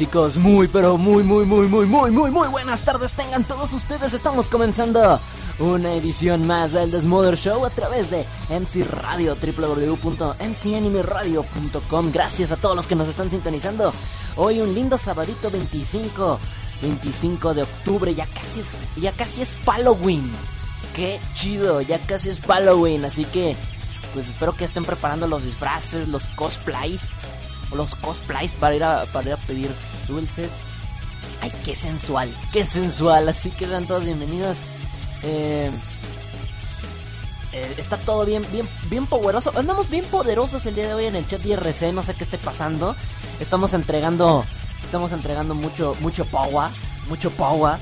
chicos? Muy pero muy muy muy muy muy muy muy buenas tardes tengan todos ustedes. Estamos comenzando una edición más del Desmother Show a través de MC Radio. Gracias a todos los que nos están sintonizando. Hoy un lindo sabadito 25 25 de octubre, ya casi es ya casi es Halloween. Qué chido, ya casi es Halloween, así que pues espero que estén preparando los disfraces, los cosplays los cosplays para ir a, para ir a pedir dulces. Ay, qué sensual, qué sensual. Así que sean todos bienvenidos. Eh, eh, está todo bien, bien, bien poderoso. Andamos bien poderosos el día de hoy en el chat IRC. No sé qué esté pasando. Estamos entregando, estamos entregando mucho, mucho power, mucho power.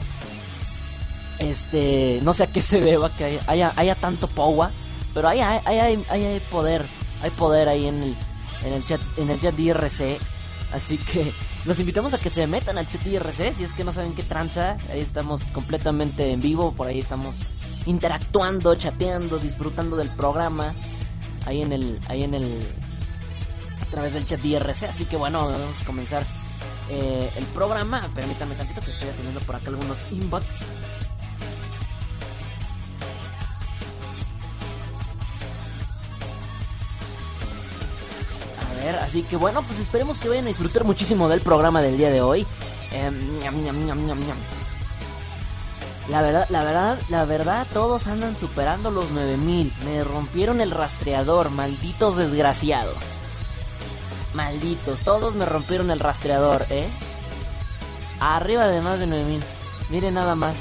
Este, no sé a qué se deba que haya, haya, tanto power, pero hay, hay, hay, hay poder, hay poder ahí en el, en el chat, en el chat IRC. Así que los invitamos a que se metan al chat IRC si es que no saben qué tranza. Ahí estamos completamente en vivo, por ahí estamos interactuando, chateando, disfrutando del programa. Ahí en el, ahí en el, a través del chat IRC. Así que bueno, vamos a comenzar eh, el programa. Permítanme tantito que estoy atendiendo por acá algunos así que bueno, pues esperemos que vayan a disfrutar muchísimo del programa del día de hoy. Em, la verdad, la verdad, la verdad, todos andan superando los 9000. Me rompieron el rastreador, malditos desgraciados. Malditos, todos me rompieron el rastreador, ¿eh? Arriba de más de 9000. Miren nada más.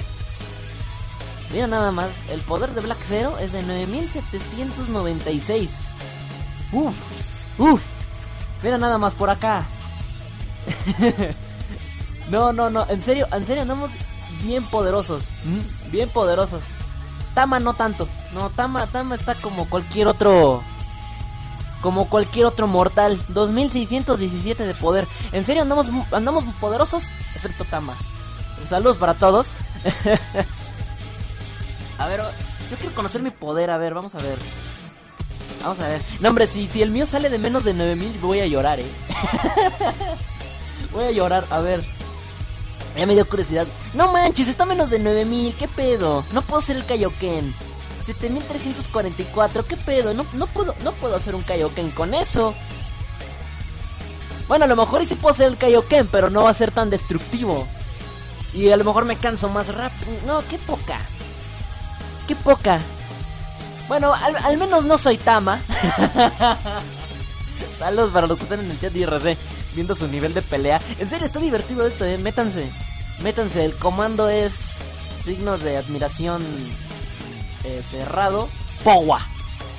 Miren nada más, el poder de Black Zero es de 9796. Uf, uf. Mira nada más por acá. no, no, no. En serio, en serio andamos bien poderosos. Bien poderosos. Tama no tanto. No, Tama, Tama está como cualquier otro. Como cualquier otro mortal. 2617 de poder. En serio andamos, andamos poderosos. Excepto Tama. Saludos para todos. a ver, yo quiero conocer mi poder. A ver, vamos a ver. Vamos a ver. No, hombre, si, si el mío sale de menos de 9000, voy a llorar, eh. voy a llorar, a ver. Ya me dio curiosidad. No manches, está menos de 9000, ¿qué pedo? No puedo ser el Kaioken. 7344, ¿qué pedo? No, no, puedo, no puedo hacer un Kaioken con eso. Bueno, a lo mejor sí puedo hacer el Kaioken, pero no va a ser tan destructivo. Y a lo mejor me canso más rápido. No, qué poca. Qué poca. Bueno, al, menos no soy Tama. Saludos para los que están en el chat de IRC viendo su nivel de pelea. En serio, está divertido esto, eh. Métanse. Métanse. El comando es signo de admiración eh, cerrado. Powa.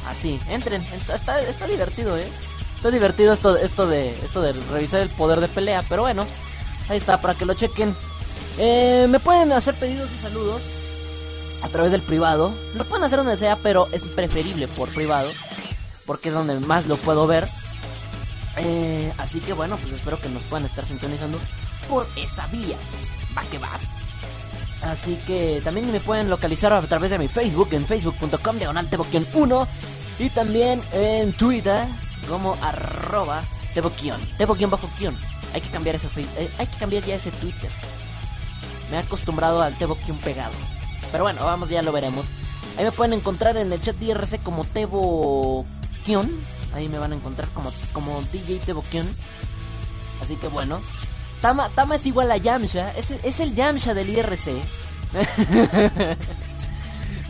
Así, entren. Está, está divertido, eh. Está divertido esto, esto, de, esto de revisar el poder de pelea. Pero bueno, ahí está, para que lo chequen. Eh, me pueden hacer pedidos y saludos a través del privado. Lo pueden hacer donde sea, pero es preferible por privado. Porque es donde más lo puedo ver. Eh, así que bueno, pues espero que nos puedan estar sintonizando por esa vía. Va que va. Así que también me pueden localizar a través de mi Facebook en facebook.com diagonal 1 y también en Twitter como arroba teboquion, bajo kion. Hay que cambiar ese eh, hay que cambiar ya ese Twitter. Me he acostumbrado al teboquion pegado. Pero bueno, vamos, ya lo veremos. Ahí me pueden encontrar en el chat IRC como Tebo Kion. Ahí me van a encontrar como, como DJ Tebo Kion. Así que bueno. Tama, Tama es igual a Yamsha. Es, es el Yamsha del IRC.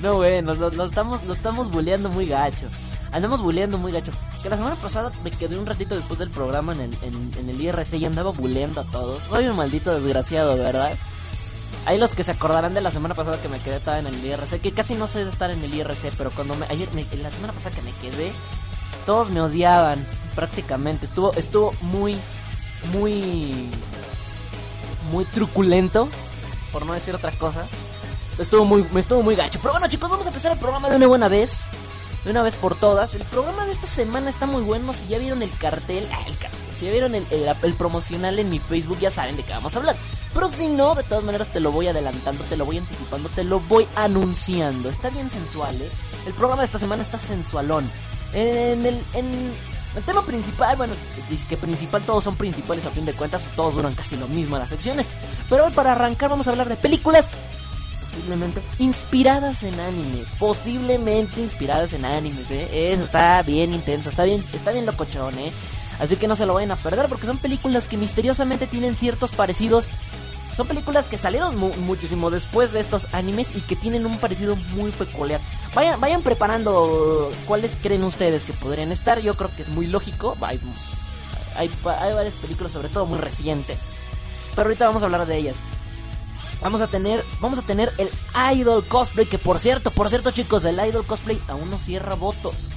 no, güey, nos, estamos, nos estamos bulleando muy gacho. Andamos bulleando muy gacho. Que la semana pasada me quedé un ratito después del programa en el, en, en el IRC y andaba bulleando a todos. Soy un maldito desgraciado, ¿verdad? Hay los que se acordarán de la semana pasada que me quedé todavía en el IRC, que casi no sé de estar en el IRC, pero cuando me, ayer, la semana pasada que me quedé, todos me odiaban prácticamente. Estuvo, estuvo muy, muy, muy truculento, por no decir otra cosa. Estuvo muy, me estuvo muy gacho. Pero bueno, chicos, vamos a empezar el programa de una buena vez. De una vez por todas. El programa de esta semana está muy bueno. Si ya vieron el cartel, ah, el cartel si ya vieron el, el, promocional en mi Facebook, ya saben de qué vamos a hablar. Pero si no, de todas maneras te lo voy adelantando, te lo voy anticipando, te lo voy anunciando. Está bien sensual, ¿eh? El programa de esta semana está sensualón. En el. En, El tema principal, bueno, dice que principal, todos son principales a fin de cuentas, todos duran casi lo mismo las secciones. Pero hoy para arrancar vamos a hablar de películas posiblemente inspiradas en animes, posiblemente inspiradas en animes, ¿eh? Eso está bien intenso, está bien, está bien locochón, ¿eh? Así que no se lo vayan a perder porque son películas que misteriosamente tienen ciertos parecidos. Son películas que salieron muchísimo después de estos animes y que tienen un parecido muy peculiar. Vayan, vayan preparando cuáles creen ustedes que podrían estar. Yo creo que es muy lógico. Hay, hay, hay varias películas, sobre todo muy recientes. Pero ahorita vamos a hablar de ellas vamos a tener vamos a tener el Idol cosplay que por cierto, por cierto chicos, el Idol cosplay aún no cierra votos.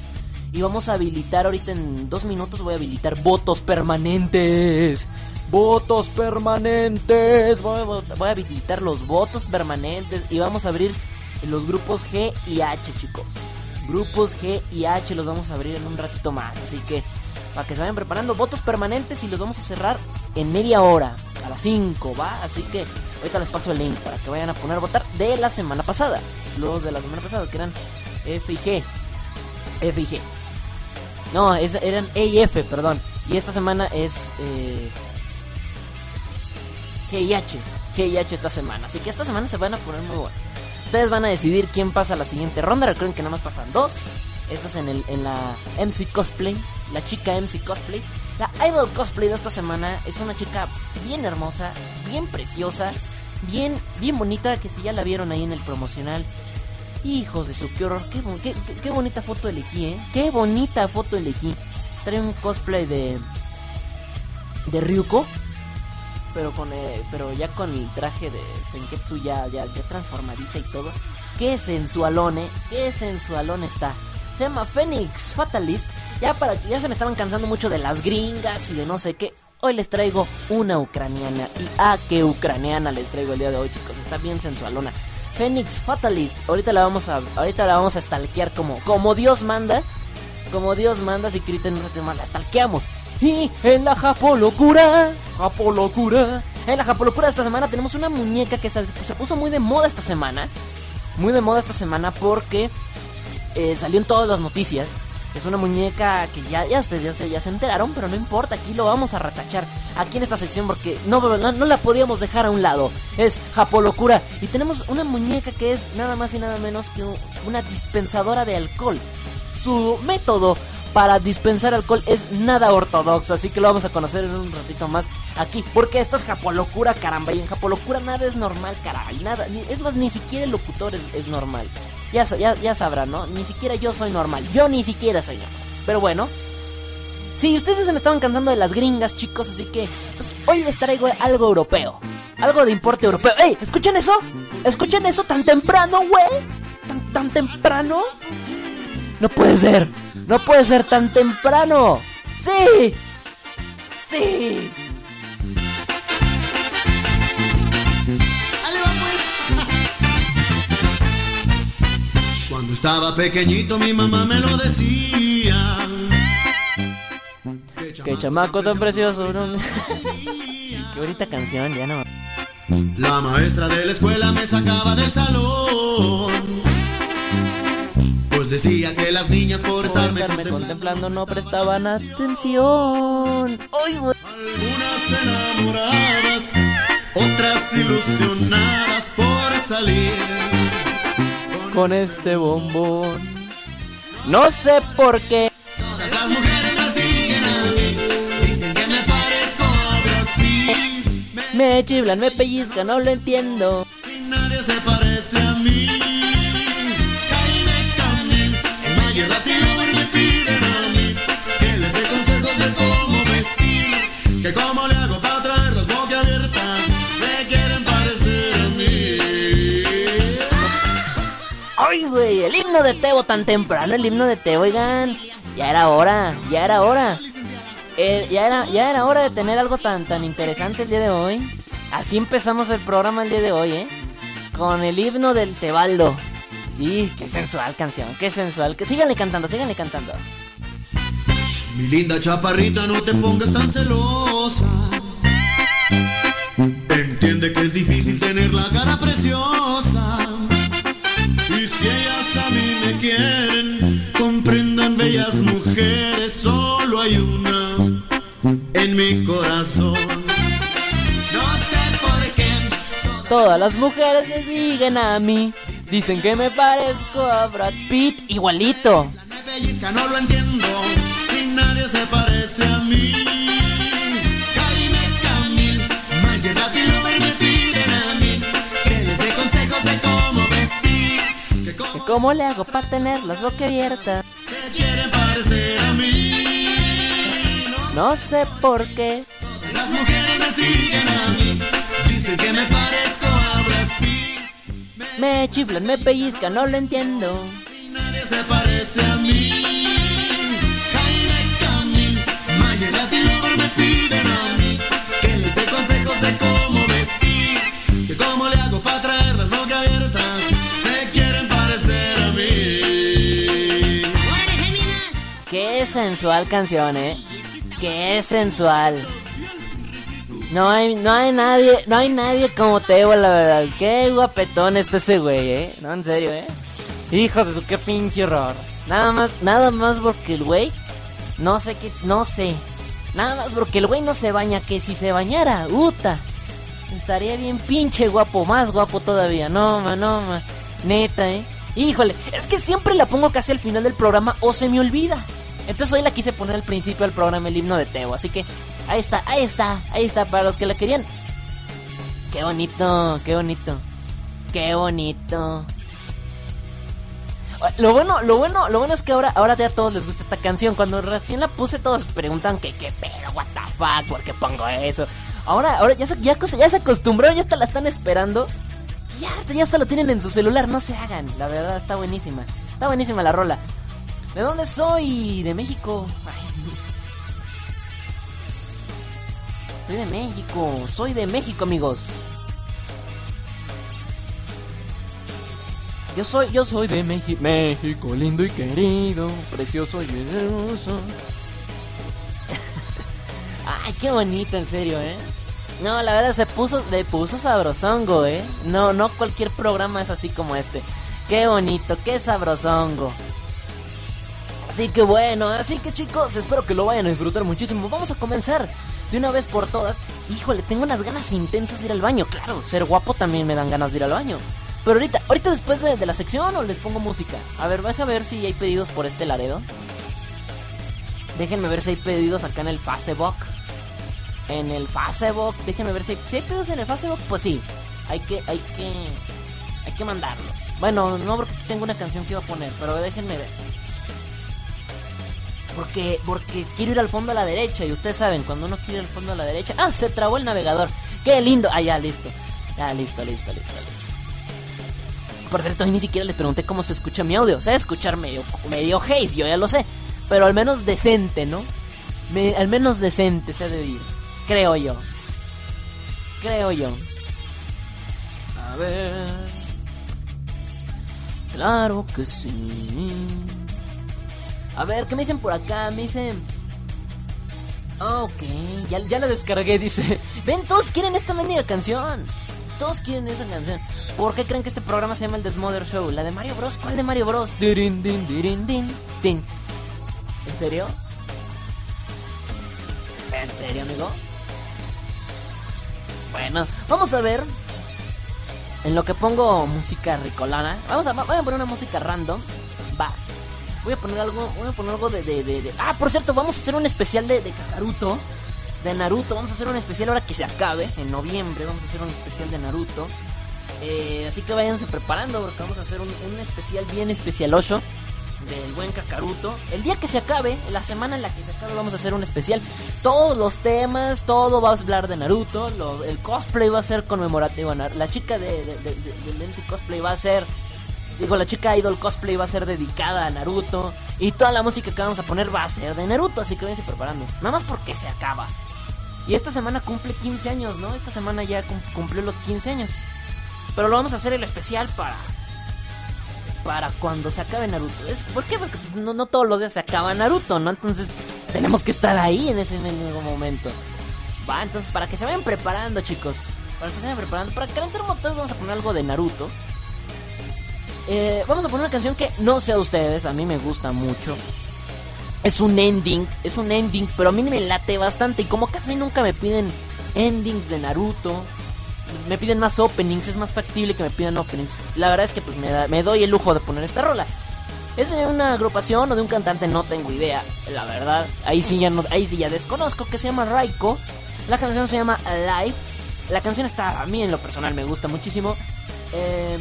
Y vamos a habilitar ahorita en dos minutos voy a habilitar votos permanentes. Votos permanentes. Voy, a habilitar los votos permanentes y vamos a abrir los grupos G y H, chicos. Grupos G y H los vamos a abrir en un ratito más, así que para que se vayan preparando votos permanentes y los vamos a cerrar en media hora, a las 5, ¿va? Así que ahorita les paso el link para que vayan a poner a votar de la semana pasada. Los de la semana pasada, que eran F y G. F y G. No, eran E y F, perdón. Y esta semana es eh, G y H. G y H esta semana. Así que esta semana se van a poner muy buenos. Ustedes van a decidir quién pasa a la siguiente ronda. Recuerden que nada más pasan dos. Esta es en, el, en la MC Cosplay. La chica MC Cosplay. La Idol Cosplay de esta semana es una chica bien hermosa, bien preciosa, bien, bien bonita. Que si ya la vieron ahí en el promocional. Hijos de su, qué horror. Qué, qué, bonita foto elegí, ¿eh? Qué bonita foto elegí. Trae un cosplay de. de Ryuko. Pero con eh, pero ya con el traje de Senketsu ya, ya, transformadita y todo. Qué sensualón, eh. Qué sensualón está se llama Phoenix Fatalist. Ya para ya se me estaban cansando mucho de las gringas y de no sé qué. Hoy les traigo una ucraniana. Y ah, qué ucraniana les traigo el día de hoy, chicos. Está bien sensualona. Phoenix Fatalist. Ahorita la vamos a ahorita la vamos a stalkear como como Dios manda. Como Dios manda, si griten un rato la stalkeamos. Y en la Japolocura, Japolocura. En la Japolocura de esta semana tenemos una muñeca que se puso muy de moda esta semana. Muy de moda esta semana porque eh, salió en todas las noticias. Es una muñeca que ya, ya, ya, se, ya se enteraron, pero no importa, aquí lo vamos a retachar. Aquí en esta sección porque no, no, la podíamos dejar a un lado. Es Japolocura. Y tenemos una muñeca que es nada más y nada menos que una dispensadora de alcohol. Su método para dispensar alcohol es nada ortodoxo, así que lo vamos a conocer en un ratito más aquí, porque esto es Japolocura, caramba, y en Japolocura nada es normal, caray, nada, es más, ni siquiera el locutor es normal. Ya, ya, sabrán, ¿no? Ni siquiera yo soy normal. Yo ni siquiera soy normal. Pero bueno. Sí, ustedes se me estaban cansando de las gringas, chicos, así que pues, hoy les traigo algo europeo. Algo de importe europeo. ¡Ey! ¿Escuchan eso? ¿Escuchan eso tan temprano, güey? ¿Tan, ¿Tan temprano? No puede ser. No puede ser tan temprano. ¡Sí! ¡Sí! Cuando estaba pequeñito mi mamá me lo decía. Qué chamaco tan precioso, ¿no? Qué bonita canción, ya no. La maestra de la escuela me sacaba del salón. Pues decía que las niñas por, estarme, contemplando, no prestaban atención. Algunas enamoradas, otras ilusionadas por salir con este bombón. No sé por qué. Todas las mujeres me siguen a mí. Dicen que me parezco a Brad Me chiflan, me pellizcan, no lo entiendo. Y nadie se parece a mí. Caíme también. El himno de Tebo tan temprano, el himno de Tebo, oigan. Ya era hora, ya era hora. Eh, ya, era, ya era hora de tener algo tan, tan interesante el día de hoy. Así empezamos el programa el día de hoy, ¿eh? Con el himno del Tebaldo. Y qué sensual canción, qué sensual. Que síganle cantando, síganle cantando. Mi linda chaparrita, no te pongas tan celosa. Entiende que es difícil tener la cara preciosa. Quieren, comprendan bellas mujeres, solo hay una en mi corazón. No sé por qué. Todas las mujeres me siguen a mí. Dicen que me parezco a Brad Pitt igualito. Me pellizca, no lo entiendo. Y nadie se parece a mí. Jaime Camil, Mayer cómo ¿Cómo le hago para tener las boca abiertas? se quieren parecer a mí. No sé por qué. Las mujeres me siguen a mí. Dicen que me parezco a Brad Pitt. Me chiflan, me pellizcan, no lo entiendo. Nadie se parece a mí. Sensual canción, eh. Qué sensual. No hay, no hay nadie, no hay nadie como Teo, la verdad. Qué guapetón está ese güey, eh. No, en serio, eh. Hijos de su qué pinche horror. Nada más, nada más porque el güey, no sé qué, no sé. Nada más porque el güey no se baña, que si se bañara, uta. Estaría bien pinche guapo, más guapo todavía. No, ma, no, ma. Neta, eh. Híjole, es que siempre la pongo casi al final del programa o se me olvida. Entonces hoy la quise poner al principio del programa el himno de Teo. Así que ahí está, ahí está, ahí está. Para los que la querían. Qué bonito, qué bonito. Qué bonito. Lo bueno, lo bueno, lo bueno es que ahora, ahora ya a todos les gusta esta canción. Cuando recién la puse, todos preguntan que qué pedo, what the fuck, ¿por qué pongo eso? Ahora, ahora ya se, ya, ya se acostumbraron, ya hasta la están esperando. Ya hasta, ya hasta lo tienen en su celular, no se hagan. La verdad, está buenísima. Está buenísima la rola. ¿De dónde soy? De México. Ay. Soy de México, soy de México, amigos. Yo soy, yo soy de México, México lindo y querido, precioso y hermoso. Ay, qué bonito, en serio, ¿eh? No, la verdad se puso, le puso sabrosongo, ¿eh? No, no cualquier programa es así como este. Qué bonito, qué sabrosongo. Así que bueno, así que chicos, espero que lo vayan a disfrutar muchísimo. Vamos a comenzar de una vez por todas. Híjole, tengo unas ganas intensas de ir al baño. Claro, ser guapo también me dan ganas de ir al baño. Pero ahorita, ahorita después de, la sección o les pongo música. A ver, deja ver si hay pedidos por este Laredo. Déjenme ver si hay pedidos acá en el Facebook. En el Facebook, déjenme ver si hay, si hay pedidos en el Facebook. Pues sí, hay que, hay que, hay que mandarlos. Bueno, no porque tengo una canción que iba a poner, pero déjenme ver. Porque, porque quiero ir al fondo a la derecha. Y ustedes saben, cuando uno quiere ir al fondo a la derecha. ¡Ah! Se trabó el navegador. ¡Qué lindo! Ah, ya, listo. Ya, listo, listo, listo, listo. Por cierto, ni siquiera les pregunté cómo se escucha mi audio. Sé escuchar medio, medio haze, yo ya lo sé. Pero al menos decente, ¿no? Al menos decente se ha de ir. Creo yo. Creo yo. A ver. Claro que sí. A ver, ¿qué me dicen por acá? Me dicen... Ah, ok, ya, la descargué, dice. Ven, todos quieren esta mendiga canción. Todos quieren esa canción. ¿Por qué creen que este programa se llama el Desmother Show? ¿La de Mario Bros? ¿Cuál de Mario Bros? Din, dirin, din, din. ¿En serio? ¿En serio, amigo? Bueno, vamos a ver. En lo que pongo música ricolana. Vamos a, voy a poner una música random. Voy a poner algo, voy a poner algo de, de, de- Ah, por cierto, vamos a hacer un especial de, de Naruto. De Naruto, vamos a hacer un especial ahora que se acabe, en noviembre, vamos a hacer un especial de Naruto. Eh, así que váyanse preparando porque vamos a hacer un, un especial bien especialoso del buen Kakaruto. El día que se acabe, la semana en la que se acabe, vamos a hacer un especial. Todos los temas, todo va a hablar de Naruto. el cosplay va a ser conmemorativo. La chica de, de- de- de- MC Cosplay va a ser. Digo, la chica Idol Cosplay va a ser dedicada a Naruto. Y toda la música que vamos a poner va a ser de Naruto. Así que váyanse preparando. Nada más porque se acaba. Y esta semana cumple 15 años, ¿no? Esta semana ya cum- cumplió los 15 años. Pero lo vamos a hacer el especial para. Para cuando se acabe Naruto. ¿Es, ¿Por qué? Porque pues, no, no todos los días se acaba Naruto, ¿no? Entonces tenemos que estar ahí en ese mismo momento. Va, entonces para que se vayan preparando, chicos. Para que se vayan preparando. Para calentar motores vamos a poner algo de Naruto. Eh, vamos a poner una canción que no sé a ustedes, a mí me gusta mucho. es un ending, es un ending, pero a mí me late bastante y como casi nunca me piden endings de Naruto, me piden más openings, es más factible que me pidan openings. La verdad es que pues me, me doy el lujo de poner esta rola. ¿Es de una agrupación o de un cantante? No tengo idea, la verdad. Ahí sí ya, no, ahí sí ya desconozco, que se llama Raiko. La canción se llama Alive. La canción está, a mí en lo personal me gusta muchísimo. Eh,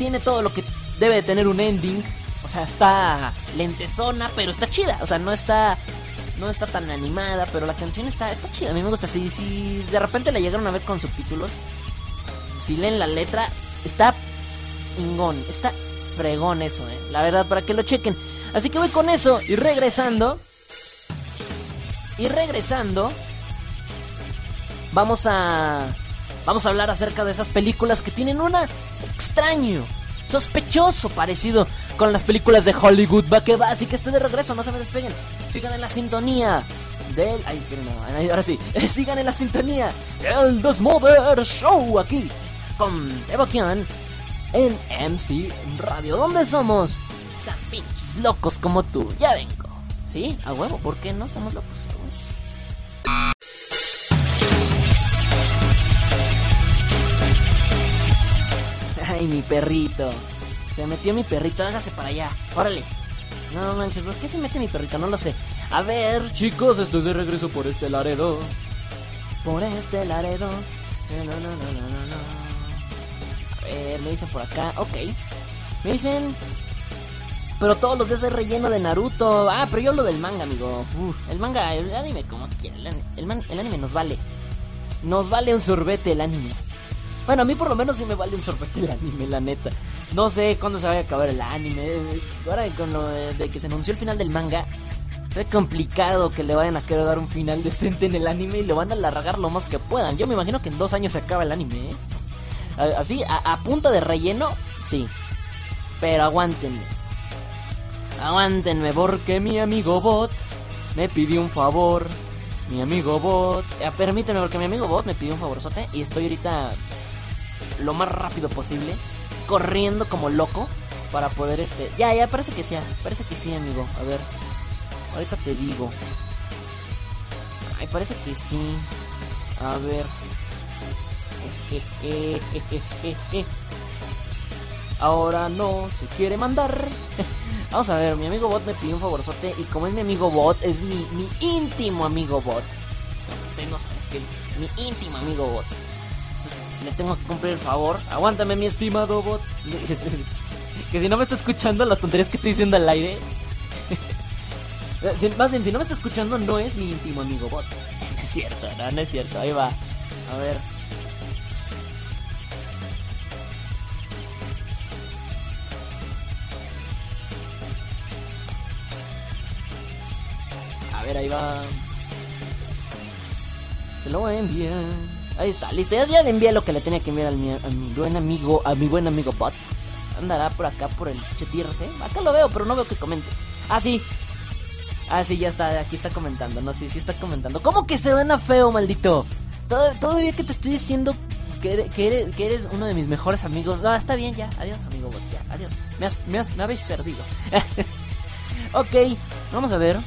tiene todo lo que debe de tener un ending. O sea, está lentezona, pero está chida. O sea, no está no está tan animada, pero la canción está, está chida. A mí me gusta. Si, si de repente la llegaron a ver con subtítulos, si leen la letra, está ingón. Está fregón eso, eh. La verdad, para que lo chequen. Así que voy con eso y regresando. Y regresando. Vamos a. Vamos a hablar acerca de esas películas que tienen una extraño, sospechoso parecido con las películas de Hollywood. Va que va, así que estoy de regreso, no se me despeguen. Sigan en la sintonía del. Ay, no, ahora sí. Sigan en la sintonía del Desmother Show aquí con Devokian en MC Radio. ¿Dónde somos? Tan pinches locos como tú. Ya vengo. ¿Sí? A huevo, ¿por qué no estamos locos? Ay, mi perrito. Se metió mi perrito, hágase para allá. Órale. No manches, ¿por qué se mete mi perrito? No lo sé. A ver, chicos, estoy de regreso por este Laredo. Por este Laredo. No, no, no, no, no, no. A ver, me dicen por acá. Ok. Me dicen. Pero todos los días hay relleno de Naruto. Ah, pero yo hablo del manga, amigo. El manga, el anime, como quiera. El, el, el anime nos vale. Nos vale un sorbete el anime. Bueno, a mí por lo menos sí me vale un sorbete el anime, la neta. No sé cuándo se vaya a acabar el anime. Ahora con lo de, que se anunció el final del manga, se complicado que le vayan a querer dar un final decente en el anime y lo van a alargar lo más que puedan. Yo me imagino que en dos años se acaba el anime, ¿eh? Así, a, punta de relleno, sí. Pero aguántenme. Aguántenme porque mi amigo Bot me pidió un favor. Mi amigo Bot. Eh, permíteme porque mi amigo Bot me pidió un favorzote y estoy ahorita lo más rápido posible corriendo como loco para poder este. Ya, ya parece que sí, parece que sí, amigo. A ver. Ahorita te digo. Ay, parece que sí. A ver. Ahora no se quiere mandar. Vamos a ver, mi amigo Bot me pidió un favorzote y como es mi amigo Bot, es mi, mi íntimo amigo Bot. Usted no sabe, es que mi íntimo amigo Bot. Le tengo que cumplir el favor. Aguántame, mi estimado Bot. que si no me está escuchando las tonterías que estoy diciendo al aire. Más bien, si no me está escuchando, no es mi íntimo amigo Bot. No es cierto, no, no es cierto. Ahí va. A ver. A ver, ahí va. Se lo voy a enviar. Ahí está, listo. Ya, le envié lo que le tenía que enviar a mi, a buen amigo, a mi buen amigo Bot. Andará por acá por el chetirse. Acá lo veo, pero no veo que comente. Ah, sí. Ah, sí, ya está. Aquí está comentando. No, sí, sí está comentando. ¿Cómo que se suena feo, maldito? Todo, todavía que te estoy diciendo que eres, que, eres, que eres, uno de mis mejores amigos. No, está bien ya. Adiós, amigo Bot. Ya, adiós. Me, has, me, has, me habéis perdido. ok, vamos a ver.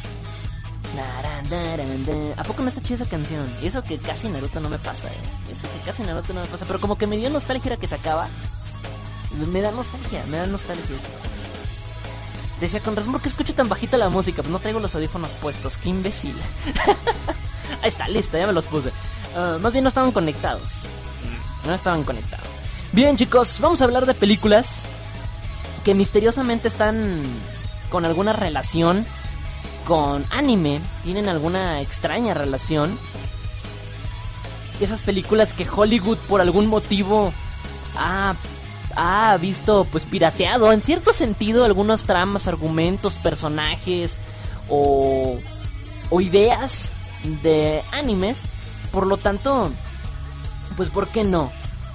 ¿A poco no está chida esa canción? Y eso que casi Naruto no me pasa, eh. Eso que casi Naruto no me pasa. Pero como que me dio nostalgia que se acaba. Me da nostalgia, me da nostalgia esto. Decía, con razón, ¿por qué escucho tan bajita la música? Pues no traigo los audífonos puestos, qué imbécil. Ahí está, listo, ya me los puse. Uh, más bien no estaban conectados. No estaban conectados. Bien, chicos, vamos a hablar de películas que misteriosamente están con alguna relación con anime tienen alguna extraña relación. Esas películas que Hollywood por algún motivo ha, ha visto pues pirateado en cierto sentido algunas tramas, argumentos, personajes o, o ideas de animes. Por lo tanto, pues ¿por qué no?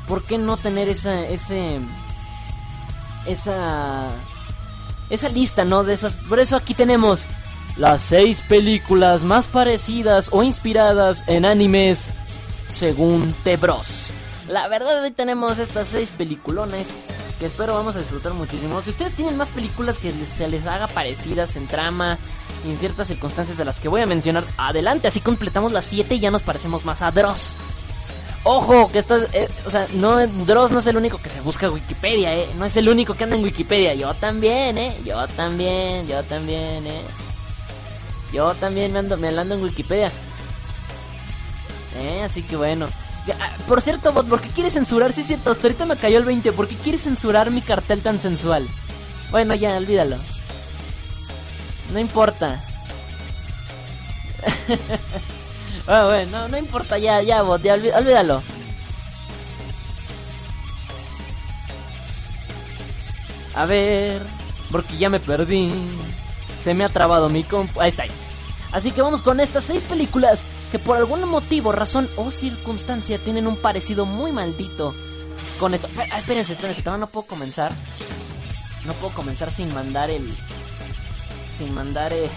¿Por qué no tener esa, ese, esa, esa lista, no? De esas. Por eso aquí tenemos las seis películas más parecidas o inspiradas en animes según Tebros. La verdad hoy tenemos estas seis peliculones que espero vamos a disfrutar muchísimo. Si ustedes tienen más películas que se les haga parecidas en trama y en ciertas circunstancias de las que voy a mencionar, adelante, así completamos las 7 y ya nos parecemos más a Dross. Ojo, que esto es, eh, o sea, no, Dross no es el único que se busca en Wikipedia, eh, no es el único que anda en Wikipedia, yo también, eh, yo también, yo también, eh. Yo también me ando, me ando en Wikipedia. Eh, así que bueno. Ah, Por cierto, bot, ¿por qué quieres censurar? Sí, es cierto, hasta ahorita me cayó el 20. ¿Por qué quieres censurar mi cartel tan sensual? Bueno, ya, olvídalo. No importa. Ah, bueno, no, no importa, ya, ya, bot, ya, olví- olvídalo. A ver, porque ya me perdí. Se me ha trabado mi compu. Ahí está. Así que vamos con estas seis películas que por algún motivo, razón o circunstancia tienen un parecido muy maldito con esto. Ah, Espérense, espérense, todavía no puedo comenzar. No puedo comenzar sin mandar el. Sin mandar eh,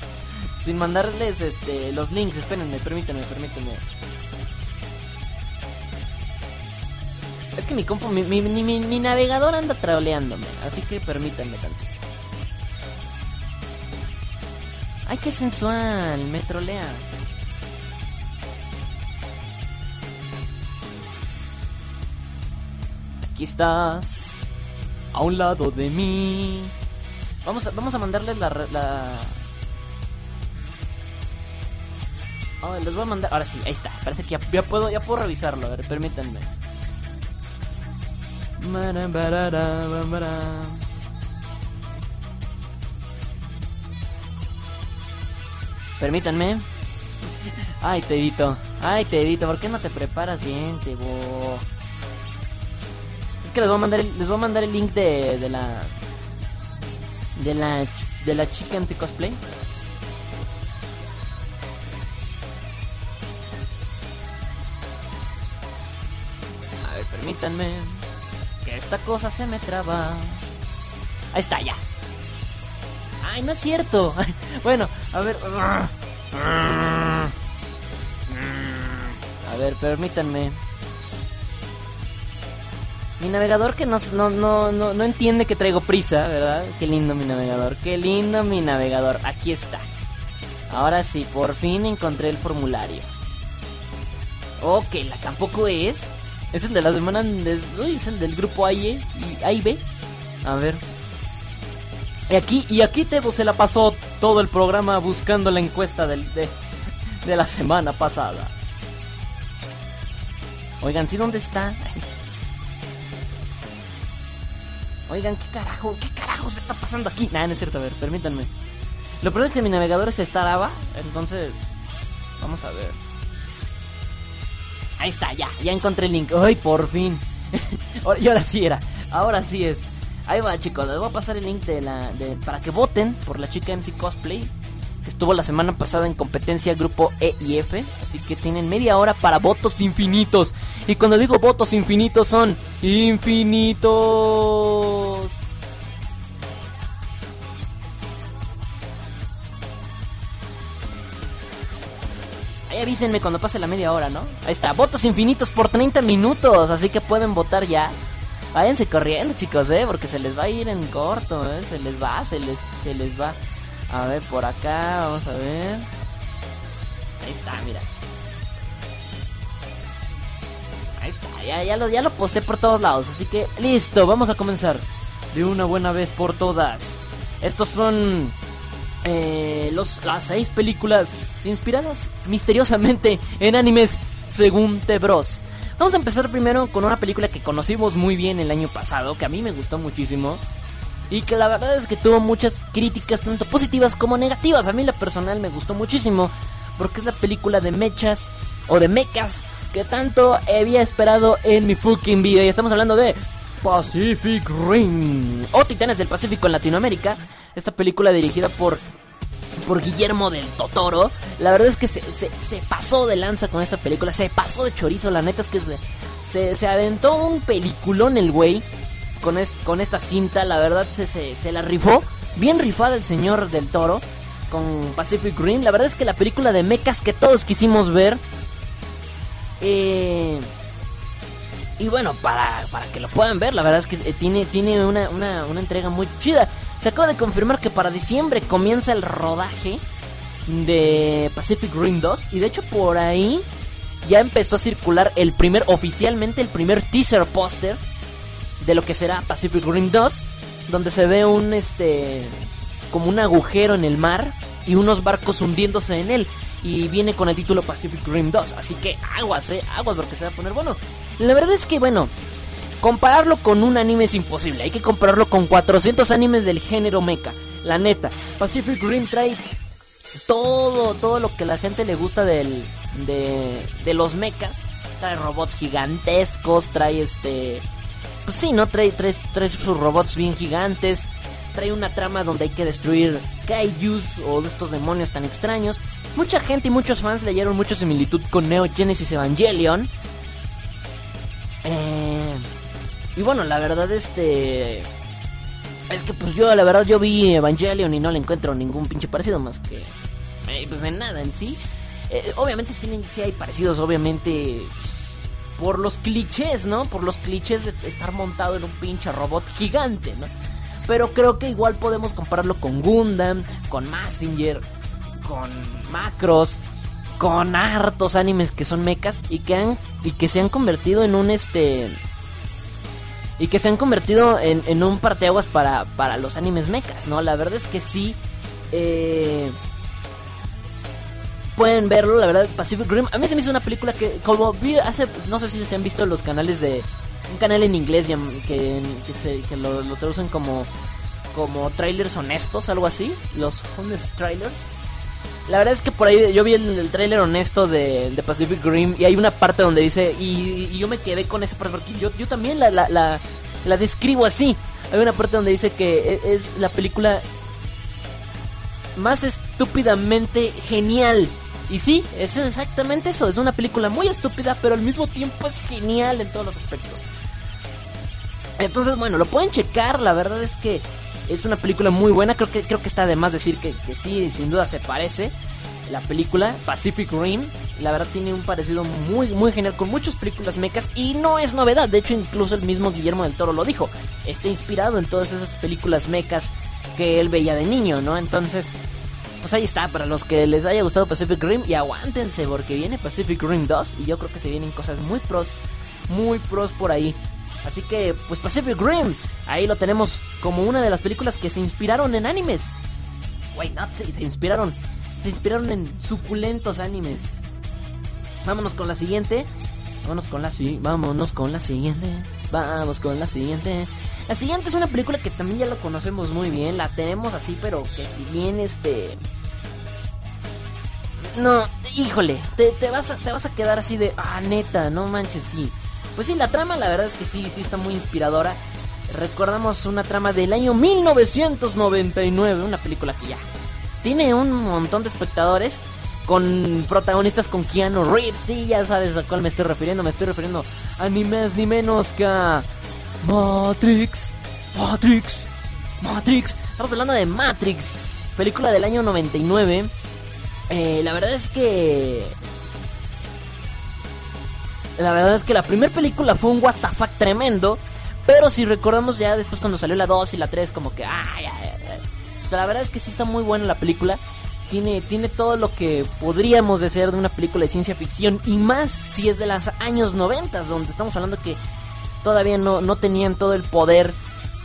Sin mandarles este los links. Espérenme, permítanme, permítanme. Es que mi compu, mi, mi, mi- navegador anda troleándome. Así que permítanme tantito. Ay, qué sensual, me troleas. Aquí estás, a un lado de mí. Vamos a, vamos a mandarles la... la... Oh, les voy a mandar... Ahora sí, ahí está. Parece que ya, ya puedo, ya puedo revisarlo. A ver, permítanme. Permítanme. Ay, Tedito. Ay, Tedito, ¿por qué no te preparas bien, Tebo? Es que les voy a mandar el, les voy a mandar el link de, de la de la de la chica MC cosplay. A ver, permítanme que esta cosa se me traba. Ahí está, ya. Ay, no es cierto. bueno, a ver. A ver, permítanme. Mi navegador que no, no, no, no, entiende que traigo prisa, ¿verdad? Qué lindo mi navegador, qué lindo mi navegador. Aquí está. Ahora sí, por fin encontré el formulario. Ok, la tampoco es. Es el de la semana. de- uy, es el del grupo A y, y- A y B. A ver. Y aquí, y aquí Tebo se la pasó todo el programa buscando la encuesta de, de la semana pasada. Oigan, ¿sí dónde está? Oigan, ¿qué carajo? ¿Qué carajos está pasando aquí? Nah, no es cierto, a ver, permítanme. Lo peor es que mi navegador se estaraba, entonces... Vamos a ver. Ahí está, ya, ya encontré el link. ¡Ay, por fin! y ahora sí era, ahora sí es. Ahí va, chicos, les voy a pasar el link para que voten por la chica MC Cosplay. Que estuvo la semana pasada en competencia grupo E y F. Así que tienen media hora para votos infinitos. Y cuando digo votos infinitos son infinitos. Ahí avísenme cuando pase la media hora, ¿no? Ahí está, votos infinitos por 30 minutos, así que pueden votar ya. Váyanse corriendo, chicos, ¿eh? Porque se les va a ir en corto, ¿eh? Se les va, se les, se les va. A ver, por acá, vamos a ver. Ahí está, mira. Ahí está, ya, ya, lo, ya lo posté por todos lados, así que listo, vamos a comenzar. De una buena vez por todas. Estos son eh, los, las seis películas inspiradas misteriosamente en animes según The Bros. Vamos a empezar primero con una película que conocimos muy bien el año pasado, que a mí me gustó muchísimo. Y que la verdad es que tuvo muchas críticas, tanto positivas como negativas. A mí la personal me gustó muchísimo, porque es la película de mechas o de mechas que tanto había esperado en mi fucking vida. Y estamos hablando de Pacific Rim o Titanes del Pacífico en Latinoamérica. Esta película dirigida por por Guillermo del Totoro. La verdad es que se, se- pasó de lanza con esta película, se pasó de chorizo. La neta es que se, se, se aventó un peliculón el güey con, es- con esta cinta. La verdad se, se, se la rifó. Bien rifada el señor del Toro con Pacific Rim. La verdad es que la película de mechas que todos quisimos ver. Eh, Y bueno, para, para que lo puedan ver, la verdad es que eh, tiene, tiene una, una, una entrega muy chida. Se acaba de confirmar que para diciembre comienza el rodaje de Pacific Rim 2. Y de hecho por ahí ya empezó a circular el primer, oficialmente el primer teaser póster de lo que será Pacific Rim 2. Donde se ve un, este, como un agujero en el mar y unos barcos hundiéndose en él. Y viene con el título Pacific Rim 2. Así que aguas, eh, aguas porque se va a poner bueno. La verdad es que, bueno, compararlo con un anime es imposible. Hay que compararlo con 400 animes del género mecha. La neta, Pacific Rim trae todo, todo lo que la gente le gusta del, de, de los mechas. Trae robots gigantescos, trae este... Pues sí, ¿no? Trae, trae, trae sus robots bien gigantes. Trae una trama donde hay que destruir kaijus o estos demonios tan extraños. Mucha gente y muchos fans leyeron mucha similitud con Neo Genesis Evangelion. Eh, y bueno, la verdad, este. Es que pues yo, la verdad, yo vi Evangelion y no le encuentro ningún pinche parecido más que. eh, pues de nada en sí. Eh, obviamente sí, hay parecidos, obviamente. Por los clichés, ¿no? Por los clichés de estar montado en un pinche robot gigante, ¿no? Pero creo que igual podemos compararlo con Gundam, con Massinger, con Macros, con hartos animes que son mechas y que han y que se han convertido en un este y que se han convertido en, en un parteaguas para, para los animes mechas, ¿no? La verdad es que sí eh, pueden verlo, la verdad, Pacific Rim. A mí se me hizo una película que, como vi hace, no sé si se han visto los canales de, un canal en inglés que, que, se, que lo, lo traducen como, como trailers honestos, algo así, los honest trailers. La verdad es que por ahí yo vi el, el trailer honesto de, Pacific Rim y hay una parte donde dice, y, y yo me quedé con esa parte porque yo, yo también la, la, la, la describo así. Hay una parte donde dice que e- es la película más estúpidamente genial. Y sí, es exactamente eso. Es una película muy estúpida, pero al mismo tiempo es genial en todos los aspectos. Entonces, bueno, lo pueden checar. La verdad es que es una película muy buena. Creo que, creo que está de más decir que, que sí, sin duda se parece. La película Pacific Rim, la verdad tiene un parecido muy, muy genial con muchas películas mecas y no es novedad. De hecho, incluso el mismo Guillermo del Toro lo dijo. Está inspirado en todas esas películas mecas que él veía de niño, ¿no? Entonces, pues ahí está, para los que les haya gustado Pacific Rim y aguántense porque viene Pacific Rim 2 y yo creo que se vienen cosas muy pros, muy pros por ahí. Así que, pues Pacific Rim, ahí lo tenemos como una de las películas que se inspiraron en animes. Wait, not se, inspiraron, se inspiraron en suculentos animes. Vámonos con la siguiente. Vámonos con la si, vámonos con la siguiente. Vamos con la siguiente. La siguiente es una película que también ya lo conocemos muy bien, la tenemos así, pero que si bien este no, híjole, te, te vas te vas a quedar así de, ah, neta, no manches, sí. Pues sí, la trama la verdad es que sí, sí está muy inspiradora. Recordamos una trama del año 1999, una película que ya tiene un montón de espectadores con protagonistas con Keanu Reeves, sí, ya sabes a cuál me estoy refiriendo, me estoy refiriendo a ni más ni menos que a Matrix, Matrix, Matrix. Estamos hablando de Matrix, película del año 99. Eh, la verdad es que la verdad es que la primera película fue un WTF tremendo. Pero si recordamos ya después cuando salió la 2 y la 3, como que. Ay, ay, ay. O sea, la verdad es que sí está muy buena la película. Tiene, tiene todo lo que podríamos desear de una película de ciencia ficción. Y más si es de los años 90, donde estamos hablando que todavía no, no tenían todo el poder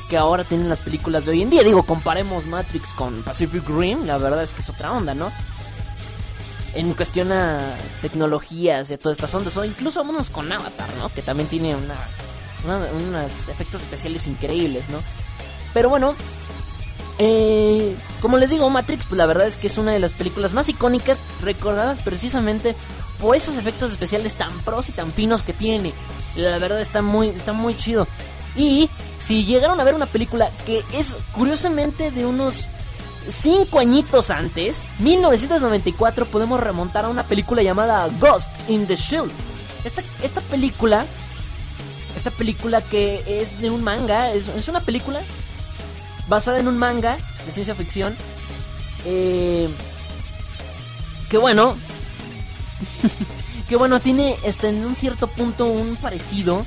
que ahora tienen las películas de hoy en día. Digo, comparemos Matrix con Pacific Rim. La verdad es que es otra onda, ¿no? En cuestión a tecnologías y a todas estas ondas, o incluso vámonos con Avatar, ¿no? Que también tiene unas, una- unos efectos especiales increíbles, ¿no? Pero bueno, eh, como les digo, Matrix, pues la verdad es que es una de las películas más icónicas, recordadas precisamente por esos efectos especiales tan pros y tan finos que tiene. La verdad está muy, está muy chido. Y si llegaron a ver una película que es curiosamente de unos cinco añitos antes, 1994, podemos remontar a una película llamada Ghost in the Shield. Esta, esta película, esta película que es de un manga, es, es una película basada en un manga de ciencia ficción. eh, que bueno, que bueno, tiene este, en un cierto punto un parecido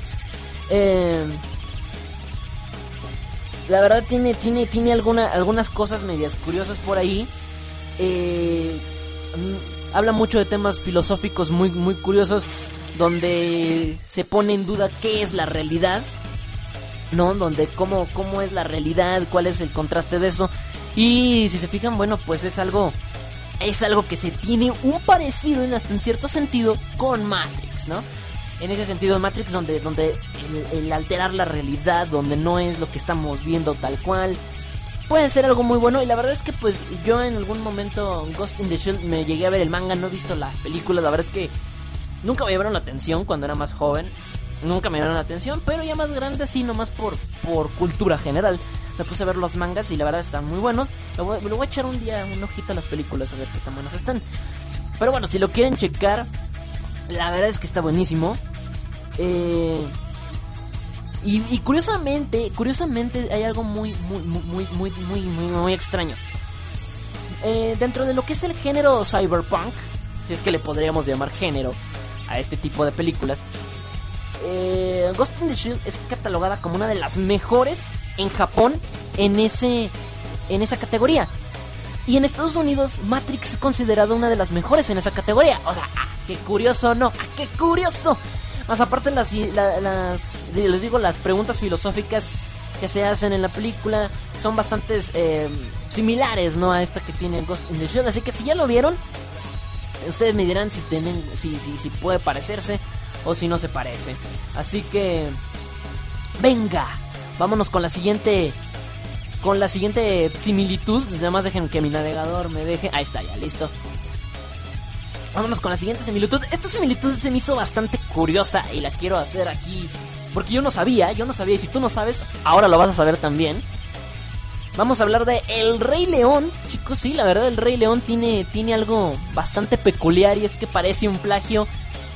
Eh, la verdad tiene, tiene, tiene alguna, algunas cosas medias curiosas por ahí. Eh, mm, habla mucho de temas filosóficos muy, muy curiosos donde se pone en duda qué es la realidad. ¿no? Donde cómo, cómo es la realidad, cuál es el contraste de eso. Y si se fijan, bueno, pues es algo es algo que se tiene un parecido en, hasta en cierto sentido con Matrix, ¿no? En ese sentido Matrix donde, donde el, alterar la realidad, donde no es lo que estamos viendo tal cual, puede ser algo muy bueno. Y la verdad es que pues yo en algún momento Ghost in the Shield me llegué a ver el manga, no he visto las películas, la verdad es que nunca me llamaron la atención cuando era más joven. Nunca me llamaron la atención, pero ya más grande sí, nomás por, por cultura general me puse a ver los mangas y la verdad están muy buenos. Le voy, a echar un día un ojito a las películas a ver qué tan buenos están. Pero bueno, si lo quieren checar, la verdad es que está buenísimo. Eh, y, curiosamente, curiosamente hay algo muy, muy, muy, muy, muy, muy, muy extraño. Eh, dentro de lo que es el género cyberpunk, si es que le podríamos llamar género a este tipo de películas, eh, Ghost in the Shield es catalogada como una de las mejores en Japón en, ese, en esa categoría. Y en Estados Unidos, Matrix es considerada una de las mejores en esa categoría. O sea, ah, qué curioso, ¿no? Ah, qué curioso. Más aparte, las, las, les digo, las preguntas filosóficas que se hacen en la película son bastante eh, similares, ¿no? A esta que tiene Ghost in the Shield. Así que si ya lo vieron, ustedes me dirán si, tienen, si, si, si puede parecerse o si no se parece. Así que... Venga, vámonos con la siguiente... Con la siguiente similitud. Además dejen que mi navegador me deje... Ahí está, ya, listo. Vámonos con la siguiente similitud. Esta similitud se me hizo bastante curiosa y la quiero hacer aquí. Porque yo no sabía, yo no sabía. Y si tú no sabes, ahora lo vas a saber también. Vamos a hablar de El Rey León. Chicos, sí, la verdad el Rey León tiene, tiene algo bastante peculiar y es que parece un plagio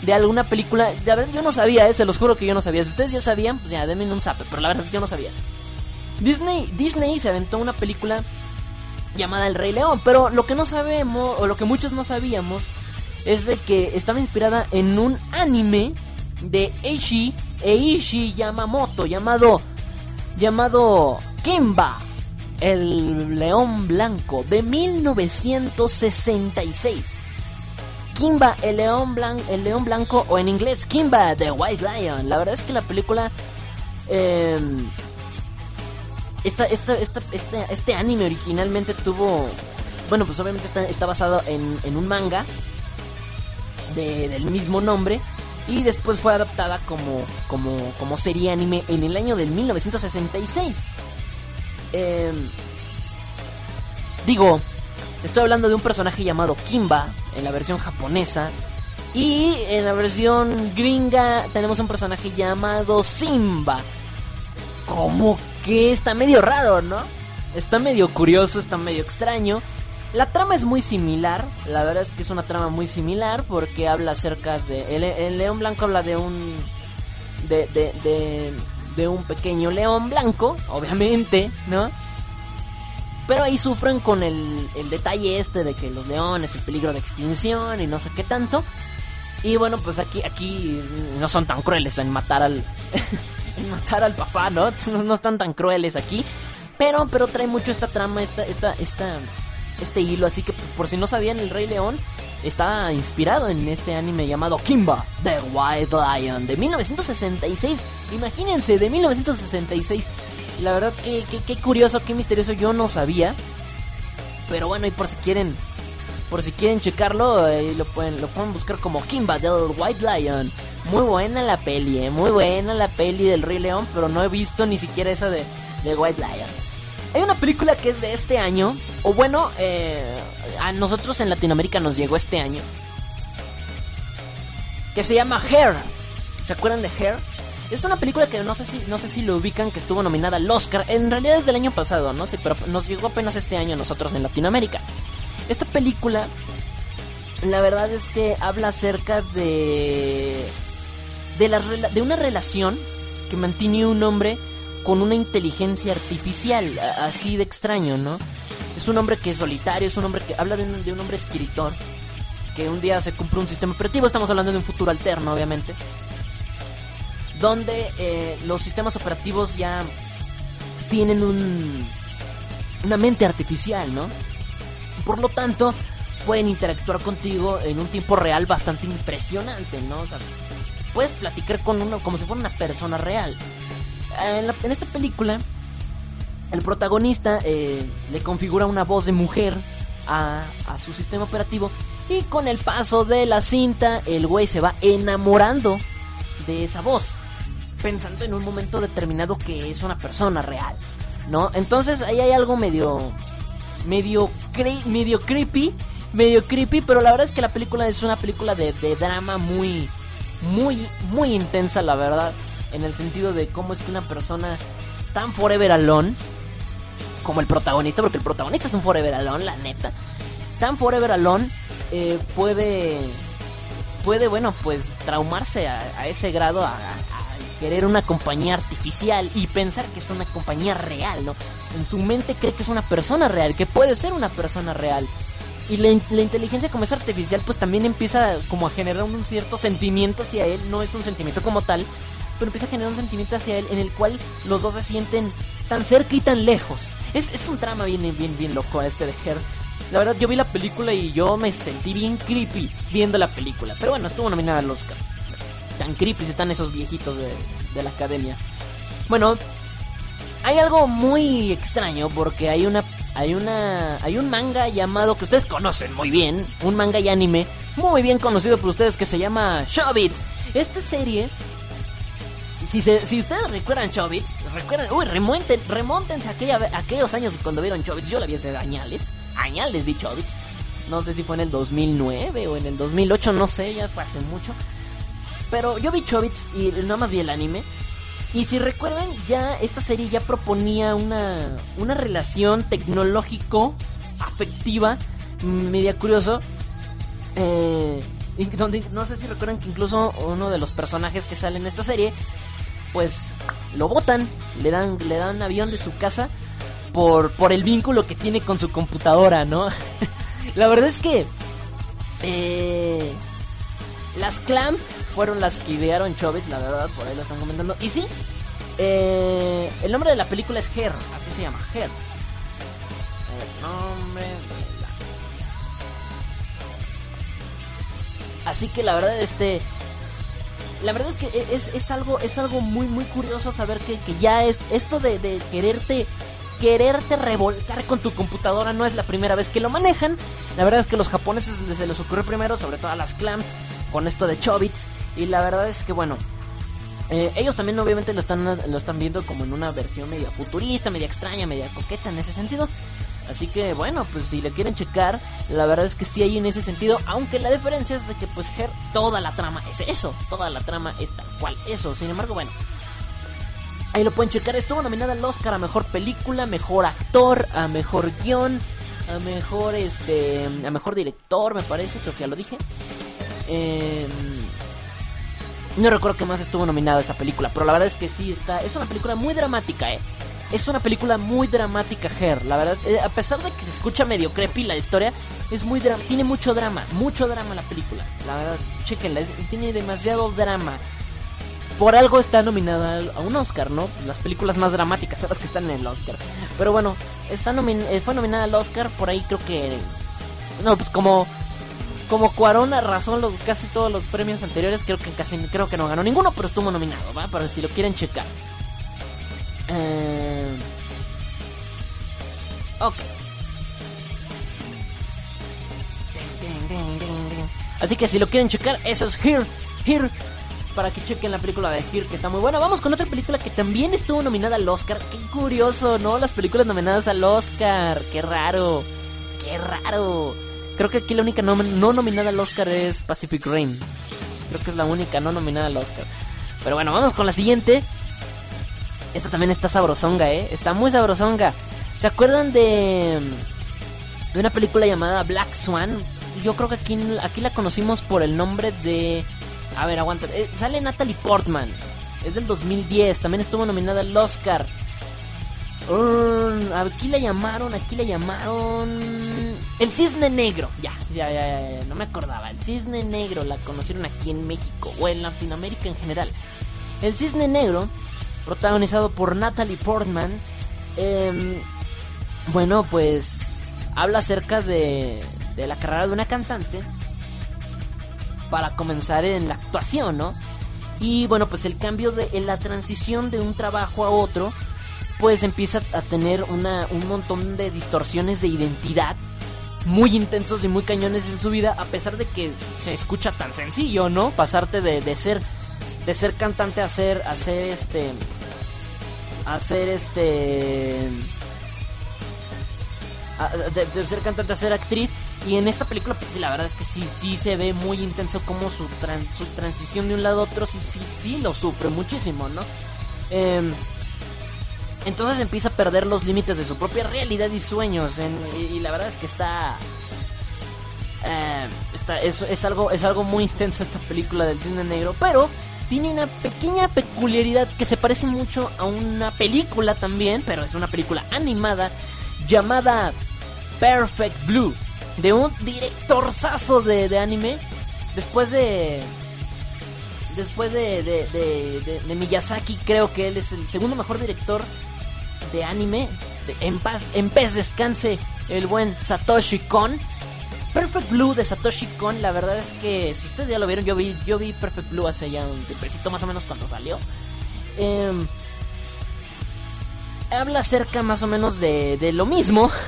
de alguna película. De ver, yo no sabía, eh, se los juro que yo no sabía. Si ustedes ya sabían, pues ya denme un zape, pero la verdad yo no sabía. Disney, Disney se aventó una película llamada El Rey León, pero lo que no sabemos, o lo que muchos no sabíamos, es de que estaba inspirada en un anime de Eishi Eishi Yamamoto llamado llamado Kimba, el león blanco de 1966. Kimba, el león, blanco, el león blanco, o en inglés, Kimba, The White Lion. La verdad es que la película... Eh, esta, esta, esta, este, este anime originalmente tuvo... Bueno, pues obviamente está, está basado en, en un manga de, del mismo nombre. Y después fue adaptada como, como, como serie anime en el año de 1966. Eh, em, digo, Estoy hablando de un personaje llamado Kimba en la versión japonesa. Y en la versión gringa tenemos un personaje llamado Simba. Como que está medio raro, ¿no? Está medio curioso, está medio extraño. La trama es muy similar, la verdad es que es una trama muy similar porque habla acerca de... El, león blanco habla de un... De, de, de, de un pequeño león blanco, obviamente, ¿no? Pero ahí sufren con el, el detalle este de que los leones, el peligro de extinción y no sé qué tanto. Y bueno, pues aquí, aquí no son tan crueles en matar al. en matar al papá, ¿no? ¿no? están tan crueles aquí. Pero, pero trae mucho esta trama, esta, esta, esta, este hilo. Así que por si no sabían, el Rey León está inspirado en este anime llamado Kimba, The White Lion, de 1966. Imagínense, de 1966. La verdad que, que, curioso, qué misterioso, yo no sabía. Pero bueno, y por si quieren, por si quieren checarlo, lo, pueden, lo pueden buscar como Kimba del White Lion. Muy buena la peli, eh, muy buena la peli del Rey León, pero no he visto ni siquiera esa de, de White Lion. Hay una película que es de este año, o bueno, eh, a nosotros en Latinoamérica nos llegó este año, que se llama Hair. ¿Se acuerdan de Hair? Es una película que no sé si no sé si lo ubican que estuvo nominada al Oscar. En realidad es del año pasado, no sé, pero nos llegó apenas este año a nosotros en Latinoamérica. Esta película la verdad es que habla acerca de de la de una relación que mantiene un hombre con una inteligencia artificial, así de extraño, ¿no? Es un hombre que es solitario, es un hombre que habla de un, hombre escritor que un día se cumple un sistema operativo, estamos hablando de un futuro alterno, obviamente donde eh, los sistemas operativos ya tienen un, una mente artificial, ¿no? Por lo tanto, pueden interactuar contigo en un tiempo real bastante impresionante, ¿no? O sea, puedes platicar con uno como si fuera una persona real. En, la- en esta película, el protagonista eh, le configura una voz de mujer a, a su sistema operativo y con el paso de la cinta el güey se va enamorando de esa voz, pensando en un momento determinado que es una persona real, ¿no? Entonces ahí hay algo medio medio medio creepy, medio creepy, pero la verdad es que la película es una película de, drama muy muy muy intensa, la verdad, en el sentido de cómo es que una persona tan forever alone como el protagonista, porque el protagonista es un forever alone, la neta, tan forever alone eh, puede puede bueno pues traumarse a, ese grado a querer una compañía artificial y pensar que es una compañía real, ¿no? En su mente cree que es una persona real, que puede ser una persona real. Y la, la inteligencia como es artificial pues también empieza como a generar un cierto sentimiento hacia él, no es un sentimiento como tal, pero empieza a generar un sentimiento hacia él en el cual los dos se sienten tan cerca y tan lejos. Es, es un trama bien, bien, bien loco este de Her. La verdad, yo vi la película y yo me sentí bien creepy viendo la película. Pero bueno, estuvo nominada al Oscar. Tan creepy están esos viejitos de, de la academia. Bueno, hay algo muy extraño porque hay una hay una hay un manga llamado que ustedes conocen muy bien, un manga y anime muy bien conocido por ustedes que se llama Shobit. Esta serie si, se- si ustedes recuerdan Chobits, recuerdan, uy, remonten, remontense a aquella, aquellos años cuando vieron Chobits. Yo la vi hace añales, añales vi Chobits. No sé si fue en el 2009 o en el 2008, no sé, ya fue hace mucho. Pero yo vi Chobits y nada más vi el anime. Y si recuerdan, ya esta serie ya proponía una, una relación tecnológico-afectiva, media curioso. Eh, donde, no sé si recuerdan que incluso uno de los personajes que sale en esta serie, pues lo botan, le dan, le dan avión de su casa por, por el vínculo que tiene con su computadora, ¿no? La verdad es que eh, las Clamp fueron las que idearon Chobit, la verdad, por ahí lo están comentando. Y sí, eh, el nombre de la película es Her, así se llama, Her. El nombre de la... Así que la verdad, este... La verdad es que e, es, es algo es algo muy muy curioso saber que, que ya es esto de, de quererte quererte revolcar con tu computadora no es la primera vez que lo manejan. La verdad es que los japoneses se les ocurrió primero, sobre todo a las clam, con esto de Chobits. Y la verdad es que bueno, eh, ellos también obviamente lo están, lo están viendo como en una versión media futurista, media extraña, media coqueta en ese sentido. Así que bueno, pues si le quieren checar, la verdad es que sí hay en ese sentido, aunque la diferencia es de que pues Her, toda la trama es eso, toda la trama es tal cual eso. Sin embargo, bueno, ahí lo pueden checar. Estuvo nominada al Oscar a mejor película, mejor actor, a mejor guion, a mejor este, a mejor director, me parece, creo que ya lo dije. Eh, no recuerdo qué más estuvo nominada esa película, pero la verdad es que sí está. Es una película muy dramática, eh. Es una película muy dramática, Her. La verdad, eh, a pesar de que se escucha medio creepy la historia, es muy dra- tiene mucho drama, mucho drama la película. La verdad, chequenla, es- tiene demasiado drama. Por algo está nominada a un Oscar, ¿no? Las películas más dramáticas son las que están en el Oscar. Pero bueno, está eh, fue nominada al Oscar, por ahí creo que... No, pues como como Cuarón arrasó los casi todos los premios anteriores, creo que casi creo que no ganó ninguno, pero estuvo nominado, ¿va? Para si lo quieren checar. Eh, ok. Así que si lo quieren checar, eso es Here, Here. Para que chequen la película de Here, que está muy buena. Vamos con otra película que también estuvo nominada al Oscar. Qué curioso, ¿no? Las películas nominadas al Oscar. Qué raro. Qué raro. Creo que aquí la única no, no nominada al Oscar es Pacific Rim. Creo que es la única no nominada al Oscar. Pero bueno, vamos con la siguiente. Esta también está sabrosonga, ¿eh? Está muy sabrosonga. ¿Se acuerdan de, de una película llamada Black Swan? Yo creo que aquí, aquí la conocimos por el nombre de... A ver, aguanta. Eh, sale Natalie Portman. Es del 2010. También estuvo nominada al Oscar. Uh, aquí la llamaron, aquí la llamaron. El Cisne Negro. Ya, ya, ya, ya, ya, no me acordaba. El Cisne Negro la conocieron aquí en México o en Latinoamérica en general. El Cisne Negro, protagonizado por Natalie Portman, em, bueno, pues habla acerca de, de la carrera de una cantante para comenzar en la actuación, ¿no? Y bueno, pues el cambio de en la transición de un trabajo a otro, pues empieza a tener una, un montón de distorsiones de identidad muy intensos y muy cañones en su vida, a pesar de que se escucha tan sencillo, ¿no? Pasarte de, de ser de ser cantante a ser a ser este a ser este de, ser cantante a ser actriz y en esta película pues sí la verdad es que sí sí se ve muy intenso como su tran- su transición de un lado a otro sí sí sí lo sufre muchísimo no Em, entonces empieza a perder los límites de su propia realidad y sueños y, la verdad es que está eh, está es, es algo es algo muy intensa esta película del cisne negro pero tiene una pequeña peculiaridad que se parece mucho a una película también pero es una película animada llamada Perfect Blue de un directorzazo de, de anime después de después de, de, de- de- de Miyazaki creo que él es el segundo mejor director de anime en paz en descanse el buen Satoshi Kon. Perfect Blue de Satoshi Kon la verdad es que si ustedes ya lo vieron yo vi yo vi Perfect Blue hace ya un tiempecito más o menos cuando salió. Em, habla acerca más o menos de, de lo mismo.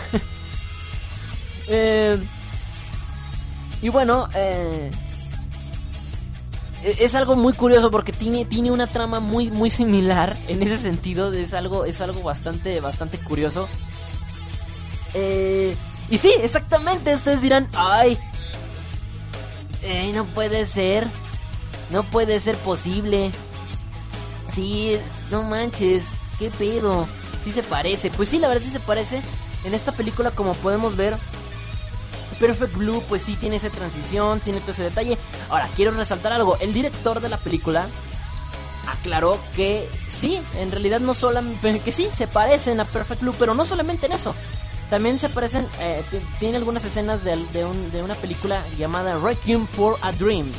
Eh, y bueno, eh, es algo muy curioso porque tiene, tiene una trama muy, muy similar en ese sentido. Es algo, es algo bastante, bastante curioso. Eh, y sí, exactamente. Ustedes dirán, ay, ey, no puede ser, no puede ser posible. Sí, no manches, qué pedo. Sí se parece. Pues sí, la verdad sí se parece. En esta película, como podemos ver, Perfect Blue, pues sí tiene esa transición, tiene todo ese detalle. Ahora, quiero resaltar algo. El director de la película aclaró que sí, en realidad no solamente, que sí, se parecen a Perfect Blue, pero no solamente en eso. También se parecen, eh, ti- tiene algunas escenas de, de un- de una película llamada Requiem for a Dream.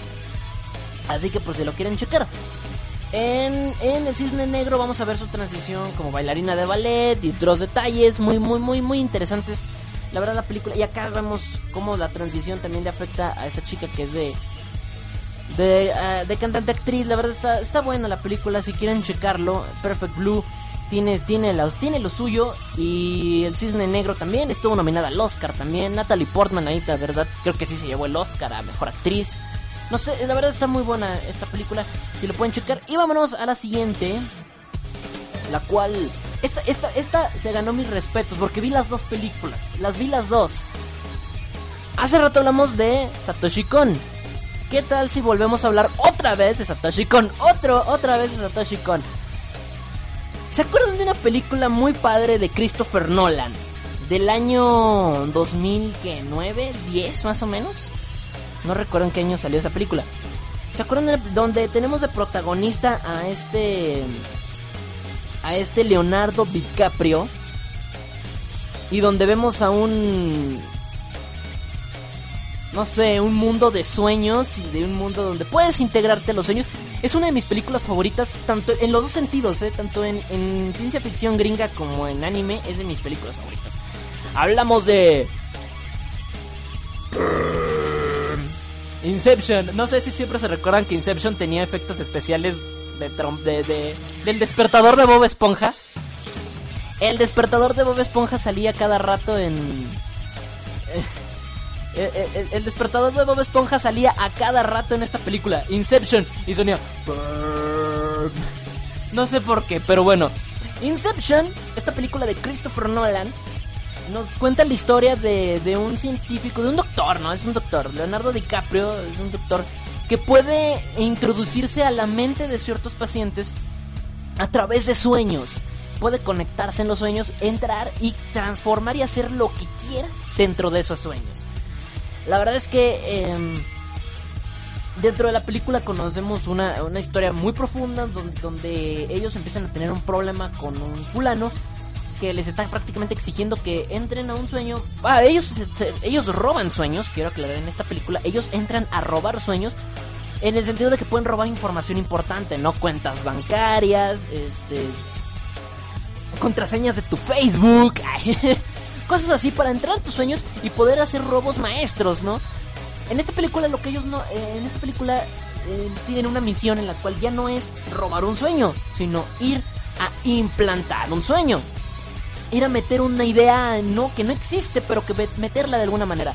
Así que pues si lo quieren checar. En, en El Cisne Negro vamos a ver su transición como bailarina de ballet y otros detalles muy, muy, muy, muy interesantes. La verdad la película, y acá vemos cómo la transición también le afecta a esta chica que es de... De, ah, de cantante actriz, la verdad está, está buena la película, si quieren checarlo, Perfect Blue tiene, tiene, tiene lo suyo y El Cisne Negro también, estuvo nominada al Oscar también, Natalie Portman ahí, la verdad creo que sí se llevó el Oscar a Mejor Actriz. No sé, la verdad está muy buena esta película, si lo pueden checar. Y vámonos a la siguiente, la cual... Esta, esta, esta se ganó mis respetos porque vi las dos películas, las vi las dos. Hace rato hablamos de Satoshi Kon. ¿Qué tal si volvemos a hablar otra vez de Satoshi Kon? Otro, otra vez de Satoshi Kon. ¿Se acuerdan de una película muy padre de Christopher Nolan? Del año 2009, 10 más o menos. No recuerdo en qué año salió esa película. ¿Se acuerdan de- donde tenemos de protagonista a este a este Leonardo DiCaprio y donde vemos a un no sé, un mundo de sueños y de un mundo donde puedes integrarte los sueños. Es una de mis películas favoritas, tanto en los dos sentidos, ¿eh? tanto en ciencia ficción gringa como en anime, es de mis películas favoritas. Hablamos de Inception. No sé si siempre se recuerdan que Inception tenía efectos especiales del despertador de Bob Esponja. El despertador de Bob Esponja salía cada rato en... El, el- el despertador de Bob Esponja salía a cada rato en esta película, Inception, y sonía... No sé por qué, pero bueno. Inception, esta película de Christopher Nolan, nos cuenta la historia de, de un científico, de un doctor, ¿no? Es un doctor. Leonardo DiCaprio es un doctor que puede introducirse a la mente de ciertos pacientes a través de sueños. Puede conectarse en los sueños, entrar y transformar y hacer lo que quiera dentro de esos sueños. La verdad es que em, dentro de la película conocemos una, una historia muy profunda donde, donde ellos empiezan a tener un problema con un fulano que les está prácticamente exigiendo que entren a un sueño. Ah, ellos, ellos roban sueños, quiero aclarar en esta película. Ellos entran a robar sueños En el sentido de que pueden robar información importante, ¿no? Cuentas bancarias, este. Contraseñas de tu Facebook. Cosas así para entrar a tus sueños y poder hacer robos maestros, ¿no? En esta película lo que ellos no... Eh, en esta película eh, tienen una misión en la cual ya no es robar un sueño, sino ir a implantar un sueño. Ir a meter una idea no que no existe, pero que meterla de alguna manera.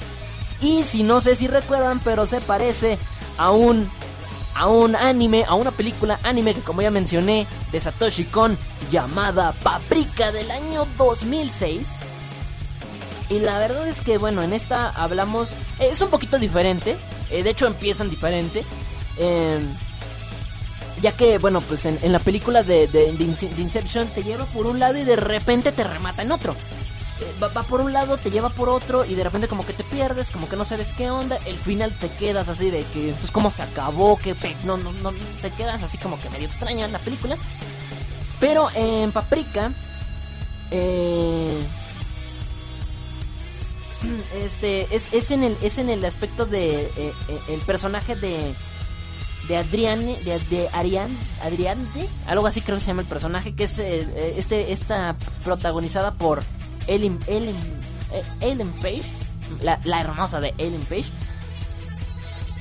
Y si no sé si recuerdan, pero se parece a un a un anime, a una película anime que como ya mencioné de Satoshi Kon llamada Paprika del año 2006 y la verdad es que, bueno, en esta hablamos. Es un poquito diferente. Eh, de hecho, empiezan diferente. Em, ya que, bueno, pues en, la película de, de, Inception te lleva por un lado y de repente te remata en otro. Eh, va, por un lado, te lleva por otro y de repente como que te pierdes, como que no sabes qué onda. El final te quedas así de que, pues, cómo se acabó, que no, no, no, te quedas así como que medio extraña en la película. Pero en Paprika, eh, este es, es, en el es en el aspecto de eh, eh, el personaje de de Adrián de, de Adriante algo así creo que se llama el personaje que es eh, este está protagonizada por Ellen Ellen, Ellen Page la, hermosa de Ellen Page.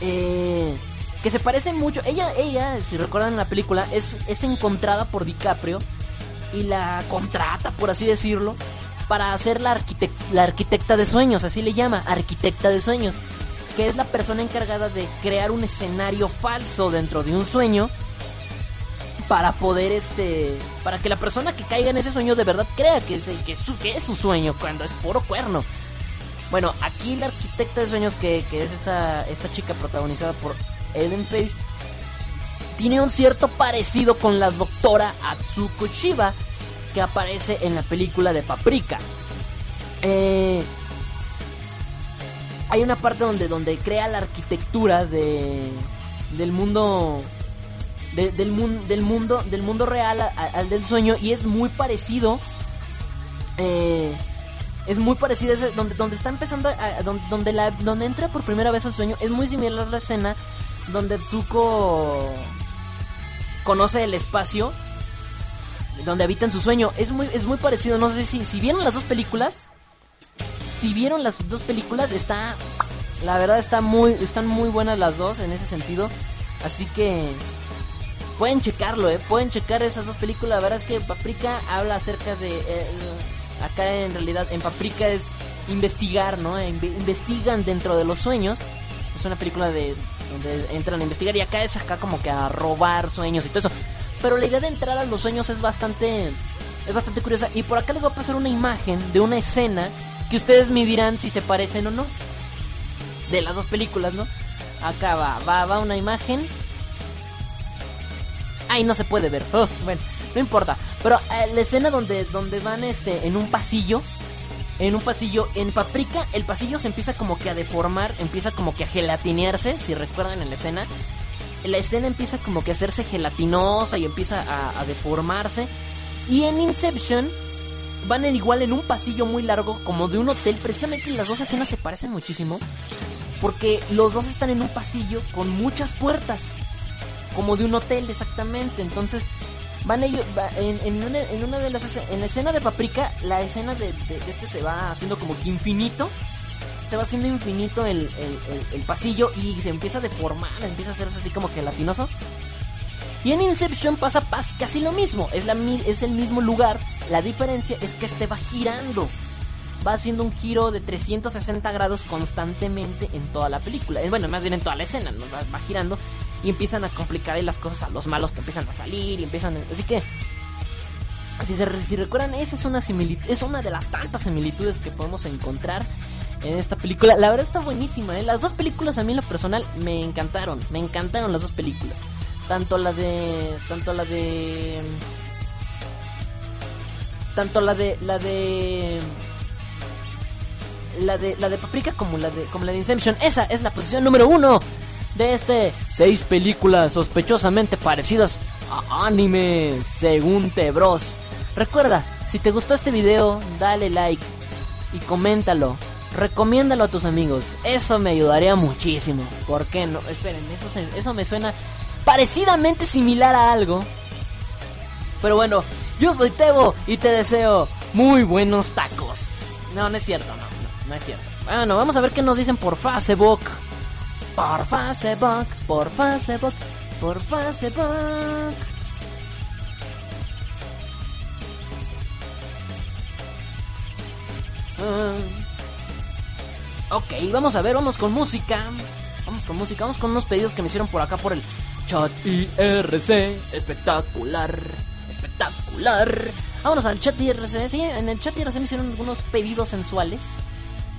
Que se parece mucho ella ella si recuerdan la película es es encontrada por DiCaprio y la contrata por así decirlo para hacer la, la arquitecta de sueños, así le llama, arquitecta de sueños, que es la persona encargada de crear un escenario falso dentro de un sueño para poder este para que la persona que caiga en ese sueño de verdad crea que es, que su, que es su sueño cuando es puro cuerno. Bueno, aquí la arquitecta de sueños que, que es esta, esta chica protagonizada por Ellen Page tiene un cierto parecido con la doctora Atsuko Shiba, que aparece en la película de Paprika. Eh, hay una parte donde, donde crea la arquitectura de, del mundo del, del, mundo del mundo real al, del sueño y es muy parecido eh, es muy parecido ese, donde donde está empezando donde donde, la, donde entra por primera vez al sueño es muy similar a la escena donde Tsuko conoce el espacio donde habitan su sueño. Es muy, es muy parecido, no sé si, si vieron las dos películas. Si vieron las dos películas, está. La verdad está muy. Están muy buenas las dos en ese sentido. Así que. Pueden checarlo, eh. Pueden checar esas dos películas. La verdad es que Paprika habla acerca de. acá en realidad, en Paprika es investigar, ¿no? investigan dentro de los sueños. Es una película de donde entran a investigar y acá es acá como que a robar sueños y todo eso. Pero la idea de entrar a los sueños es bastante es bastante curiosa y por acá les voy a pasar una imagen de una escena que ustedes me dirán si se parecen o no. De las dos películas, ¿no? Acá va, va, una imagen. Ay, no se puede ver. Oh, bueno, no importa. Pero eh, la escena donde, donde van este, en un pasillo. En un pasillo, en Paprika, el pasillo se empieza como que a deformar, empieza como que a gelatinearse, si recuerdan en la escena la escena empieza como que a hacerse gelatinosa y empieza a, deformarse. Y en Inception van igual en un pasillo muy largo como de un hotel. Precisamente las dos escenas se parecen muchísimo. Porque los dos están en un pasillo con muchas puertas. Como de un hotel exactamente. Entonces van ellos en, una, de las en la escena de Paprika la escena de, este se va haciendo como que infinito se va haciendo infinito el, pasillo y se empieza a deformar, empieza a hacerse así como gelatinoso. Y en Inception pasa casi lo mismo, es, la, es el mismo lugar, la diferencia es que este va girando. Va haciendo un giro de 360 grados constantemente en toda la película. Bueno, más bien en toda la escena, ¿no? va, girando y empiezan a complicar las cosas a los malos que empiezan a salir y empiezan... Así que si, se, recuerdan, esa es una es una de las tantas similitudes que podemos encontrar en esta película. La verdad está buenísima, ¿eh? Las dos películas a mí en lo personal me encantaron. Me encantaron las dos películas. Tanto la de. Tanto la de. Tanto la de. La de. La de, la de Paprika como la de, como la de Inception. Esa es la posición número uno de este seis películas sospechosamente parecidas a anime según Tebros. Recuerda, si te gustó este video, dale like y coméntalo recomiéndalo a tus amigos. Eso me ayudaría muchísimo. ¿Por qué no? Esperen, eso, eso me suena parecidamente similar a algo. Pero bueno, yo soy Tebo y te deseo muy buenos tacos. No, no es cierto, no, no, no es cierto. Bueno, vamos a ver qué nos dicen por Facebook. Por Facebook, por Facebook, por Facebook. Mm. Ok, vamos a ver, vamos con música. Vamos con música, vamos con unos pedidos que me hicieron por acá por el chat IRC. Espectacular, espectacular. Vámonos al chat IRC. Sí, en el chat IRC me hicieron algunos pedidos sensuales.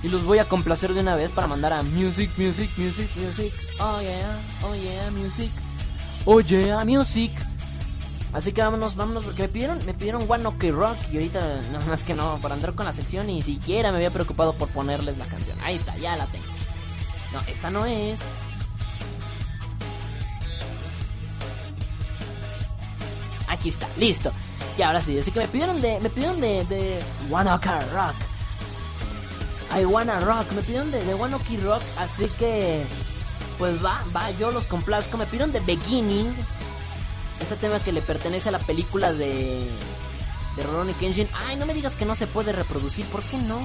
Y los voy a complacer de una vez para mandar a Music, Music, Music, Music. Oh yeah, oh yeah, Music. Oh yeah, Music. Así que vámonos, vámonos, porque me pidieron, me pidieron One Ok Rock y ahorita nada más que no, para andar con la sección ni siquiera me había preocupado por ponerles la canción. Ahí está, ya la tengo. No, esta no es. Aquí está, listo. Y ahora sí, así que me pidieron de, me pidieron de, de Ok Rock. I wanna rock, me pidieron de, de Ok Rock, así que pues va, va, yo los complazco. Me pidieron de Beginning. Este tema que le pertenece a la película de. de Ronnie Kenshin. Ay, no me digas que no se puede reproducir. ¿Por qué no?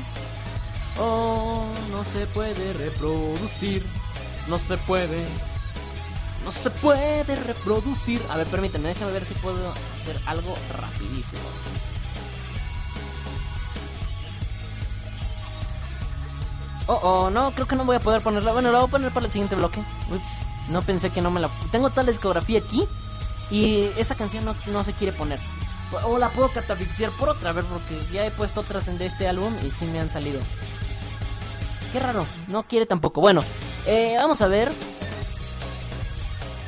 Oh, no se puede reproducir. No se puede. No se puede reproducir. A ver, permíteme, déjame ver si puedo hacer algo rapidísimo. Oh, oh, no, creo que no voy a poder ponerla. Bueno, la voy a poner para el siguiente bloque. Ups, no pensé que no me la. Tengo toda la discografía aquí y esa canción no, no se quiere poner. O, la puedo catafixiar por otra, a ver, porque ya he puesto otras en de este álbum y sí me han salido. Qué raro, no quiere tampoco. Bueno, eh, vamos a ver.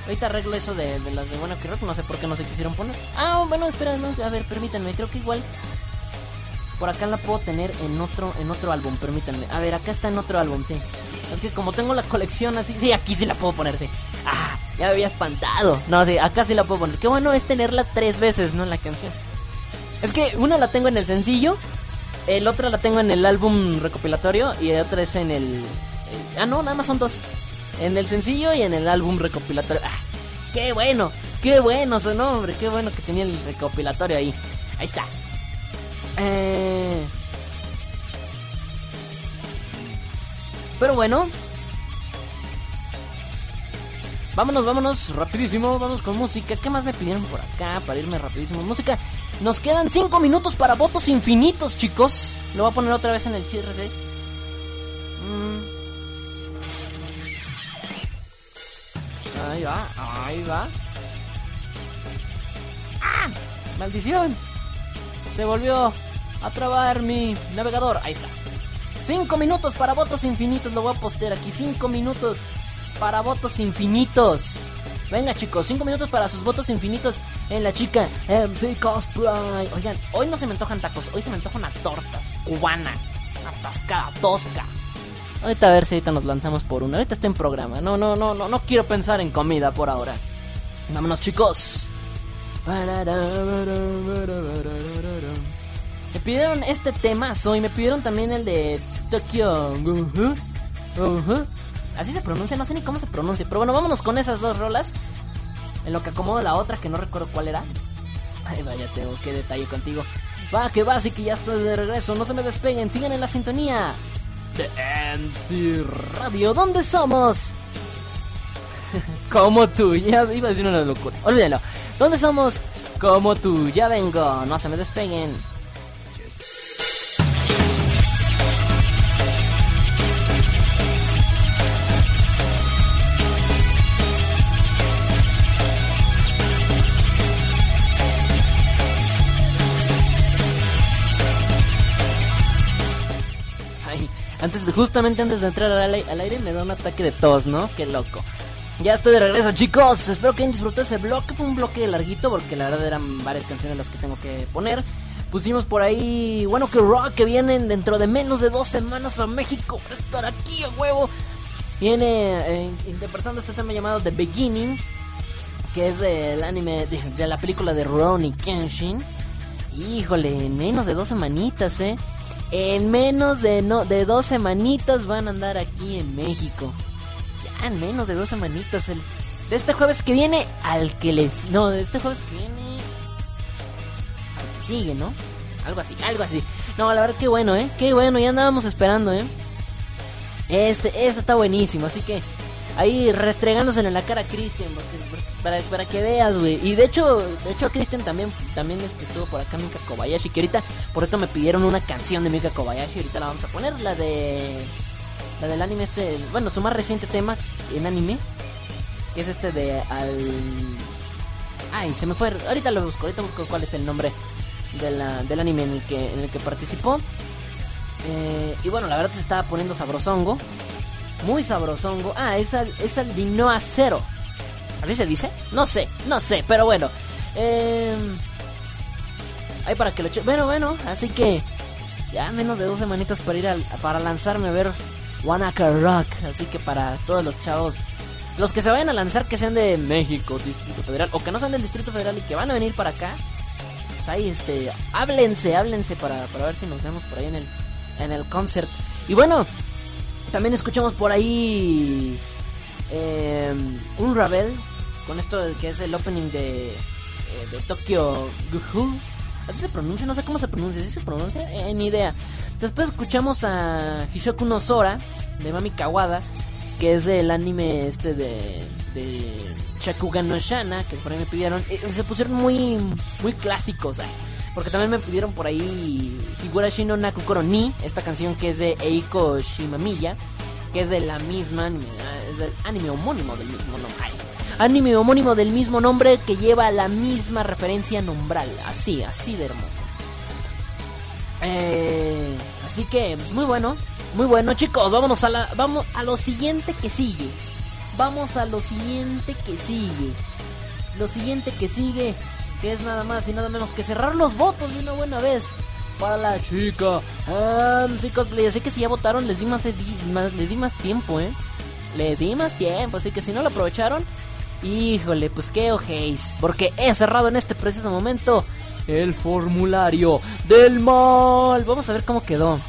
Ahorita arreglo eso de, de las de Bueno Rock, no sé por qué no se quisieron poner. Ah, bueno, espera, no, a ver, permítanme, creo que igual por acá la puedo tener en otro en otro álbum, permítanme. A ver, acá está en otro álbum, sí. Es que como tengo la colección así, sí, aquí sí la puedo poner, sí. Ah, ya me había espantado. No, sí, acá sí la puedo poner. Qué bueno es tenerla tres veces, ¿no? En la canción. Es que una la tengo en el sencillo, el otra la tengo en el álbum recopilatorio y el otra es en el- ah, no, nada más son dos. En el sencillo y en el álbum recopilatorio. Ah, qué bueno, qué bueno su nombre, qué bueno que tenía el recopilatorio ahí. Ahí está. Eh... Pero bueno. Vámonos, vámonos, rapidísimo, vamos con música. ¿Qué más me pidieron por acá para irme rapidísimo? Música. Nos quedan 5 minutos para votos infinitos, chicos. Lo voy a poner otra vez en el. Mm. Ahí va, ahí va. ¡Ah! ¡Maldición! Se volvió a trabar mi navegador. Ahí está. 5 minutos para votos infinitos. Lo voy a postear aquí. 5 minutos para votos infinitos. Venga chicos, 5 minutos para sus votos infinitos en la chica MC Cosplay. Oigan, hoy no se me antojan tacos, hoy se me antoja una tortas cubana, atascada, tosca. Ahorita a ver si ahorita nos lanzamos por una. Ahorita estoy en programa. No, no, no, no, no quiero pensar en comida por ahora. Vámonos chicos. Me pidieron este temazo y me pidieron también el de Tokyo. Así se pronuncia, no sé ni cómo se pronuncia. Pero bueno, vámonos con esas dos rolas. En lo que acomodo la otra, que no recuerdo cuál era. Ay, vaya, tengo qué detalle contigo. Va, que va, así que ya estoy de regreso. No se me despeguen, sigan en la sintonía. De MC Radio, ¿dónde somos? Como tú, ya iba a decir una locura. Olvídalo. ¿Dónde somos? Como tú, ya vengo. No se me despeguen. Antes justamente antes de entrar al, ai- al aire me da un ataque de tos, ¿no? Qué loco. Ya estoy de regreso, chicos. Espero que hayan disfrutado ese bloque. Fue un bloque larguito porque la verdad eran varias canciones las que tengo que poner. Pusimos por ahí, bueno, que rock que vienen dentro de menos de dos semanas a México para estar aquí a huevo. Viene eh, interpretando este tema llamado The Beginning, que es del anime, de, la película de Ronnie Kenshin. Híjole, en menos de dos semanitas, ¿eh? En menos de, no, de dos semanitas van a andar aquí en México. Ya en menos de dos semanitas. El, de este jueves que viene al que les... No, de este jueves que viene... Al que sigue, ¿no? Algo así, algo así. No, la verdad, qué bueno, ¿eh? Qué bueno, ya andábamos esperando, ¿eh? Este, este está buenísimo, así que ahí restregándose en la cara a Cristian para, que veas, güey. Y de hecho, de hecho a Cristian también también es que estuvo por acá Mika Kobayashi, que ahorita por esto me pidieron una canción de Mika Kobayashi, ahorita la vamos a poner la de la del anime este, bueno, su más reciente tema en anime, que es este de al Ay, se me fue. Ahorita lo busco, ahorita busco cuál es el nombre de la, del anime en el que en el que participó. Eh, y bueno, la verdad se estaba poniendo sabrosongo. Muy sabrosongo. Ah, es al, es al Dinoa Cero. ¿Así se dice? No sé, no sé, pero bueno. Eh, ahí para que lo eche. Bueno, bueno, así que ya menos de dos semanitas para ir al, para lanzarme a ver Wanaka Rock. Así que para todos los chavos, los que se vayan a lanzar que sean de México, Distrito Federal, o que no sean del Distrito Federal y que van a venir para acá, pues ahí este, háblense, háblense para, para ver si nos vemos por ahí en el, en el concert. Y bueno, también escuchamos por ahí eh, un Ravel con esto que es el opening de, eh, de Tokyo Guhu. Así se pronuncia, no sé cómo se pronuncia, ¿así se pronuncia? Eh, ni idea. Después escuchamos a Hishoku no Sora de Mami Kawada, que es el anime este de, de no Shana, que por ahí me pidieron. Eh, se pusieron muy, muy clásicos, eh. Porque también me pidieron por ahí Higurashi no Nakukoro Ni, esta canción que es de Eiko Shimamiya, que es de la misma anime, es del anime homónimo del mismo nombre. Anime homónimo del mismo nombre que lleva la misma referencia nombral. Así, así de hermoso. Eh, así que, pues muy bueno. Muy bueno, chicos. Vámonos a la. Vamos a lo siguiente que sigue. Vamos a lo siguiente que sigue. Lo siguiente que sigue. Que es nada más y nada menos que cerrar los votos de una buena vez. Para la chica. Sí, cosplay. Así que si ya votaron, les di más, les di más tiempo, eh. Les di más tiempo. Así que si no lo aprovecharon, Híjole, pues qué ojéis, porque he cerrado en este preciso momento el formulario del mal. Vamos a ver cómo quedó.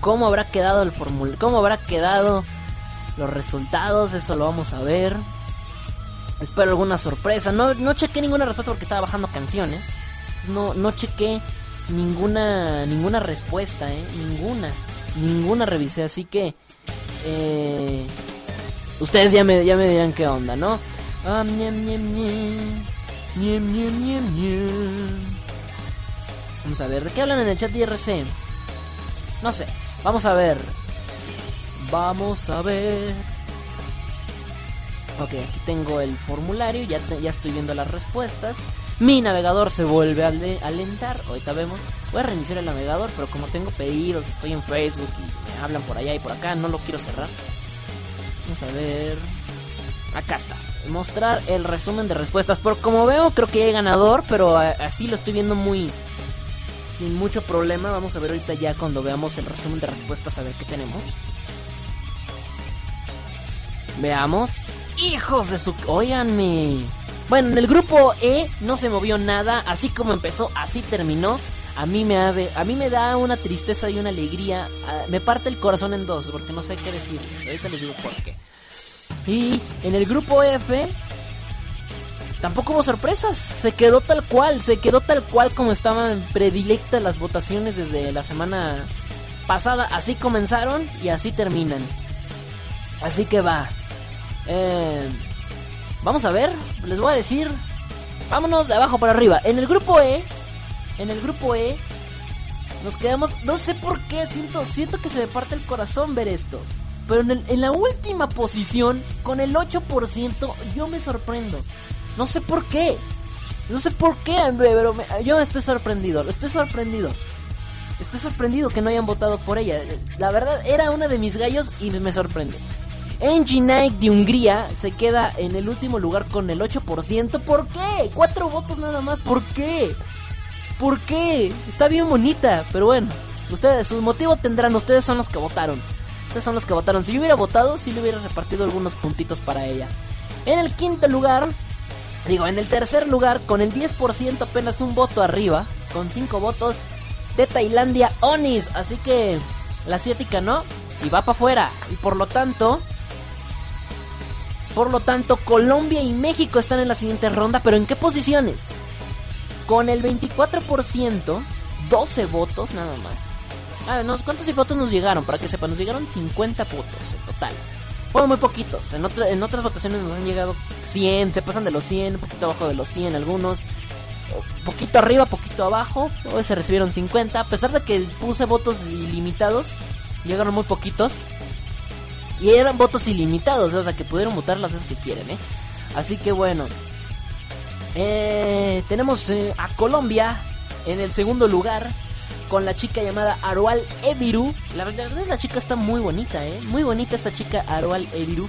¿Cómo habrá quedado el formulario? ¿Cómo habrá quedado los resultados? Eso lo vamos a ver. Espero alguna sorpresa. No, no chequé ninguna respuesta porque estaba bajando canciones. No, no chequé ninguna, ninguna respuesta, ¿eh? Ninguna. Ninguna revisé, así que... Eh, Ustedes ya me, ya me dirán qué onda, ¿no? Ah. Vamos a ver, ¿de qué hablan en el chat IRC? No sé, vamos a ver. Vamos a ver. Ok, aquí tengo el formulario, ya, ya estoy viendo las respuestas. Mi navegador se vuelve a ale- alentar, ahorita vemos. Voy a reiniciar el navegador, pero como tengo pedidos, estoy en Facebook y me hablan por allá y por acá, no lo quiero cerrar. Vamos a ver. Acá está. Mostrar el resumen de respuestas. Por como veo, creo que hay ganador, pero así lo estoy viendo muy. Sin mucho problema. Vamos a ver ahorita ya cuando veamos el resumen de respuestas a ver qué tenemos. Veamos. Hijos de su. Óiganme. Bueno, en el grupo E no se movió nada. Así como empezó, así terminó. A mí me, a mí me da una tristeza y una alegría. ah, me parte el corazón en dos porque no sé qué decirles. Ahorita les digo por qué. Y en el grupo F tampoco hubo sorpresas. Se quedó tal cual. Se quedó tal cual como estaban predilectas las votaciones desde la semana pasada. Así comenzaron y así terminan. Así que va. Eh, vamos a ver. Les voy a decir. Vámonos de abajo para arriba. En el grupo E. En el grupo E. Nos quedamos. No sé por qué. Siento, siento que se me parte el corazón ver esto. Pero en, el- en la última posición, con el 8%, yo me sorprendo. No sé por qué. No sé por qué, pero me- yo estoy sorprendido. Estoy sorprendido. Estoy sorprendido que no hayan votado por ella. La verdad, era una de mis gallos y me sorprende. Angie Nike de Hungría se queda en el último lugar con el 8%. ¿Por qué? Cuatro votos nada más. ¿Por qué? ¿Por qué? Está bien bonita, pero bueno. Ustedes, su motivo tendrán. Ustedes son los que votaron. Ustedes son los que votaron. Si yo hubiera votado, sí le hubiera repartido algunos puntitos para ella. En el quinto lugar, digo, en el tercer lugar, con el 10% apenas un voto arriba, con 5 votos, de Tailandia, Onis. Así que la asiática no y va para afuera. Y por lo tanto, por lo tanto, Colombia y México están en la siguiente ronda, pero ¿en qué posiciones? Con el 24%, 12 votos nada más. A ver, ¿cuántos votos nos llegaron? Para que sepan, nos llegaron 50 votos en total. Fueron muy poquitos. En, otras votaciones nos han llegado 100, se pasan de los 100, un poquito abajo de los 100 algunos. Poquito arriba, poquito abajo. Hoy se recibieron 50. A pesar de que puse votos ilimitados, llegaron muy poquitos. Y eran votos ilimitados, o sea que pudieron votar las veces que quieren, ¿eh? Así que bueno. Eh, tenemos eh, a Colombia en el segundo lugar con la chica llamada Arual Eviru. La verdad es que la chica está muy bonita, ¿eh? Muy bonita esta chica Arual Eviru.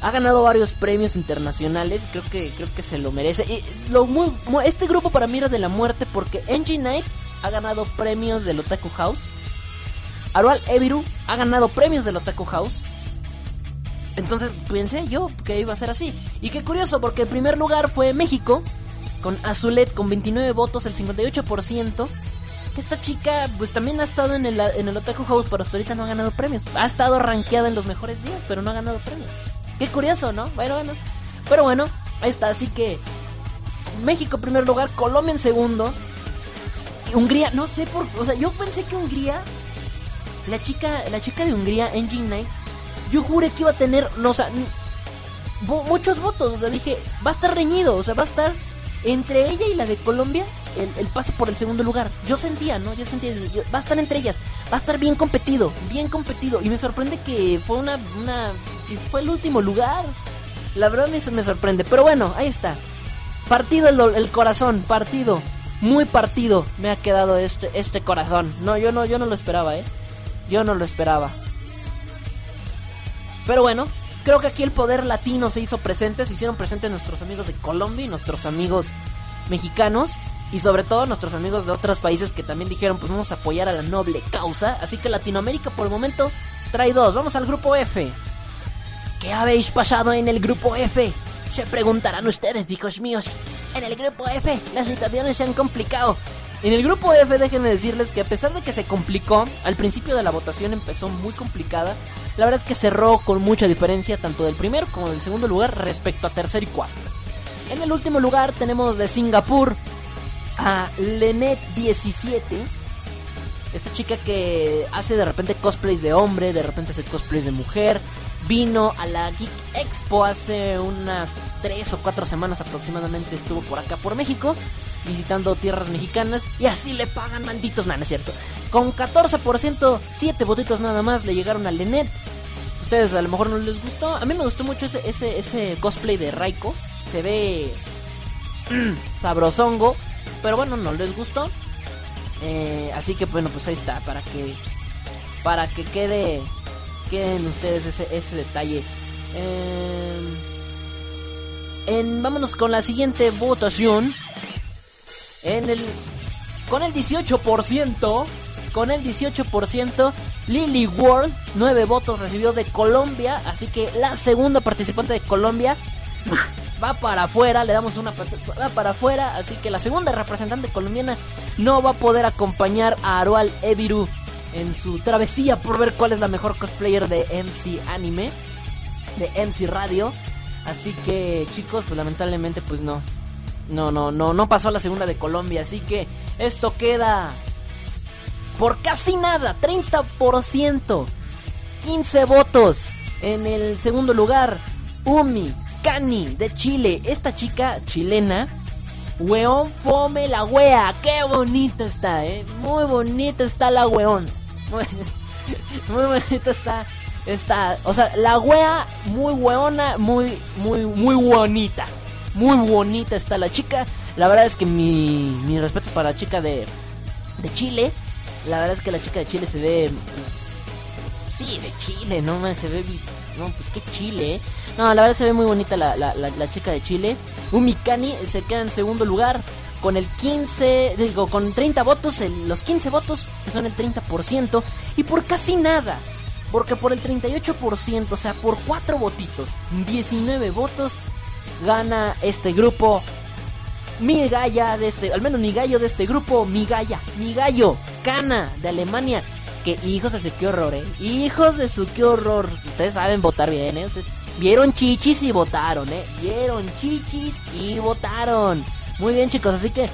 Ha ganado varios premios internacionales, creo que creo que se lo merece. Y lo muy, este grupo para mí era de la muerte porque Engine Night ha ganado premios del Otaku House. Arual Eviru ha ganado premios del Otaku House. Entonces pensé yo que iba a ser así. Y qué curioso, porque el primer lugar fue México, con Azulet con 29 votos, el 58%. Que esta chica, pues también ha estado en el, en el Otaku House, pero hasta ahorita no ha ganado premios. Ha estado rankeada en los mejores días, pero no ha ganado premios. Qué curioso, ¿no? Bueno, bueno. Pero bueno, ahí está. Así que México primer lugar, Colombia en segundo. Y Hungría, no sé por... O sea, yo pensé que Hungría... La chica, la chica de Hungría, Engine Night yo juré que iba a tener, no, o sea, muchos votos. O sea, dije, va a estar reñido, o sea, va a estar entre ella y la de Colombia el, pase por el segundo lugar. Yo sentía, ¿no? Yo sentía, va a estar entre ellas, va a estar bien competido, bien competido. Y me sorprende que fue una, una fue el último lugar. La verdad me, me sorprende, pero bueno, ahí está. Partido el, el, corazón, partido, muy partido me ha quedado este, este corazón. No, yo no, yo no lo esperaba, ¿eh? Yo no lo esperaba. Pero bueno, creo que aquí el poder latino se hizo presente, se hicieron presentes nuestros amigos de Colombia y nuestros amigos mexicanos y sobre todo nuestros amigos de otros países que también dijeron pues vamos a apoyar a la noble causa. Así que Latinoamérica por el momento trae dos. Vamos al grupo F. ¿Qué habéis pasado en el grupo F? Se preguntarán ustedes, hijos míos. En el grupo F las situaciones se han complicado. En el grupo F déjenme decirles que a pesar de que se complicó, al principio de la votación empezó muy complicada, la verdad es que cerró con mucha diferencia tanto del primer como del segundo lugar respecto a tercer y cuarto. En el último lugar tenemos de Singapur a Lenet17. Esta chica que hace de repente cosplays de hombre, de repente hace cosplays de mujer. Vino a la Geek Expo hace unas 3 o 4 semanas aproximadamente. Estuvo por acá por México visitando tierras mexicanas y así le pagan malditos, nada, es cierto. Con 14%, 7 votitos nada más le llegaron a Lenet. Ustedes a lo mejor no les gustó. A mí me gustó mucho ese, ese, cosplay de Raiko. Se ve sabrosongo. Pero bueno, no les gustó. Eh, así que bueno, pues ahí está. Para que. Para que quede. Queden ustedes ese, ese detalle. Eh, en, vámonos con la siguiente votación. En el, con el 18%, con el 18%, Lily World, 9 votos recibió de Colombia, así que la segunda participante de Colombia va para afuera, le damos una va para afuera, así que la segunda representante colombiana no va a poder acompañar a Arual Eviru en su travesía por ver cuál es la mejor cosplayer de MC Anime, de MC Radio. Así que chicos, pues lamentablemente pues no, no, no, no, no pasó a la segunda de Colombia. Así que esto queda por casi nada, 30%. 15 votos en el segundo lugar. Umi Cani de Chile. Esta chica chilena. Weón fome la wea. Qué bonita está, eh. Muy bonita está la weón. Muy, bonita está. Está. O sea, la wea muy weona. Muy, muy, muy bonita. Muy bonita está la chica. La verdad es que mi, mi respeto para la chica de, de Chile. La verdad es que la chica de Chile se ve. Pues, sí, de Chile, no man, se ve. No, pues qué Chile, ¿eh? No, la verdad se ve muy bonita la, la, la, chica de Chile. Umikani se queda en segundo lugar con el 15, digo, con 30 votos, los 15 votos, que son el 30%, y por casi nada, porque por el 38%, o sea, por 4 votitos, 19 votos, gana este grupo mi galla de este, al menos mi gallo de este grupo, mi galla, mi gallo, Cana de Alemania. Que hijos de su qué horror, eh. Hijos de su qué horror. Ustedes saben votar bien, eh. Ustedes vieron chichis y votaron, eh. Vieron chichis y votaron. Muy bien, chicos, así que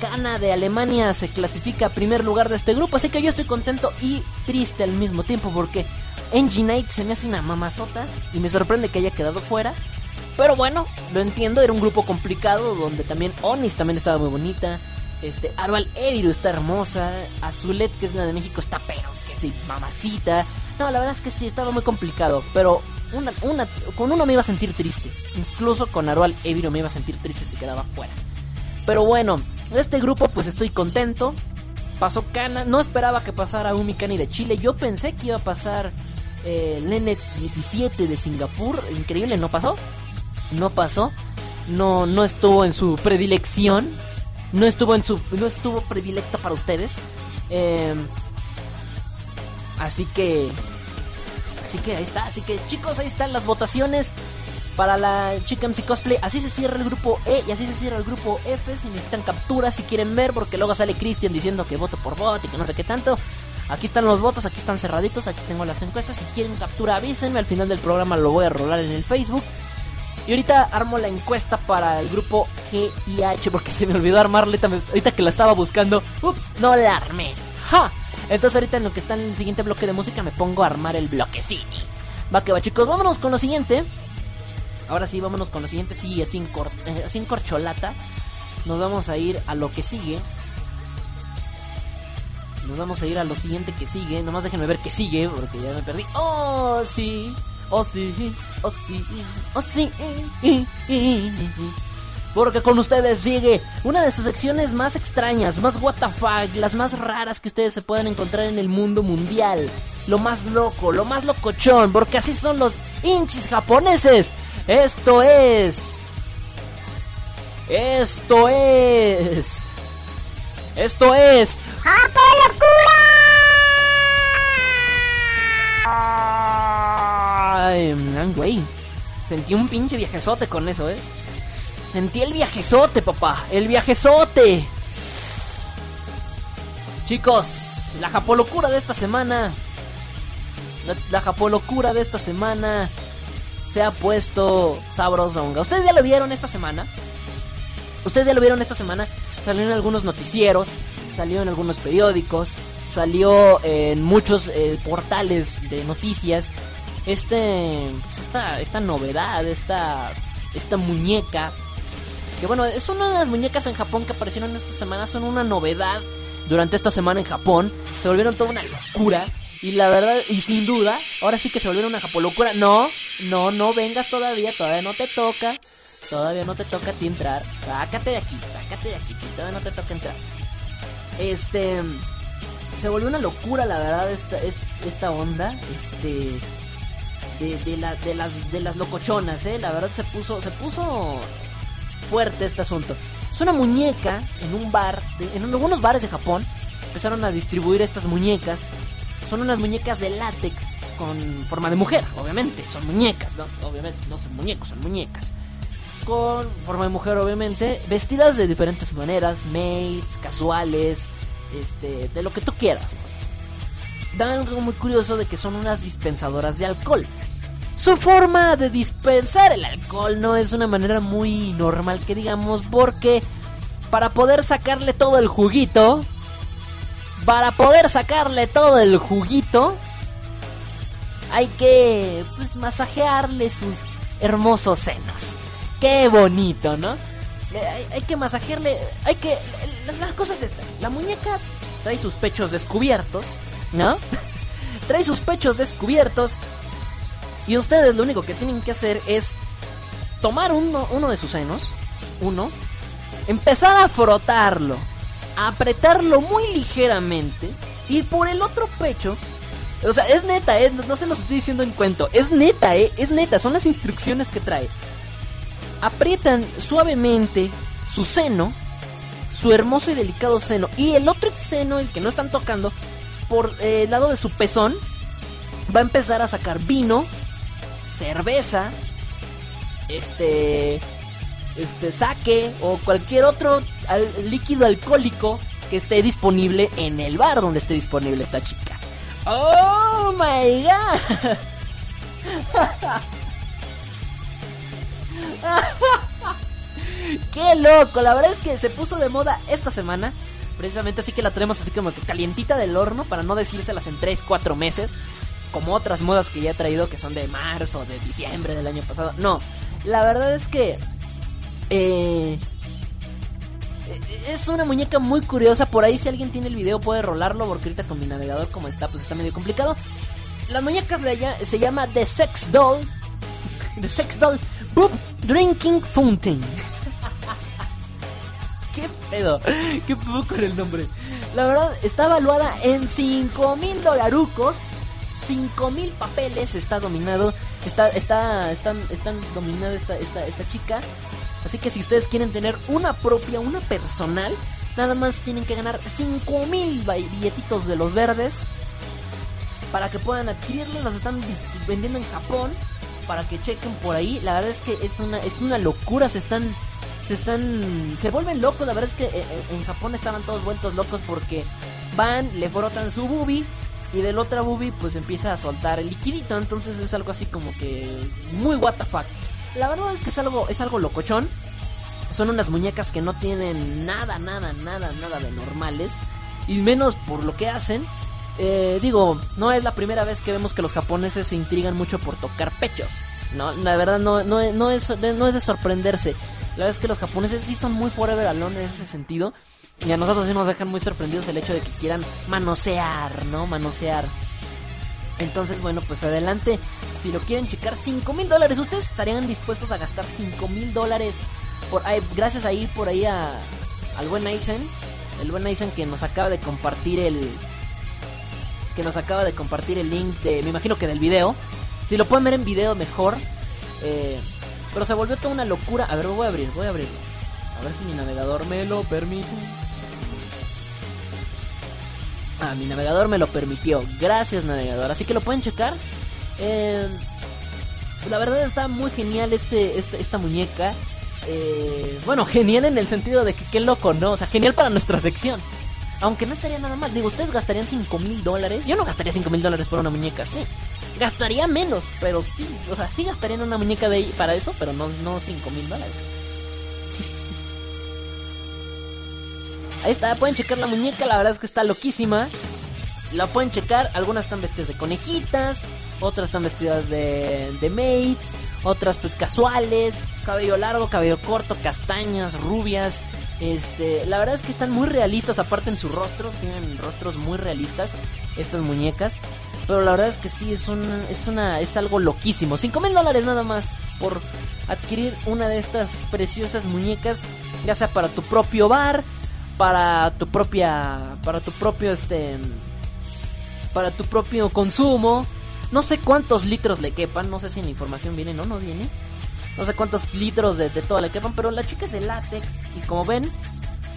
Cana de Alemania se clasifica a primer lugar de este grupo, así que yo estoy contento y triste al mismo tiempo porque Engine se me hace una mamazota y me sorprende que haya quedado fuera. Pero bueno, lo entiendo, era un grupo complicado donde también Onis también estaba muy bonita. Este, Arval Eviru está hermosa. Azulet, que es la de México, está pero que sí, mamacita. No, la verdad es que sí, estaba muy complicado. Pero una, con uno me iba a sentir triste. Incluso con Arval Eviru me iba a sentir triste si quedaba fuera. Pero bueno, de este grupo pues estoy contento. Pasó Cana, no esperaba que pasara un Mikani de Chile. Yo pensé que iba a pasar eh, Lenet 17 de Singapur. Increíble, no pasó. No pasó. No, no estuvo en su predilección. No estuvo en su. No estuvo predilecta para ustedes. Eh, así que. Así que ahí está. Así que chicos, ahí están las votaciones para la Chica MC Cosplay. Así se cierra el grupo E y así se cierra el grupo F. Si necesitan capturas, si quieren ver, porque luego sale Cristian diciendo que voto por voto y que no sé qué tanto. Aquí están los votos, aquí están cerraditos, aquí tengo las encuestas. Si quieren captura, avísenme. Al final del programa lo voy a rolar en el Facebook. Y ahorita armo la encuesta para el grupo G y H porque se me olvidó armarla. Ahorita que la estaba buscando, ups, no la armé. ¡Ja! Entonces ahorita en lo que está en el siguiente bloque de música me pongo a armar el bloquecini. Va que va chicos, vámonos con lo siguiente. Ahora sí, vámonos con lo siguiente. Sí, así en, cor eh, así en corcholata. Nos vamos a ir a lo que sigue. Nos vamos a ir a lo siguiente que sigue. Nomás déjenme ver que sigue porque ya me perdí. ¡Oh, sí! ¡Oh, sí! ¡Oh, sí! ¡Oh, sí! Porque con ustedes sigue una de sus secciones más extrañas, más WTF, las más raras que ustedes se pueden encontrar en el mundo mundial. Lo más loco, lo más locochón, porque así son los hinchis japoneses. Esto es. Esto es. Esto es. ¡Japón Ay, güey. Sentí un pinche viajezote con eso, eh. Sentí el viajezote, papá. El viajezote. Chicos, la japolocura de esta semana. La, la japolocura de esta semana se ha puesto sabrosonga. ¿Ustedes ya lo vieron esta semana? ¿Ustedes ya lo vieron esta semana? Salió en algunos noticieros, salió en algunos periódicos, salió en muchos eh, portales de noticias. Este, pues esta, esta novedad, esta, esta muñeca, que bueno, es una de las muñecas en Japón que aparecieron esta semana, son una novedad durante esta semana en Japón. Se volvieron toda una locura. Y la verdad, y sin duda, ahora sí que se volvieron una japolocura. No, no, no vengas todavía, todavía no te toca. Todavía no te toca a ti entrar. Sácate de aquí, sácate de aquí, todavía no te toca entrar. Este. Se volvió una locura, la verdad, esta, esta onda. Este. De, de, la, de, las, de las locochonas, ¿eh? La verdad se puso, se puso fuerte este asunto. Es una muñeca en un bar, en algunos bares de Japón. Empezaron a distribuir estas muñecas son unas muñecas de látex con forma de mujer, obviamente. Son muñecas, ¿no? Obviamente, no son muñecos, son muñecas. Con forma de mujer, obviamente. Vestidas de diferentes maneras, maids, casuales, este, de lo que tú quieras. Dan algo muy curioso de que son unas dispensadoras de alcohol. Su forma de dispensar el alcohol no es una manera muy normal que digamos porque para poder sacarle todo el juguito, para poder sacarle todo el juguito, hay que pues masajearle sus hermosos senos. Qué bonito, ¿no? Hay, que masajearle, hay que las cosas están. La muñeca trae sus pechos descubiertos, ¿no? trae sus pechos descubiertos y ustedes lo único que tienen que hacer es tomar uno, uno de sus senos, uno, empezar a frotarlo apretarlo muy ligeramente y por el otro pecho. O sea, es neta, ¿eh? no se los estoy diciendo en cuento. Es neta, ¿eh? Es neta, son las instrucciones que trae. Aprietan suavemente su seno, su hermoso y delicado seno, y el otro seno, el que no están tocando, por eh, el lado de su pezón, va a empezar a sacar vino, cerveza, este, este sake o cualquier otro líquido alcohólico que esté disponible en el bar donde esté disponible esta chica. Oh my god. Qué loco, la verdad es que se puso de moda esta semana. Precisamente así que la tenemos así como que calientita del horno para no decírselas en 3, 4 meses. Como otras modas que ya he traído que son de marzo, de diciembre del año pasado. No, la verdad es que... Eh, es una muñeca muy curiosa. Por ahí si alguien tiene el video puede rolarlo. Porque ahorita con mi navegador como está pues está medio complicado. De allá se llama The Sex Doll. The Sex Doll Boop Drinking Fountain. ¿Qué pedo? ¿Qué pedo con el nombre? La verdad, está evaluada en 5 mil dolarucos. 5 mil papeles está dominado. Está, está, están, están dominada esta, esta, esta chica. Así que si ustedes quieren tener una propia, una personal, nada más tienen que ganar 5 mil billetitos de los verdes. Para que puedan adquirirlas. Las están vendiendo en Japón. Para que chequen por ahí. La verdad es que es una, es una locura. Se están se están se vuelven locos la verdad es que eh, eh, en Japón estaban todos vueltos locos porque van le frotan su boobie y del otra boobie pues empieza a soltar el liquidito. Entonces es algo así como que muy what the fuck. La verdad es que es algo es algo locochón. Son unas muñecas que no tienen nada nada nada nada de normales. Y menos por lo que hacen. Eh, digo no es la primera vez que vemos que los japoneses se intrigan mucho por tocar pechos no, la verdad no, no, no, es, no es de sorprenderse. La verdad es que los japoneses sí son muy forever alone en ese sentido. Y a nosotros sí nos dejan muy sorprendidos el hecho de que quieran manosear, ¿no? Manosear. Entonces, bueno, pues adelante. Si lo quieren checar, 5 mil dólares. ¿Ustedes estarían dispuestos a gastar 5 mil dólares? Por, gracias ahí, por ahí a, al buen Aizen. El buen Aizen que nos acaba de compartir el... Que nos acaba de compartir el link de... Me imagino que del video. Si lo pueden ver en video mejor. Eh, pero se volvió toda una locura. A ver, voy a abrir, voy a abrir. A ver si mi navegador me lo permite. Ah, mi navegador me lo permitió. Gracias, navegador. Así que lo pueden checar. Eh, la verdad está muy genial este, este esta muñeca. Eh, bueno, genial en el sentido de que qué loco, ¿no? O sea, genial para nuestra sección. Aunque no estaría nada mal. Digo, ¿ustedes gastarían 5 mil dólares? Yo no gastaría 5 mil dólares por una muñeca, sí. Gastaría menos, pero sí, o sea, sí gastaría en una muñeca de para eso, pero no, no 5 mil dólares. Ahí está, pueden checar la muñeca, la verdad es que está loquísima. La pueden checar, algunas están vestidas de conejitas, otras están vestidas de, de maids, otras pues casuales, cabello largo, cabello corto, castañas, rubias. Este, la verdad es que están muy realistas, aparte en sus rostros, tienen rostros muy realistas estas muñecas. Pero la verdad es que sí, es, un, es, una, es algo loquísimo. 5 mil dólares nada más por adquirir una de estas preciosas muñecas. Ya sea para tu propio bar, para tu propia. Para tu propio este. Para tu propio consumo. No sé cuántos litros le quepan. No sé si en la información viene o no viene. No sé cuántos litros de, de todo le quepan. Pero la chica es de látex. Y como ven.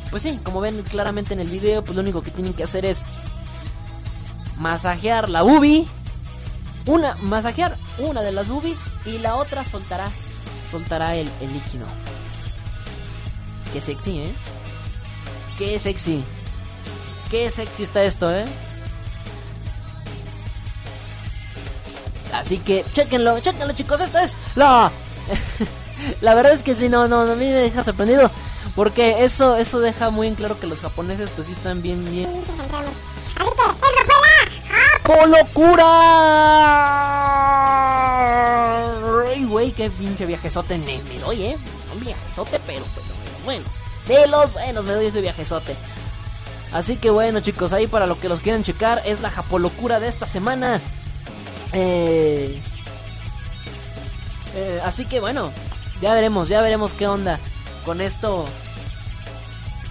Pues sí, como ven claramente en el video. Pues lo único que tienen que hacer es masajear la ubi. Una, masajear una de las boobies y la otra soltará, soltará el, el líquido. Qué sexy, ¿eh? Qué sexy. Qué sexy está esto, ¿eh? Así que chequenlo, chequenlo chicos, esta es la... la verdad es que sí, no, no, a mí me deja sorprendido. Porque eso, eso deja muy en claro que los japoneses pues sí están bien, bien... ¡Oh, locura! ¡Ay! ¡Qué pinche viajezote me, doy, eh! Un viajezote, pero, pero buenos. De los buenos me doy ese viajezote. Así que bueno, chicos, ahí para lo que los quieran checar es la japolocura de esta semana. Eh, eh, así que bueno, ya veremos, ya veremos qué onda con esto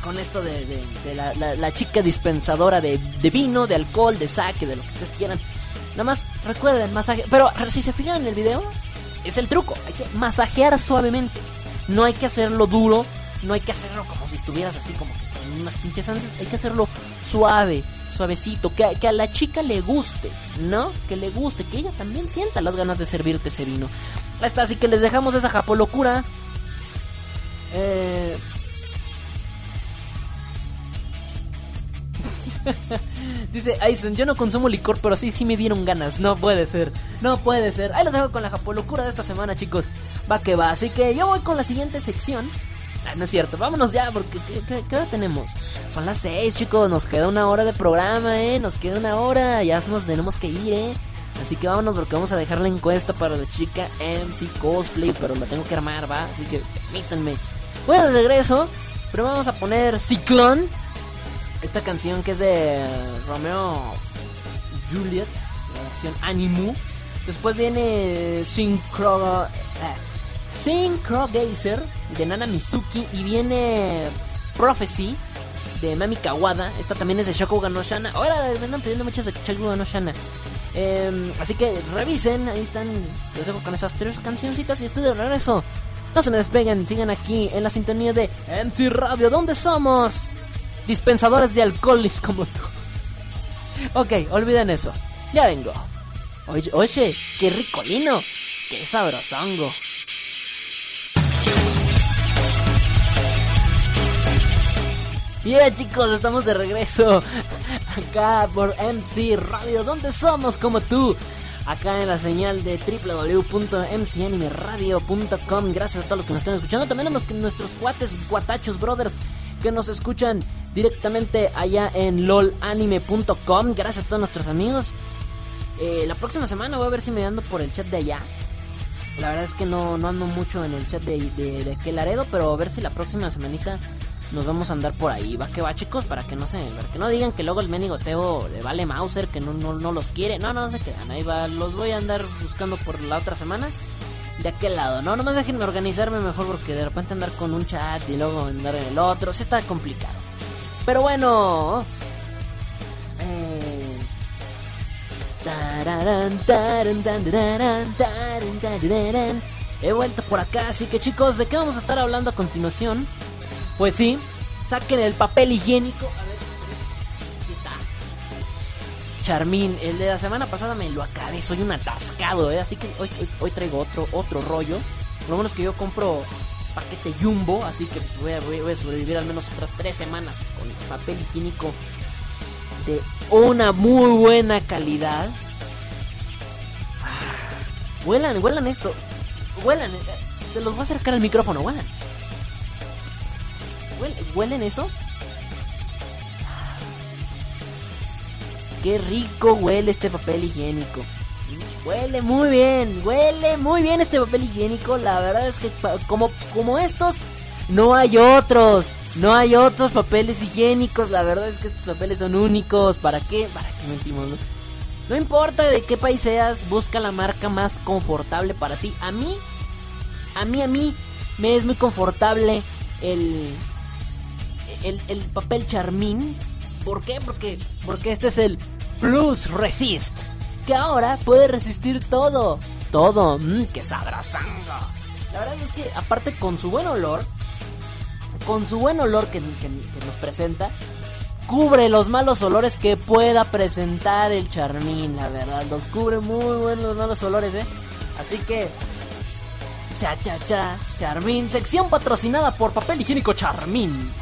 con esto de, la, chica dispensadora de, vino, de alcohol, de saque, de lo que ustedes quieran. Nada más recuerden, masaje. Pero si se fijan en el video, es el truco. Hay que masajear suavemente. No hay que hacerlo duro. No hay que hacerlo como si estuvieras así como con unas pinches ansias. Hay que hacerlo suave, suavecito. Que, que, a la chica le guste, ¿no? Que le guste. Que ella también sienta las ganas de servirte ese vino. Hasta así que les dejamos esa japolocura. Eh... Dice Aizen, yo no consumo licor, pero sí, sí me dieron ganas. No puede ser, no puede ser. Ahí los dejo con la japolocura de esta semana, chicos. Va que va. Así que yo voy con la siguiente sección. Ah, no es cierto, vámonos ya, porque ¿qué, hora tenemos? Son las 6, chicos. Nos queda una hora de programa, eh. Nos queda una hora. Ya nos tenemos que ir, eh. Así que vámonos porque vamos a dejar la encuesta para la chica MC Cosplay, pero la tengo que armar, va. Así que permítanme. Bueno, regreso. Pero vamos a poner Ciclón esta canción que es de Romeo Juliet, la versión Animu. Después viene Synchro, eh, Synchro Gazer de Nana Mizuki y viene Prophecy de Mami Kawada. Esta también es de Shakugan no Shana. Ahora me andan pidiendo muchas de Shakugan no Shana. Em, así que revisen, ahí están. Les dejo con esas tres cancioncitas y estoy de regreso. No se me despeguen, sigan aquí en la sintonía de MC Radio. ¿Dónde somos? dispensadores de alcoholes como tú. Ok, olviden eso. Ya vengo. Oye, oye, qué ricolino. Qué sabrosongo. Yeah chicos, estamos de regreso acá por MC Radio, donde somos como tú, acá en la señal de www.mcanimeradio.com. Gracias a todos los que nos están escuchando, también a los nuestros cuates, cuatachos, brothers que nos escuchan directamente allá en lolanime.com. Gracias a todos nuestros amigos. Eh, la próxima semana voy a ver si me ando por el chat de allá. La verdad es que no, no ando mucho en el chat de, de, de aquel Laredo, pero a ver si la próxima semanita nos vamos a andar por ahí. Va que va, chicos, para que no se, para que no digan que luego el mendigo Teo le vale Mauser, que no, no, no los quiere. No, no, no se crean. Ahí va, los voy a andar buscando por la otra semana de aquel lado, ¿no? Nomás déjenme organizarme mejor porque de repente andar con un chat y luego andar en el otro, sí está complicado. Pero bueno. Eh, he vuelto por acá, así que chicos, ¿de qué vamos a estar hablando a continuación? Pues sí, saquen el papel higiénico. Charmín. El de la semana pasada me lo acabé, soy un atascado, ¿eh? Así que hoy, hoy, traigo otro, otro rollo. Lo bueno es que yo compro paquete jumbo, así que pues voy, a, voy, a, sobrevivir al menos otras tres semanas con papel higiénico de una muy buena calidad. Ah, huelan, huelan esto. Huelan, eh, se los voy a acercar al micrófono, huelan. ¿Huelen eso? Qué rico huele este papel higiénico. Huele muy bien, huele muy bien este papel higiénico. La verdad es que como, como estos, no hay otros. No hay otros papeles higiénicos. La verdad es que estos papeles son únicos. ¿Para qué? ¿Para qué mentimos? No? no importa de qué país seas, busca la marca más confortable para ti. A mí, a mí, a mí, me es muy confortable el, el, el papel charmín. ¿Por qué? Porque, porque este es el Plus Resist, que ahora puede resistir todo. Todo, mmm, que sabrosando. La verdad es que aparte con su buen olor, con su buen olor que, nos presenta, cubre los malos olores que pueda presentar el Charmín, la verdad. Los cubre muy buenos malos olores, ¿eh? Así que... Cha, cha, cha, Charmín, sección patrocinada por Papel Higiénico Charmín.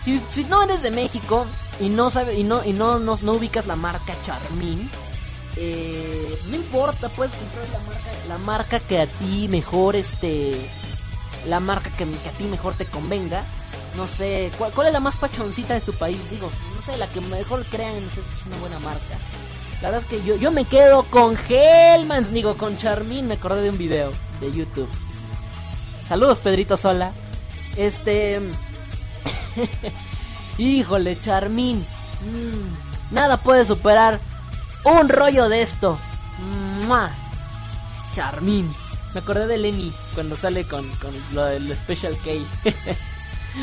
Si, si no eres de México, y no sabe y no y no, no, no ubicas la marca Charmin, eh, no importa, puedes comprar la marca, la marca que a ti mejor este la marca que, a ti mejor te convenga. No sé, ¿cuál, es la más pachoncita de su país? Digo, no sé, la que mejor crean no sé, es una buena marca. La verdad es que yo, yo me quedo con Hellmans, digo, con Charmin, me acordé de un video de YouTube. Saludos, Pedrito Sola. Este. Híjole, Charmín. Mm, nada puede superar un rollo de esto. Charmín. Me acordé de Lenny cuando sale con, con lo del Special K.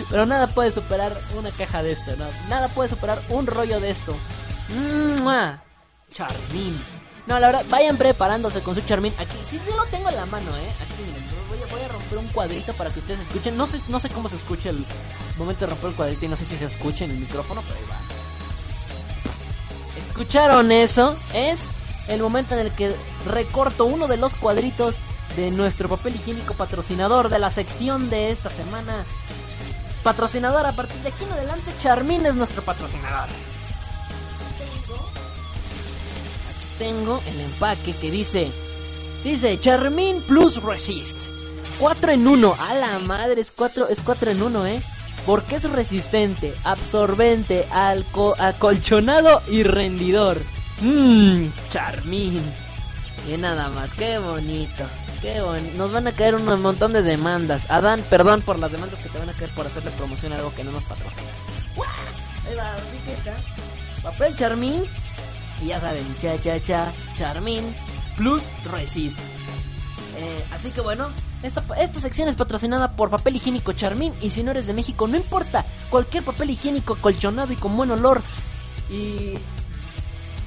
Pero nada puede superar una caja de esto. Nada puede superar un rollo de esto. Charmín. No, la verdad, vayan preparándose con su Charmín. Aquí, sí, sí lo tengo en la mano, ¿eh? Aquí, miren, voy a, romper un cuadrito para que ustedes escuchen. No sé, no sé cómo se escucha el momento de romper el cuadrito y no sé si se escucha en el micrófono, pero ahí va. ¿Escucharon eso? Es el momento en el que recorto uno de los cuadritos de nuestro papel higiénico patrocinador de la sección de esta semana. Patrocinador a partir de aquí en adelante, Charmin es nuestro patrocinador. Tengo el empaque que dice, dice Charmin Plus Resist. 4 en 1, a la madre, es 4 es cuatro en 1, eh. Porque es resistente, absorbente, alco acolchonado y rendidor. Mmm, Charmin. Y nada más, qué bonito. Qué bonito. Nos van a caer un montón de demandas. Adán, perdón por las demandas que te van a caer por hacerle promoción a algo que no nos patrocina. Así que está. Papel Charmin. Ya saben, cha cha cha, Charmin plus Resist. Eh, así que bueno, esta, esta, sección es patrocinada por Papel Higiénico Charmin. Y si no eres de México, no importa. Cualquier papel higiénico acolchonado y con buen olor. Y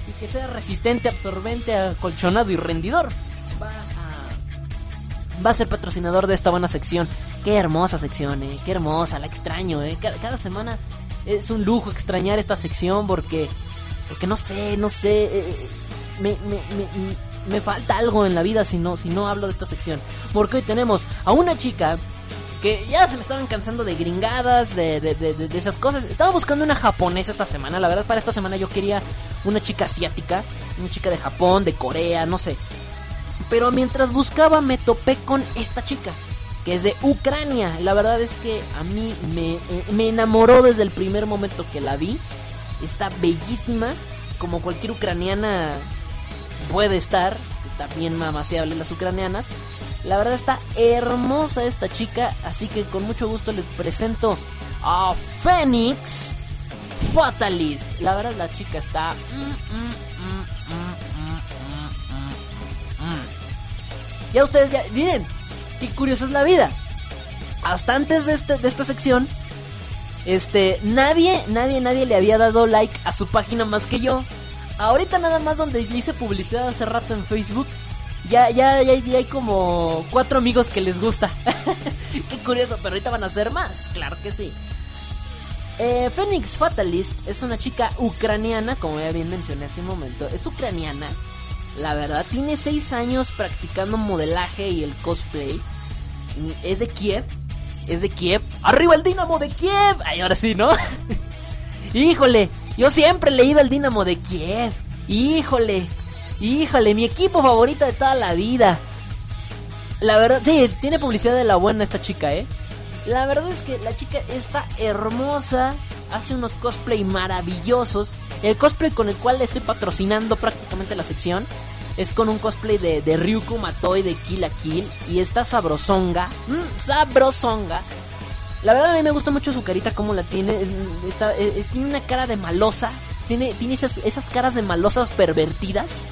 y que sea resistente, absorbente, acolchonado y rendidor. Va a, va a ser patrocinador de esta buena sección. Qué hermosa sección, eh. Qué hermosa, la extraño, eh. Cada, cada semana es un lujo extrañar esta sección porque, porque no sé, no sé. Eh, me, me, me, me, falta algo en la vida si no, si no hablo de esta sección. Porque hoy tenemos a una chica que ya se me estaban cansando de gringadas, de, de, de, de, esas cosas. Estaba buscando una japonesa esta semana. La verdad, para esta semana yo quería una chica asiática, una chica de Japón, de Corea, no sé. Pero mientras buscaba me topé con esta chica, que es de Ucrania. La verdad es que a mí me, me enamoró desde el primer momento que la vi. Está bellísima, como cualquier ucraniana puede estar. Está bien mamaseable las ucranianas. La verdad está hermosa esta chica, así que con mucho gusto les presento a Phoenix Fatalist. La verdad la chica está... Ya ustedes ya... Miren, qué curiosa es la vida. Hasta antes de, este, de esta sección, este, nadie, nadie, nadie le había dado like a su página más que yo. Ahorita nada más donde le hice publicidad hace rato en Facebook ya, ya, ya, hay como cuatro amigos que les gusta. Qué curioso, pero ahorita van a ser más, claro que sí. Eh, Phoenix Fatalist es una chica ucraniana, como ya bien mencioné hace un momento. Es ucraniana, la verdad. Tiene seis años practicando modelaje y el cosplay. Es de Kiev. Es de Kiev. ¡Arriba el Dinamo de Kiev! Ay, ahora sí, ¿no? Híjole, yo siempre he leído el Dinamo de Kiev. Híjole, Híjole, mi equipo favorito de toda la vida. La verdad, sí, tiene publicidad de la buena esta chica, ¿eh? La verdad es que la chica está hermosa, hace unos cosplay maravillosos. El cosplay con el cual estoy patrocinando prácticamente la sección es con un cosplay de, de Ryuko Matoi de Kill la Kill. Y está sabrosonga, mmm, sabrosonga. La verdad a mí me gusta mucho su carita, como la tiene. Es, está, es, tiene una cara de malosa. Tiene, tiene esas, esas caras de malosas pervertidas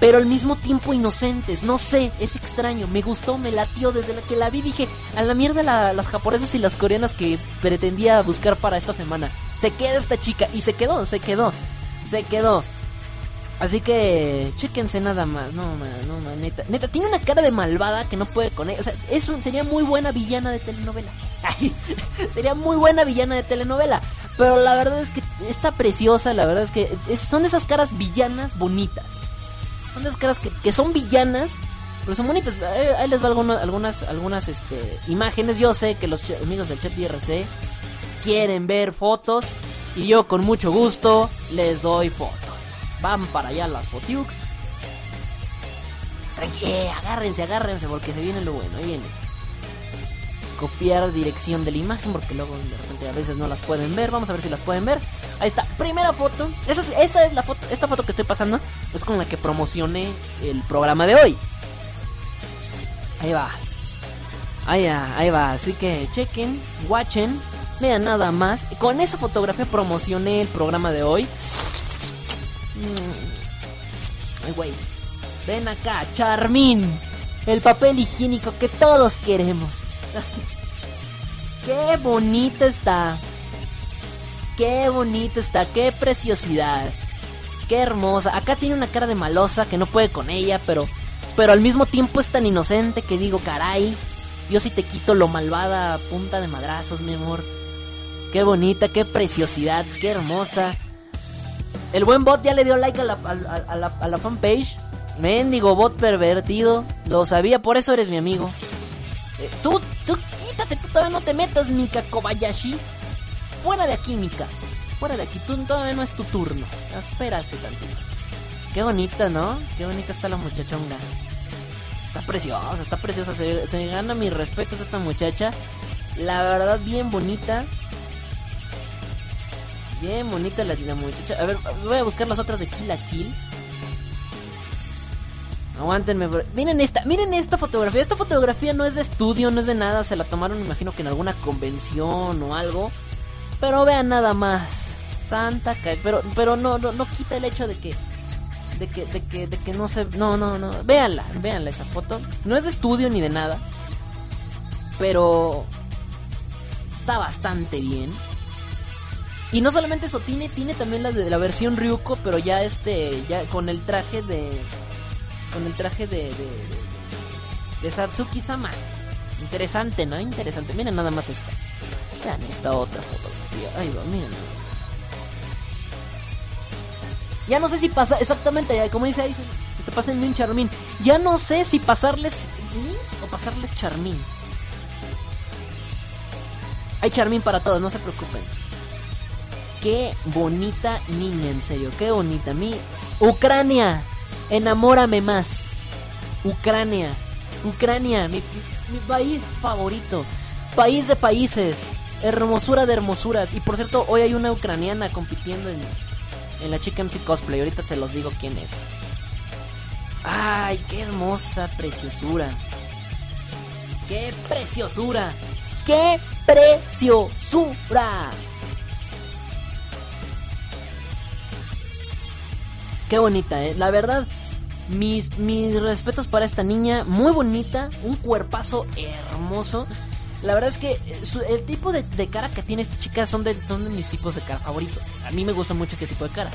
pero al mismo tiempo inocentes. No sé, es extraño. Me gustó, me latió desde la que la vi. Dije, a la mierda la, las japonesas y las coreanas que pretendía buscar para esta semana. Se queda esta chica y se quedó, se quedó, se quedó. Así que, chéquense nada más. No, man, no, man, neta. Neta, tiene una cara de malvada que no puede con ella. O sea, es un, sería muy buena villana de telenovela. sería muy buena villana de telenovela. Pero la verdad es que está preciosa. La verdad es que son esas caras villanas bonitas. Son esas caras que, son villanas, pero son bonitas. Ahí les va algunas, algunas, algunas este, imágenes. Yo sé que los amigos del chat IRC quieren ver fotos y yo con mucho gusto les doy fotos. Van para allá las fotiux. Tranqui eh, agárrense, agárrense porque se viene lo bueno. Ahí viene. Copiar dirección de la imagen porque luego de repente a veces no las pueden ver. Vamos a ver si las pueden ver. Ahí está, primera foto. Esa es, la foto, esta foto que estoy pasando es con la que promocioné el programa de hoy. Ahí va. Ahí va, ahí va. Así que chequen, watchen, vean nada más. Con esa fotografía promocioné el programa de hoy. Ay, güey. Ven acá, Charmín. El papel higiénico que todos queremos. Qué bonita está. Qué bonita está. Qué preciosidad. Qué hermosa. Acá tiene una cara de malosa que no puede con ella, pero pero al mismo tiempo es tan inocente que digo, caray, yo si te quito lo malvada punta de madrazos, mi amor. Qué bonita, qué preciosidad, qué hermosa. El buen bot ya le dio like a la, a, a la, a la fanpage. Mendigo bot pervertido. Lo sabía, por eso eres mi amigo. Eh, tú, tú, quítate, tú todavía no te metas, Mika Kobayashi. Fuera de aquí, Mika. Fuera de aquí, tú todavía no es tu turno. Espérase tantito. Qué bonita, ¿no? Qué bonita está la muchachonga. Está preciosa, está preciosa. Se, se gana mis respetos esta muchacha. La verdad, bien bonita. Bien bonita la, la muchacha. A ver, voy a buscar las otras de Kill a Kill. Aguántenme, miren esta, miren esta fotografía. Esta fotografía no es de estudio, no es de nada. Se la tomaron, imagino que en alguna convención o algo. Pero vean nada más. Santa ca- pero pero no, no no quita el hecho de que de que de que de que no se no no no, véanla, véanla esa foto. No es de estudio ni de nada. Pero está bastante bien. Y no solamente eso, tiene, tiene también la de la versión Ryuko, pero ya este, ya con el traje de. Con el traje de. de, de, Satsuki Sama. Interesante, ¿no? Interesante. Miren nada más esta. Vean esta otra fotografía. Ahí va, miren nada más. Ya no sé si pasa, exactamente, como dice ahí, te pasen un charmín. Ya no sé si pasarles o pasarles charmín. Hay charmín para todos, no se preocupen. Qué bonita niña, en serio, qué bonita. Mi Ucrania, enamórame más. Ucrania, Ucrania, mi, país favorito. País de países, hermosura de hermosuras. Y por cierto, hoy hay una ucraniana compitiendo en, en la Chica MC Cosplay. Ahorita se los digo quién es. Ay, qué hermosa preciosura. Qué preciosura. Qué preciosura. Qué bonita, eh. La verdad, mis, mis respetos para esta niña. Muy bonita. Un cuerpazo hermoso. La verdad es que eh, el tipo de, de cara que tiene esta chica son de, son de mis tipos de cara favoritos. A mí me gusta mucho este tipo de cara.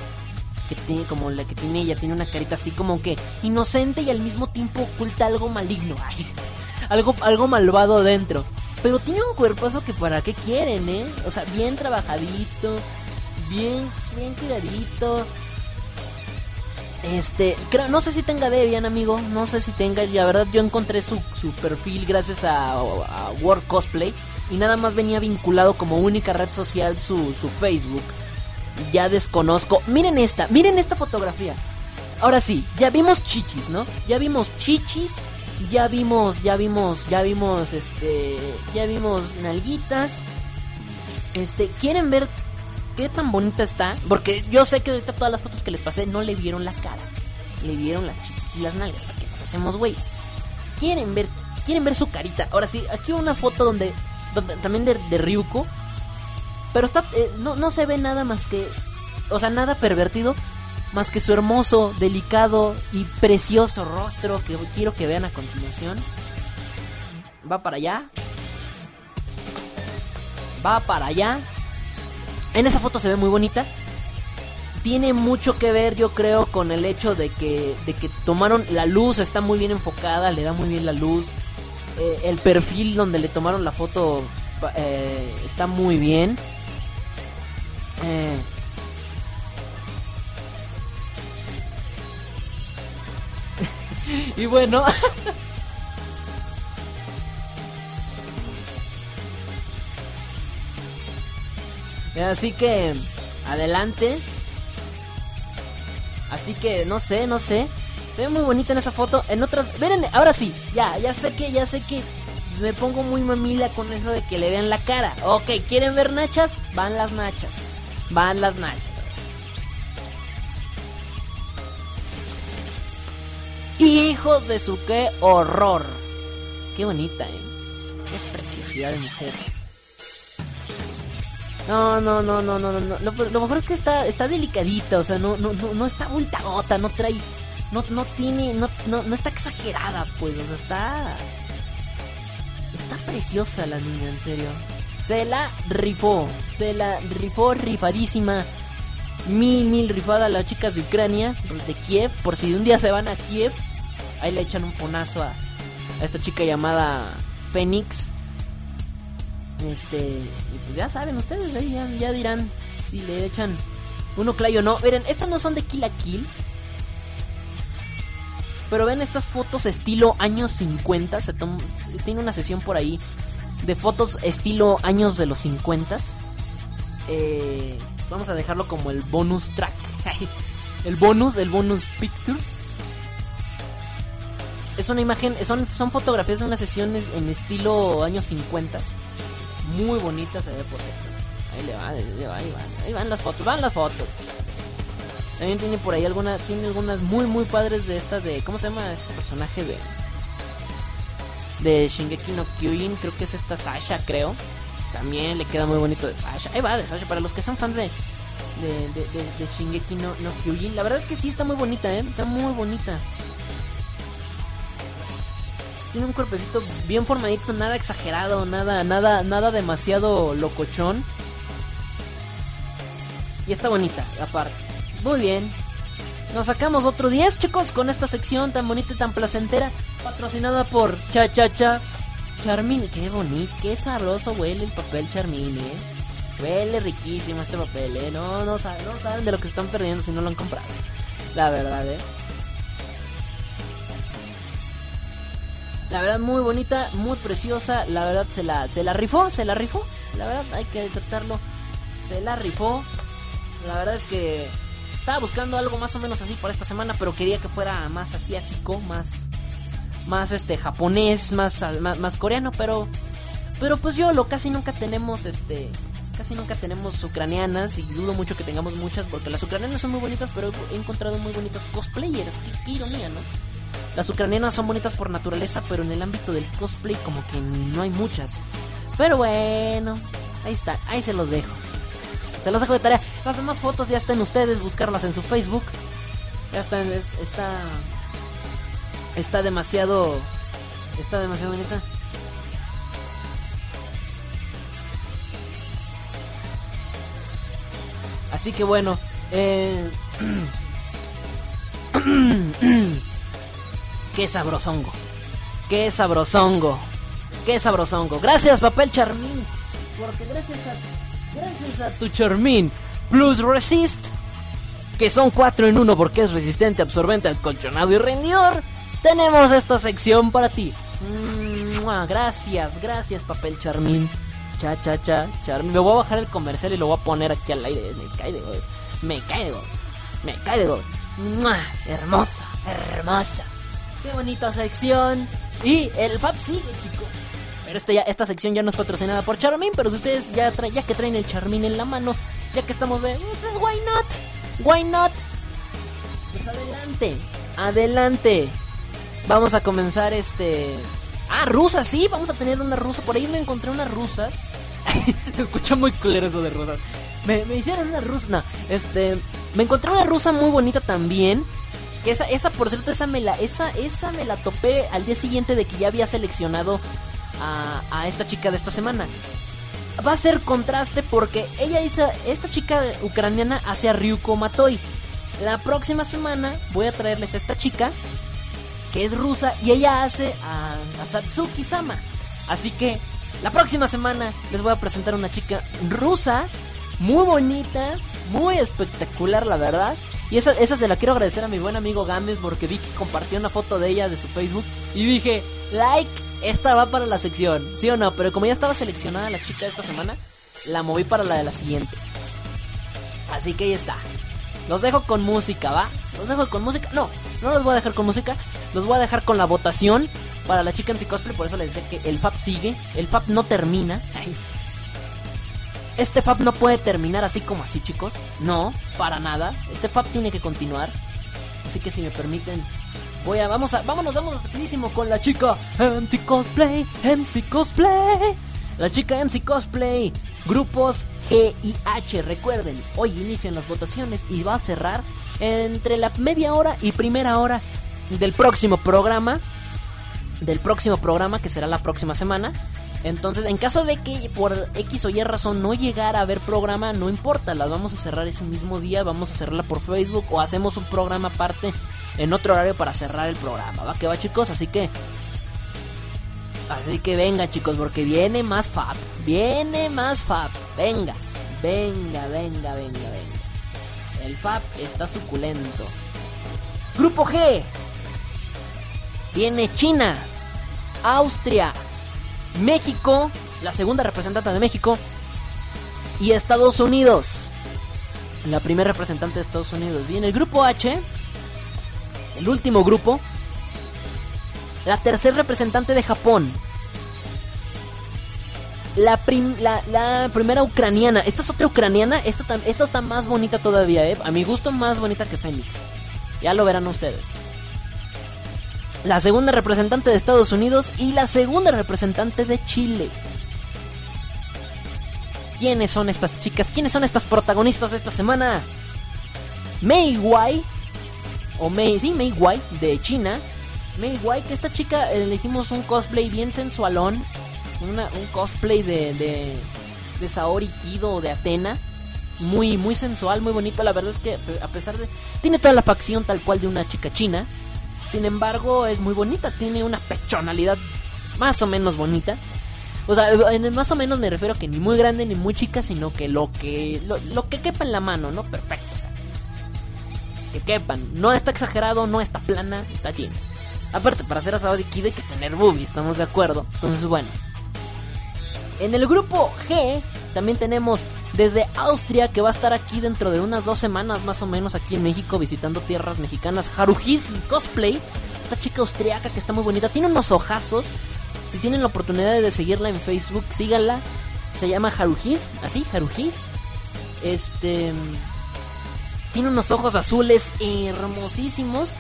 Que tiene como la que tiene ella, tiene una carita así como que inocente y al mismo tiempo oculta algo maligno. Algo, algo malvado dentro. Pero tiene un cuerpazo que para qué quieren, ¿eh? O sea, bien trabajadito, bien, bien cuidadito. Este, creo, no sé si tenga Debian, amigo. No sé si tenga. La verdad, yo encontré su, su perfil gracias a, a World Cosplay. Y nada más venía vinculado como única red social su, su Facebook. Ya desconozco. Miren esta, miren esta fotografía. Ahora sí, ya vimos chichis, ¿no? Ya vimos chichis. Ya vimos, ya vimos, ya vimos, este, ya vimos nalguitas. Este, ¿quieren ver qué tan bonita está? Porque yo sé que ahorita todas las fotos que les pasé no le vieron la cara. Le vieron las chichis y las nalgas, para que nos hacemos güeyes. Quieren ver, quieren ver su carita. Ahora sí, aquí una foto donde, también de, de Ryuko. Pero está, eh, no, no se ve nada más que, o sea, nada pervertido. Más que su hermoso, delicado y precioso rostro que quiero que vean a continuación. Va para allá. Va para allá. En esa foto se ve muy bonita. Tiene mucho que ver, yo creo, con el hecho de que, de que tomaron la luz, está muy bien enfocada, le da muy bien la luz. Eh, el perfil donde le tomaron la foto eh, está muy bien. Eh, y bueno. Así que, adelante. Así que, no sé, no sé. Se ve muy bonita en esa foto. En otras, miren, ahora sí, ya, ya sé que, ya sé que me pongo muy mamila con eso de que le vean la cara. Ok, ¿quieren ver nachas? Van las nachas. Van las nachas. Hijos de su qué horror. Qué bonita, eh. Qué preciosidad de mujer. No, no, no, no, no, no. Lo, lo mejor es que está, está delicadita, o sea, no, no, no, no está gota, no trae, no, no tiene, no, no, no está exagerada, pues, o sea, está, está preciosa la niña, en serio. Se la rifó, se la rifó rifadísima. Mil, mil rifada a las chicas de Ucrania, de Kiev, por si un día se van a Kiev, ahí le echan un fonazo a, a esta chica llamada Fénix. Este, y pues ya saben ustedes, ya, dirán si le echan uno clayo o no. Miren, estas no son de Kill a Kill. Pero ven estas fotos estilo años 50. Se tiene una sesión por ahí de fotos estilo años de los 50. Eh, vamos a dejarlo como el bonus track. el bonus, el bonus picture. Es una imagen, son, son fotografías de unas sesiones en estilo años 50. Muy bonita se ve por cierto. Ahí le va, ahí, le va, ahí van, ahí van las fotos, van las fotos. También tiene por ahí alguna, tiene algunas muy muy padres de esta de, ¿cómo se llama este personaje de de Shingeki no Kyojin? Creo que es esta Sasha, creo. También le queda muy bonito de Sasha. Ahí va, de Sasha para los que son fans de de, Shingeki no, no Kyojin. La verdad es que sí está muy bonita, ¿eh? Está muy bonita. Tiene un cuerpecito bien formadito, nada exagerado, nada, nada, nada demasiado locochón. Y está bonita, aparte. Muy bien. Nos sacamos otro 10, chicos, con esta sección tan bonita y tan placentera. Patrocinada por Cha Cha Cha. Charmin, qué bonito, qué sabroso huele el papel Charmin, eh. Huele riquísimo este papel, eh. No, no, saben, no saben de lo que están perdiendo si no lo han comprado. La verdad, eh. La verdad, muy bonita, muy preciosa. La verdad, se la, se la rifó, se la rifó. La verdad, hay que aceptarlo. Se la rifó. La verdad es que estaba buscando algo más o menos así para esta semana, pero quería que fuera más asiático, más más este japonés, más, más, coreano, pero pero pues yo lo casi nunca tenemos este casi nunca tenemos ucranianas y dudo mucho que tengamos muchas porque las ucranianas son muy bonitas, pero he encontrado muy bonitas cosplayers, qué, ironía, ¿no? Las ucranianas son bonitas por naturaleza, pero en el ámbito del cosplay como que no hay muchas. Pero bueno, ahí está, ahí se los dejo. Se los dejo de tarea. Las demás fotos ya están ustedes, buscarlas en su Facebook. Ya están, está. Está demasiado. Está demasiado bonita. Así que bueno. Eh... Qué sabrosongo. Qué sabrosongo. Qué sabrosongo. Gracias, papel charmín. Porque gracias a Gracias a tu Charmin Plus Resist, que son 4 en 1 porque es resistente, absorbente, acolchonado y rendidor, tenemos esta sección para ti. gracias, gracias, papel Charmin. Cha, cha, cha, Charmin. Me voy a bajar el comercial y lo voy a poner aquí al aire. Me cae de. Me cae de. Me cae de. Hermosa, hermosa. Qué bonita sección. Y el Fab sigue, chicos. Pero esta, ya, esta sección ya no es patrocinada por Charmin, pero si ustedes ya, ya que traen el Charmin en la mano, ya que estamos de, pues why not, why not, pues adelante, adelante. Vamos a comenzar este... Ah, rusas, sí, vamos a tener una rusa. Por ahí me encontré unas rusas. Se escucha muy culero eso de rusas. Me, hicieron una rusa. Este. Me encontré una rusa muy bonita también. Que esa, esa por cierto, esa me la, esa, esa me la topé al día siguiente de que ya había seleccionado a, esta chica de esta semana. Va a ser contraste porque ella hizo, esta chica ucraniana hace a Ryuko Matoi. La próxima semana voy a traerles a esta chica que es rusa y ella hace a, a Satsuki Sama. Así que la próxima semana les voy a presentar una chica rusa muy bonita, muy espectacular, la verdad. Y esa, esa se la quiero agradecer a mi buen amigo Games porque vi que compartió una foto de ella de su Facebook y dije, like, esta va para la sección, ¿sí o no? Pero como ya estaba seleccionada la chica esta semana, la moví para la de la siguiente. Así que ahí está. Los dejo con música, ¿va? Los dejo con música. No, no los voy a dejar con música. Los voy a dejar con la votación para la chica en cosplay. Por eso les decía que el FAP sigue. El FAP no termina. Este FAP no puede terminar así como así, chicos. No, para nada. Este FAP tiene que continuar. Así que si me permiten, Voy a, vamos a, vámonos, vámonos rapidísimo con la chica MC Cosplay, MC Cosplay. La chica MC Cosplay, grupos G y H. Recuerden, hoy inician las votaciones y va a cerrar entre la media hora y primera hora del próximo programa. Del próximo programa que será la próxima semana. Entonces, en caso de que por X o Y razón no llegara a haber programa, no importa, las vamos a cerrar ese mismo día, vamos a cerrarla por Facebook o hacemos un programa aparte en otro horario para cerrar el programa. Va que va, chicos, así que. Así que venga, chicos, porque viene más Fab. Viene más Fab. Venga, venga, venga, venga, venga. El Fab está suculento. Grupo G. Viene China, Austria, México, la segunda representante de México, y Estados Unidos, la primera representante de Estados Unidos. Y en el grupo H, el último grupo, la tercer representante de Japón. La, la, primera ucraniana. Esta es otra ucraniana. Esta, esta está más bonita todavía, ¿eh? A mi gusto, más bonita que Fénix. Ya lo verán ustedes. La segunda representante de Estados Unidos y la segunda representante de Chile. ¿Quiénes son estas chicas? ¿Quiénes son estas protagonistas esta semana? Mei Wai. O Mei, sí, Mei Wai de China. Mei Wai, que esta chica elegimos un cosplay bien sensualón. un cosplay de, de, de Saori Kido o de Atena. Muy, muy sensual, muy bonito. La verdad es que a pesar de... Tiene toda la facción tal cual de una chica china. Sin embargo, es muy bonita. Tiene una pechonalidad más o menos bonita. O sea, más o menos me refiero a que ni muy grande ni muy chica, sino que lo que lo, que quepa en la mano, ¿no? Perfecto, o sea. Que quepan. No está exagerado, no está plana, está llena. Aparte, para hacer asado de Kid hay que tener boobies, estamos de acuerdo. Entonces, bueno. En el grupo G también tenemos desde Austria que va a estar aquí dentro de unas dos semanas más o menos aquí en México visitando tierras mexicanas. Harujis Cosplay, esta chica austriaca que está muy bonita, tiene unos ojazos si tienen la oportunidad de seguirla en Facebook, síganla. Se llama Harujis, así, Harujis. Este. Tiene unos ojos azules hermosísimos.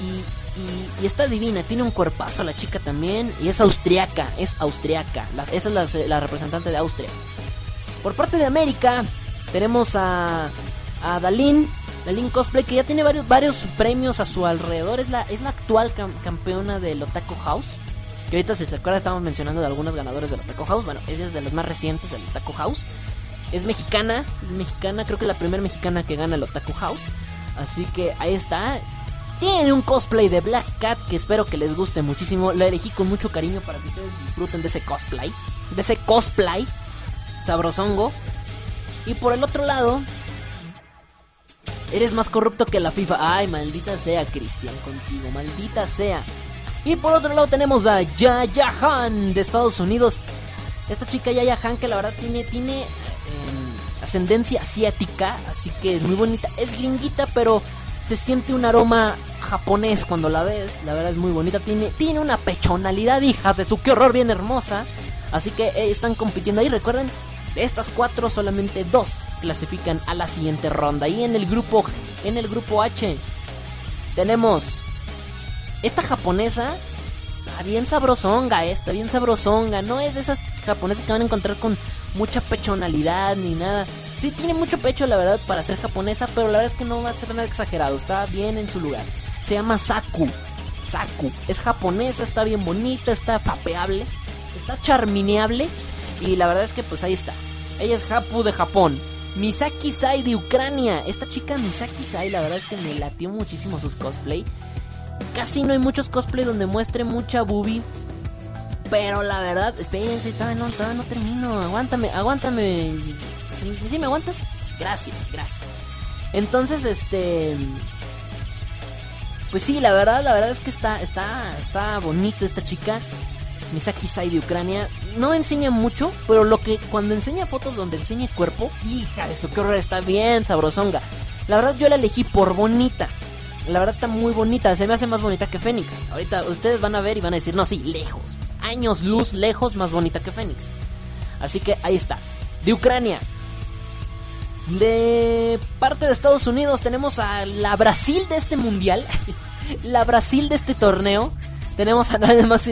Y, y, está divina. Tiene un cuerpazo la chica también. Y es austriaca, es austriaca. esa es la, representante de Austria. Por parte de América, tenemos a, a Dalin. Dalin Cosplay, que ya tiene varios, varios premios a su alrededor. Es la, es la actual campeona del Otaku House. Que ahorita si se acuerda estamos mencionando de algunos ganadores del Taco House. Bueno, ella es de las más recientes del Taco House. Es mexicana, es mexicana, creo que la primera mexicana que gana el Otaku House. Así que ahí está. Tiene un cosplay de Black Cat que espero que les guste muchísimo. La elegí con mucho cariño para que ustedes disfruten de ese cosplay. De ese cosplay sabrosongo. Y por el otro lado, eres más corrupto que la FIFA. Ay, maldita sea, Cristian, contigo, maldita sea. Y por otro lado tenemos a Yaya Han de Estados Unidos. Esta chica Yaya Han que la verdad tiene, tiene em, ascendencia asiática, así que es muy bonita. Es gringuita, pero se siente un aroma japonés cuando la ves. La verdad es muy bonita. Tiene, tiene una pechonalidad, hijas de su qué horror, bien hermosa. Así que eh, están compitiendo ahí. Recuerden, estas cuatro solamente dos clasifican a la siguiente ronda. Y en el grupo, en el grupo H tenemos esta japonesa está bien sabrosonga, está bien sabrosonga. No es de esas japonesas que van a encontrar con mucha pechonalidad ni nada. Sí tiene mucho pecho, la verdad, para ser japonesa, pero la verdad es que no va a ser nada exagerado. Está bien en su lugar. Se llama Saku. Saku. Es japonesa, está bien bonita, está fapeable, está charmineable. Y la verdad es que pues ahí está. Ella es Hapu de Japón. Misaki Sai de Ucrania. Esta chica Misaki Sai, la verdad es que me latió muchísimo sus cosplay. Casi no hay muchos cosplay donde muestre mucha boobie. Pero la verdad, espérense, todavía no, todavía no termino. Aguántame, aguántame. ¿Sí, me aguantas? Gracias, gracias. Entonces, este. Pues sí, la verdad, la verdad es que está, está, está bonita esta chica. Misaki Sai de Ucrania. No enseña mucho, pero lo que cuando enseña fotos donde enseña cuerpo, hija de su horror, está bien sabrosonga. La verdad yo la elegí por bonita. La verdad está muy bonita, se me hace más bonita que Fénix. Ahorita ustedes van a ver y van a decir, no, sí, lejos. Años luz, lejos, más bonita que Fénix. Así que ahí está. De Ucrania. De parte de Estados Unidos tenemos a la Brasil de este mundial. la Brasil de este torneo. Tenemos a nadie más,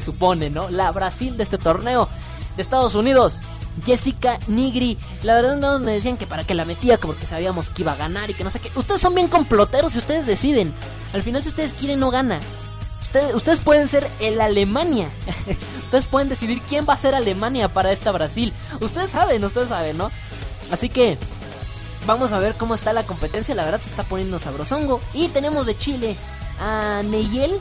se supone, ¿no? La Brasil de este torneo. De Estados Unidos. Jessica Nigri. La verdad no me decían que para que la metía, porque sabíamos que iba a ganar y que no sé qué. Ustedes son bien comploteros y ustedes deciden. Al final si ustedes quieren no gana. Ustedes, ustedes pueden ser el Alemania. ustedes pueden decidir quién va a ser Alemania para esta Brasil. Ustedes saben, ustedes saben, ¿no? Así que vamos a ver cómo está la competencia. La verdad se está poniendo sabrosongo. Y tenemos de Chile a Neyel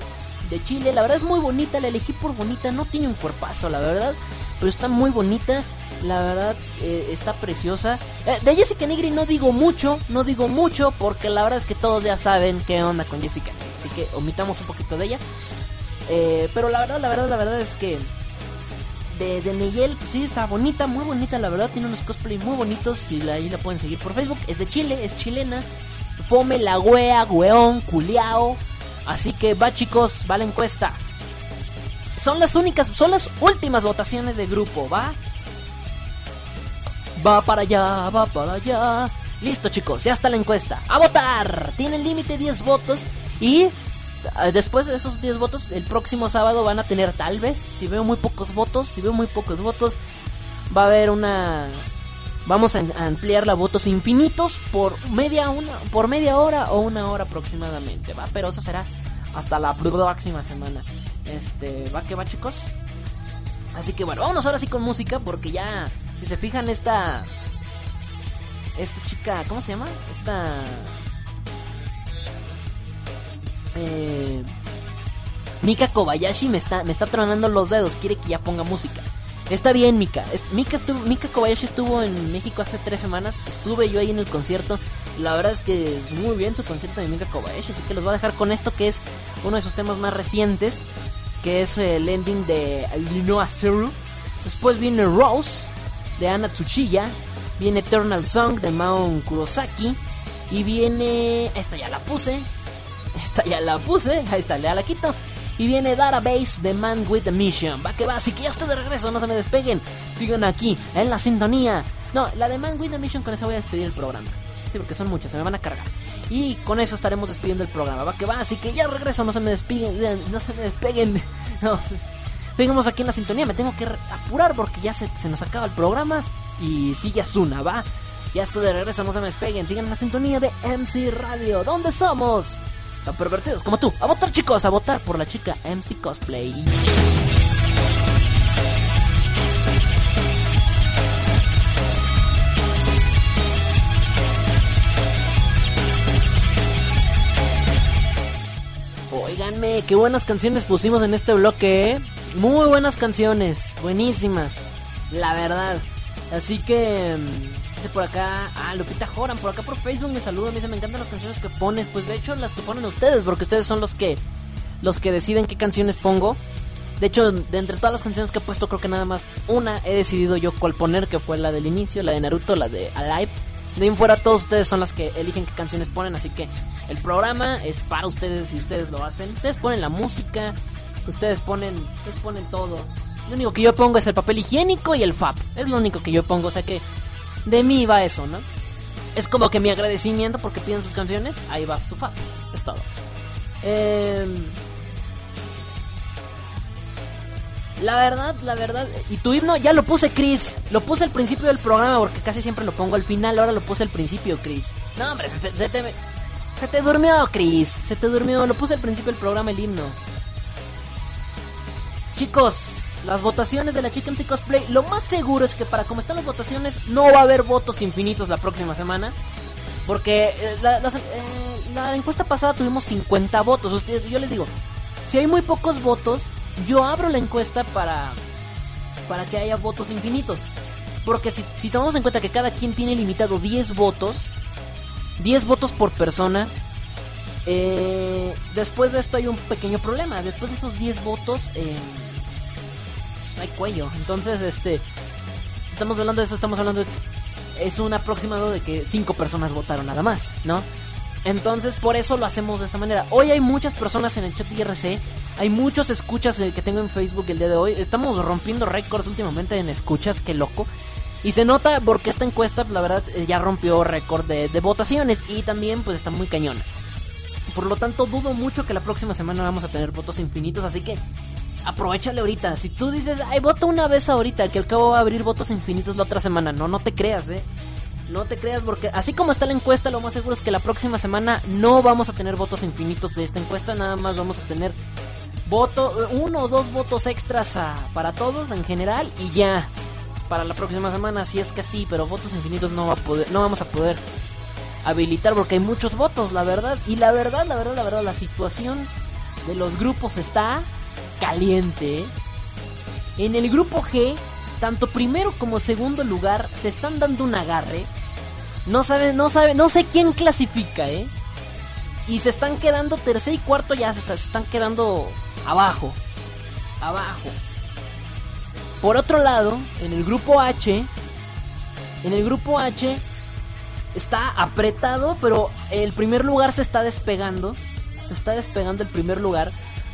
de Chile. La verdad es muy bonita, la elegí por bonita. No tiene un cuerpazo, la verdad pero está muy bonita. La verdad, eh, está preciosa. Eh, de Jessica Nigri no digo mucho, no digo mucho, porque la verdad es que todos ya saben qué onda con Jessica. Así que omitamos un poquito de ella. Eh, pero la verdad, la verdad, la verdad es que de, de Neyel, pues sí, está bonita, muy bonita, la verdad. Tiene unos cosplay muy bonitos. Y ahí la pueden seguir por Facebook. Es de Chile, es chilena. Fome la wea, weón, culiao. Así que va, chicos, va la encuesta. Son las únicas, son las últimas votaciones de grupo, ¿va? Va para allá, va para allá. Listo, chicos, ya está la encuesta. ¡A votar! Tienen límite 10 votos. Y eh, después de esos 10 votos, el próximo sábado van a tener tal vez, si veo muy pocos votos, si veo muy pocos votos, va a haber una vamos a ampliar la votos infinitos por media una por media hora o una hora aproximadamente, va, pero eso será hasta la próxima semana. Este, va que va, chicos. Así que bueno, vámonos ahora sí con música porque ya si se fijan esta esta chica, ¿cómo se llama? Esta eh, Mika Kobayashi me está, me está tronando los dedos, quiere que ya ponga música. Está bien, Mika. Mika, estuvo, Kobayashi estuvo en México hace tres semanas. Estuve yo ahí en el concierto. La verdad es que muy bien su concierto de Mika Kobayashi. Así que los voy a dejar con esto que es uno de sus temas más recientes. Que es el ending de Lino Zero. Después viene Rose de Anna Tsuchiya. Viene Eternal Song de Mao Kurosaki. Y viene. Esta ya la puse. Esta ya la puse. Ahí está, ya la quito. Y viene Database de Man with a Mission. Va que va, así que ya estoy de regreso, no se me despeguen. Sigan aquí, en la sintonía. No, la de Man with a Mission, con esa voy a despedir el programa. Sí, porque son muchas, se me van a cargar. Y con eso estaremos despidiendo el programa. Va que va, así que ya regreso, no se me despeguen. No se me despeguen. No, seguimos aquí en la sintonía. Me tengo que apurar porque ya se, se nos acaba el programa. Y sigue Asuna, va. Ya estoy de regreso, no se me despeguen. Sigan en la sintonía de MC Radio. ¿Dónde somos? Pervertidos como tú. A votar, chicos, a votar por la chica MC Cosplay. Oiganme, qué buenas canciones pusimos en este bloque, ¿eh? Muy buenas canciones, buenísimas, la verdad. Así que mm, Por acá, ah, Lupita Joran, por acá por Facebook me saluda, me dice, me encantan las canciones que pones. Pues de hecho las que ponen ustedes, porque ustedes son los que los que deciden qué canciones pongo. De hecho, de entre todas las canciones que he puesto, creo que nada más una he decidido yo cuál poner, que fue la del inicio, la de Naruto, la de Alive. De ahí en fuera todos ustedes son las que eligen qué canciones ponen, así que el programa es para ustedes y ustedes lo hacen. Ustedes ponen la música, ustedes ponen, ustedes ponen todo. Lo único que yo pongo es el papel higiénico y el FAP. Es lo único que yo pongo, o sea que de mí va eso, ¿no? Es como que mi agradecimiento porque piden sus canciones, ahí va su fan. Es todo. Em, la verdad, la verdad. Y tu himno ya lo puse, Chris. Lo puse al principio del programa porque casi siempre lo pongo al final. Ahora lo puse al principio, Chris. No, hombre, se te, se te, se te durmió, Chris. Se te durmió. Lo puse al principio del programa el himno. Chicos, las votaciones de la Chicken Cosplay, lo más seguro es que para como están las votaciones, no va a haber votos infinitos la próxima semana. Porque eh, eh, la, encuesta pasada tuvimos 50 votos. yo les digo, si hay muy pocos votos, yo abro la encuesta para, para que haya votos infinitos. Porque si, tomamos en cuenta que cada quien tiene limitado 10 votos, 10 votos por persona, eh, después de esto hay un pequeño problema. Después de esos 10 votos, hay cuello. Entonces, este, estamos hablando de eso, estamos hablando de es un aproximado de que cinco personas votaron nada más, ¿no? Entonces, por eso lo hacemos de esta manera. Hoy hay muchas personas en el chat IRC, hay muchos escuchas que tengo en Facebook el día de hoy. Estamos rompiendo récords últimamente en escuchas, qué loco. Y se nota porque esta encuesta, la verdad, eh, ya rompió récord de, de votaciones y también pues está muy cañón. Por lo tanto, dudo mucho que la próxima semana vamos a tener votos infinitos, así que aprovechale ahorita. Si tú dices, ay, vota una vez ahorita, que al cabo va a abrir votos infinitos la otra semana. No, no te creas, eh. No te creas porque así como está la encuesta, lo más seguro es que la próxima semana no vamos a tener votos infinitos de esta encuesta, nada más vamos a tener voto uno o dos votos extras para todos en general y ya para la próxima semana si es que sí, pero votos infinitos no va a poder no vamos a poder habilitar porque hay muchos votos, la verdad, y la verdad, la verdad, la verdad la situación de los grupos está caliente. En el grupo G tanto primero como segundo lugar se están dando un agarre. No sabe, no sabe, no sé quién clasifica, ¿eh? Y se están quedando tercer y cuarto ya se, se están quedando abajo. Abajo. Por otro lado, en el grupo H, en el grupo H está apretado, pero el primer lugar se está despegando. Se está despegando el primer lugar.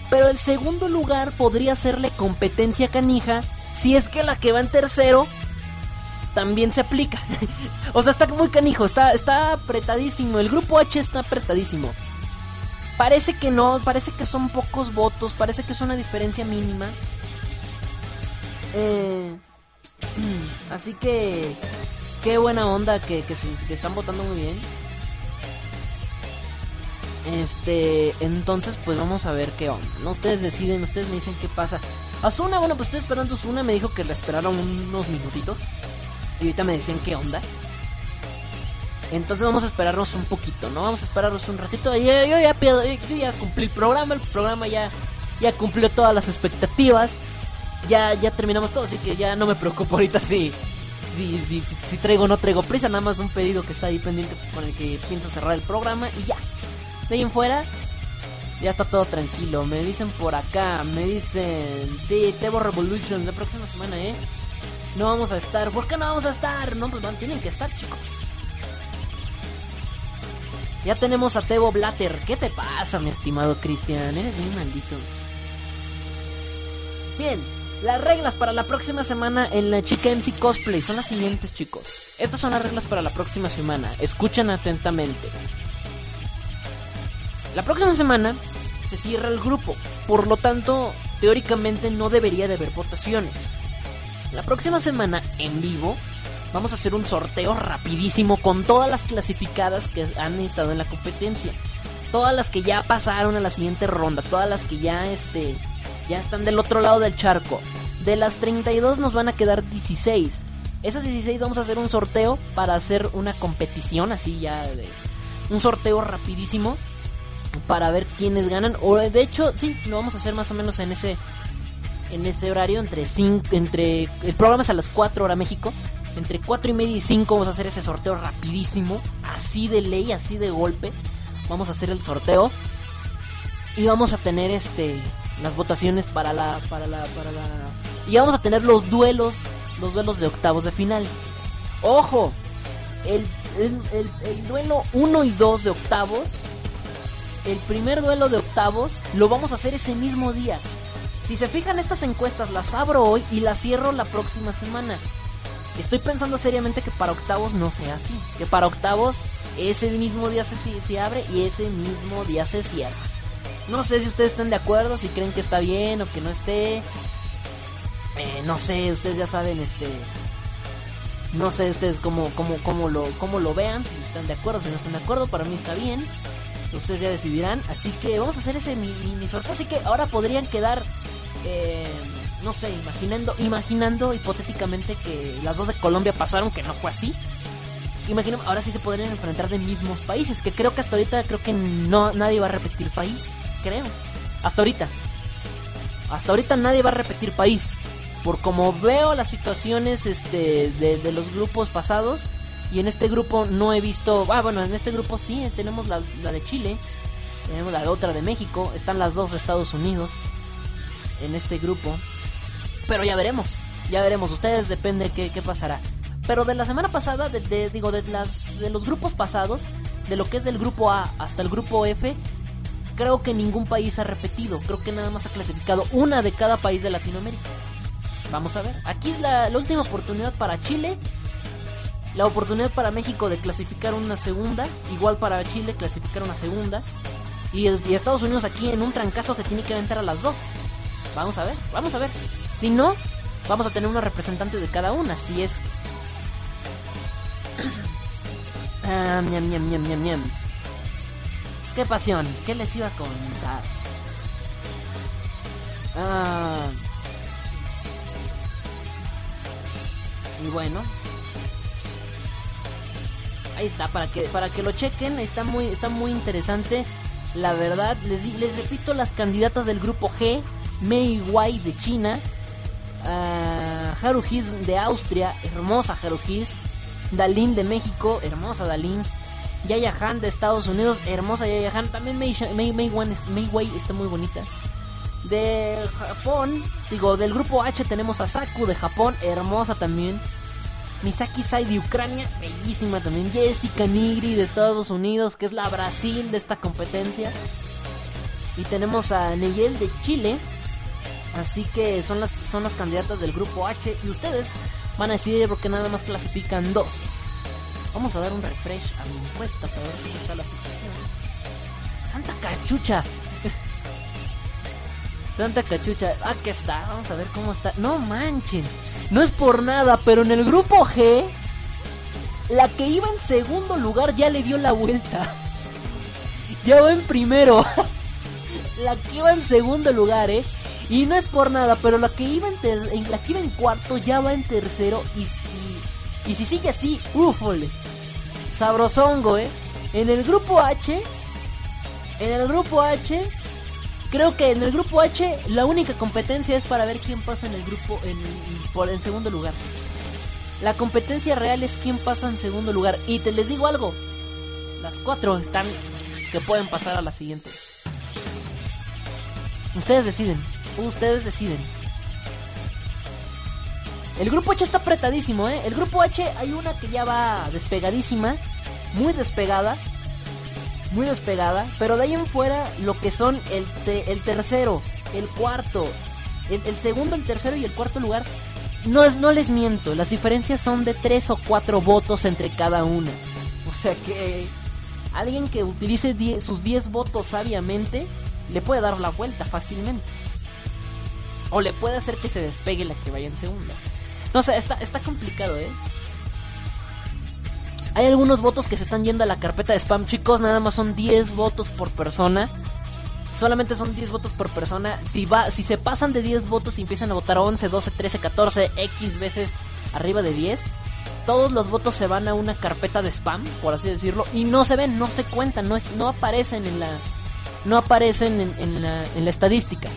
Pero el segundo lugar podría hacerle competencia canija si es que la que va en tercero también se aplica. o sea, está muy canijo, está, está apretadísimo. El grupo H está apretadísimo. Parece que no, parece que son pocos votos, parece que es una diferencia mínima. Eh, así que qué buena onda que, que están votando muy bien. Este, entonces pues vamos a ver qué onda. No ustedes deciden, ustedes me dicen qué pasa. Asuna, bueno, pues estoy esperando Asuna, me dijo que la esperaron unos minutitos. Y ahorita me decían qué onda. Entonces vamos a esperarnos un poquito, ¿no? Vamos a esperarnos un ratito. Yo, ya ya cumplí el programa, el programa ya, ya cumplió todas las expectativas. Ya, ya terminamos todo, así que ya no me preocupo ahorita si, si, si, si, si traigo o no traigo prisa. Nada más un pedido que está ahí pendiente con el que pienso cerrar el programa y ya. De ahí en fuera, ya está todo tranquilo. Me dicen por acá, me dicen, sí, Tebo Revolution la próxima semana, ¿eh? No vamos a estar. ¿Por qué no vamos a estar? No, pues van, tienen que estar, chicos. Ya tenemos a Tebo Blatter. ¿Qué te pasa, mi estimado Cristian? Eres bien maldito. Bien, las reglas para la próxima semana en la chica MC Cosplay son las siguientes, chicos. Estas son las reglas para la próxima semana. Escuchen atentamente. La próxima semana se cierra el grupo, por lo tanto, teóricamente no debería de haber votaciones. La próxima semana, en vivo, vamos a hacer un sorteo rapidísimo con todas las clasificadas que han estado en la competencia. Todas las que ya pasaron a la siguiente ronda, todas las que ya este ya están del otro lado del charco. De las 32 nos van a quedar 16. Esas 16 vamos a hacer un sorteo para hacer una competición así ya de un sorteo rapidísimo para ver quiénes ganan. O de hecho sí, lo vamos a hacer más o menos en ese en ese horario entre 5 entre el programa es a las 4 hora México entre 4 y media y 5 vamos a hacer ese sorteo rapidísimo así de ley así de golpe vamos a hacer el sorteo y vamos a tener este las votaciones para la para la para la y vamos a tener los duelos los duelos de octavos de final. Ojo el, el- el duelo 1 y 2 de octavos el primer duelo de octavos lo vamos a hacer ese mismo día. Si se fijan estas encuestas las abro hoy y las cierro la próxima semana. Estoy pensando seriamente que para octavos no sea así. Que para octavos ese mismo día se, se abre y ese mismo día se cierra. No sé si ustedes están de acuerdo, si creen que está bien o que no esté. Eh, no sé, ustedes ya saben, este... No sé ustedes cómo, cómo, cómo, lo, cómo lo vean, si están de acuerdo, si no están de acuerdo, para mí está bien. Ustedes ya decidirán. Así que vamos a hacer ese mini, sorteo. Así que ahora podrían quedar, eh, no sé, imaginando, imaginando hipotéticamente que las dos de Colombia pasaron, que no fue así. Imagino, ahora sí se podrían enfrentar de mismos países. Que creo que hasta ahorita creo que no nadie va a repetir país. Creo. Hasta ahorita. Hasta ahorita nadie va a repetir país. Por como veo las situaciones este, de los grupos pasados. Y en este grupo no he visto. Ah, bueno, en este grupo sí, tenemos la, la de Chile. Tenemos la otra de México. Están las dos de Estados Unidos. En este grupo. Pero ya veremos. Ya veremos. Ustedes depende qué, qué pasará. Pero de la semana pasada, de, de- digo, de, las, de los grupos pasados, de lo que es del grupo A hasta el grupo F, creo que ningún país ha repetido. Creo que nada más ha clasificado una de cada país de Latinoamérica. Vamos a ver. Aquí es la última oportunidad para Chile. La oportunidad para México de clasificar una segunda. Igual para Chile clasificar una segunda. Y, es- y Estados Unidos aquí en un trancazo se tiene que aventar a las dos. Vamos a ver, vamos a ver. Si no, vamos a tener una representante de cada una. Si es. Ah, ñam, ñam, ñam, ñam. Qué pasión, ¿qué les iba a contar? Ah. Y bueno. Ahí está, para que, para que lo chequen, está muy, está muy interesante. La verdad, les, les repito las candidatas del grupo G, Mei Wai de China, a Harujis de Austria, hermosa Harujis. Dalin de México, hermosa Dalin. Yaya Han de Estados Unidos, hermosa Yaya Han. También Mei, Mei, Mei, Mei Wei está muy bonita. De Japón, digo, del grupo H tenemos a Saku de Japón, hermosa también. Misaki Sai de Ucrania, bellísima también. Jessica Nigri de Estados Unidos, que es la Brasil de esta competencia. Y tenemos a Neyel de Chile. Así que son las, son las candidatas del grupo H. Y ustedes van a decidir porque nada más clasifican dos. Vamos a dar un refresh a mi encuesta para ver cómo está la situación. Santa cachucha. Santa cachucha. Ah, que está. Vamos a ver cómo está. No manchen. No es por nada, pero en el grupo G, la que iba en segundo lugar ya le dio la vuelta. Ya va en primero. la que iba en segundo lugar, ¿eh? Y no es por nada, pero la que iba en, la que iba en cuarto ya va en tercero. Y, y, si sigue así, ufole. Sabrosongo, ¿eh? En el grupo H. En el grupo H. Creo que en el grupo H la única competencia es para ver quién pasa en el grupo en, segundo lugar. La competencia real es quién pasa en segundo lugar. Y te les digo algo. Las cuatro están que pueden pasar a la siguiente. Ustedes deciden. Ustedes deciden. El grupo H está apretadísimo, ¿eh? El grupo H hay una que ya va despegadísima. Muy despegada. Muy despegada. Pero de ahí en fuera lo que son el, el tercero, el cuarto, el, el, segundo, el tercero y el cuarto lugar. No, es, no les miento, las diferencias son de tres o cuatro votos entre cada una. O sea que alguien que utilice sus 10 votos sabiamente le puede dar la vuelta fácilmente. O le puede hacer que se despegue la que vaya en segunda. No sé, está, está complicado, ¿eh? Hay algunos votos que se están yendo a la carpeta de spam, chicos. Nada más son 10 votos por persona. Solamente son 10 votos por persona. Si, va, si se pasan de 10 votos y empiezan a votar 11, 12, 13, 14, X veces arriba de 10, todos los votos se van a una carpeta de spam, por así decirlo, y no se ven, no se cuentan, no, no aparecen en la. No aparecen en, en, la, en la estadística.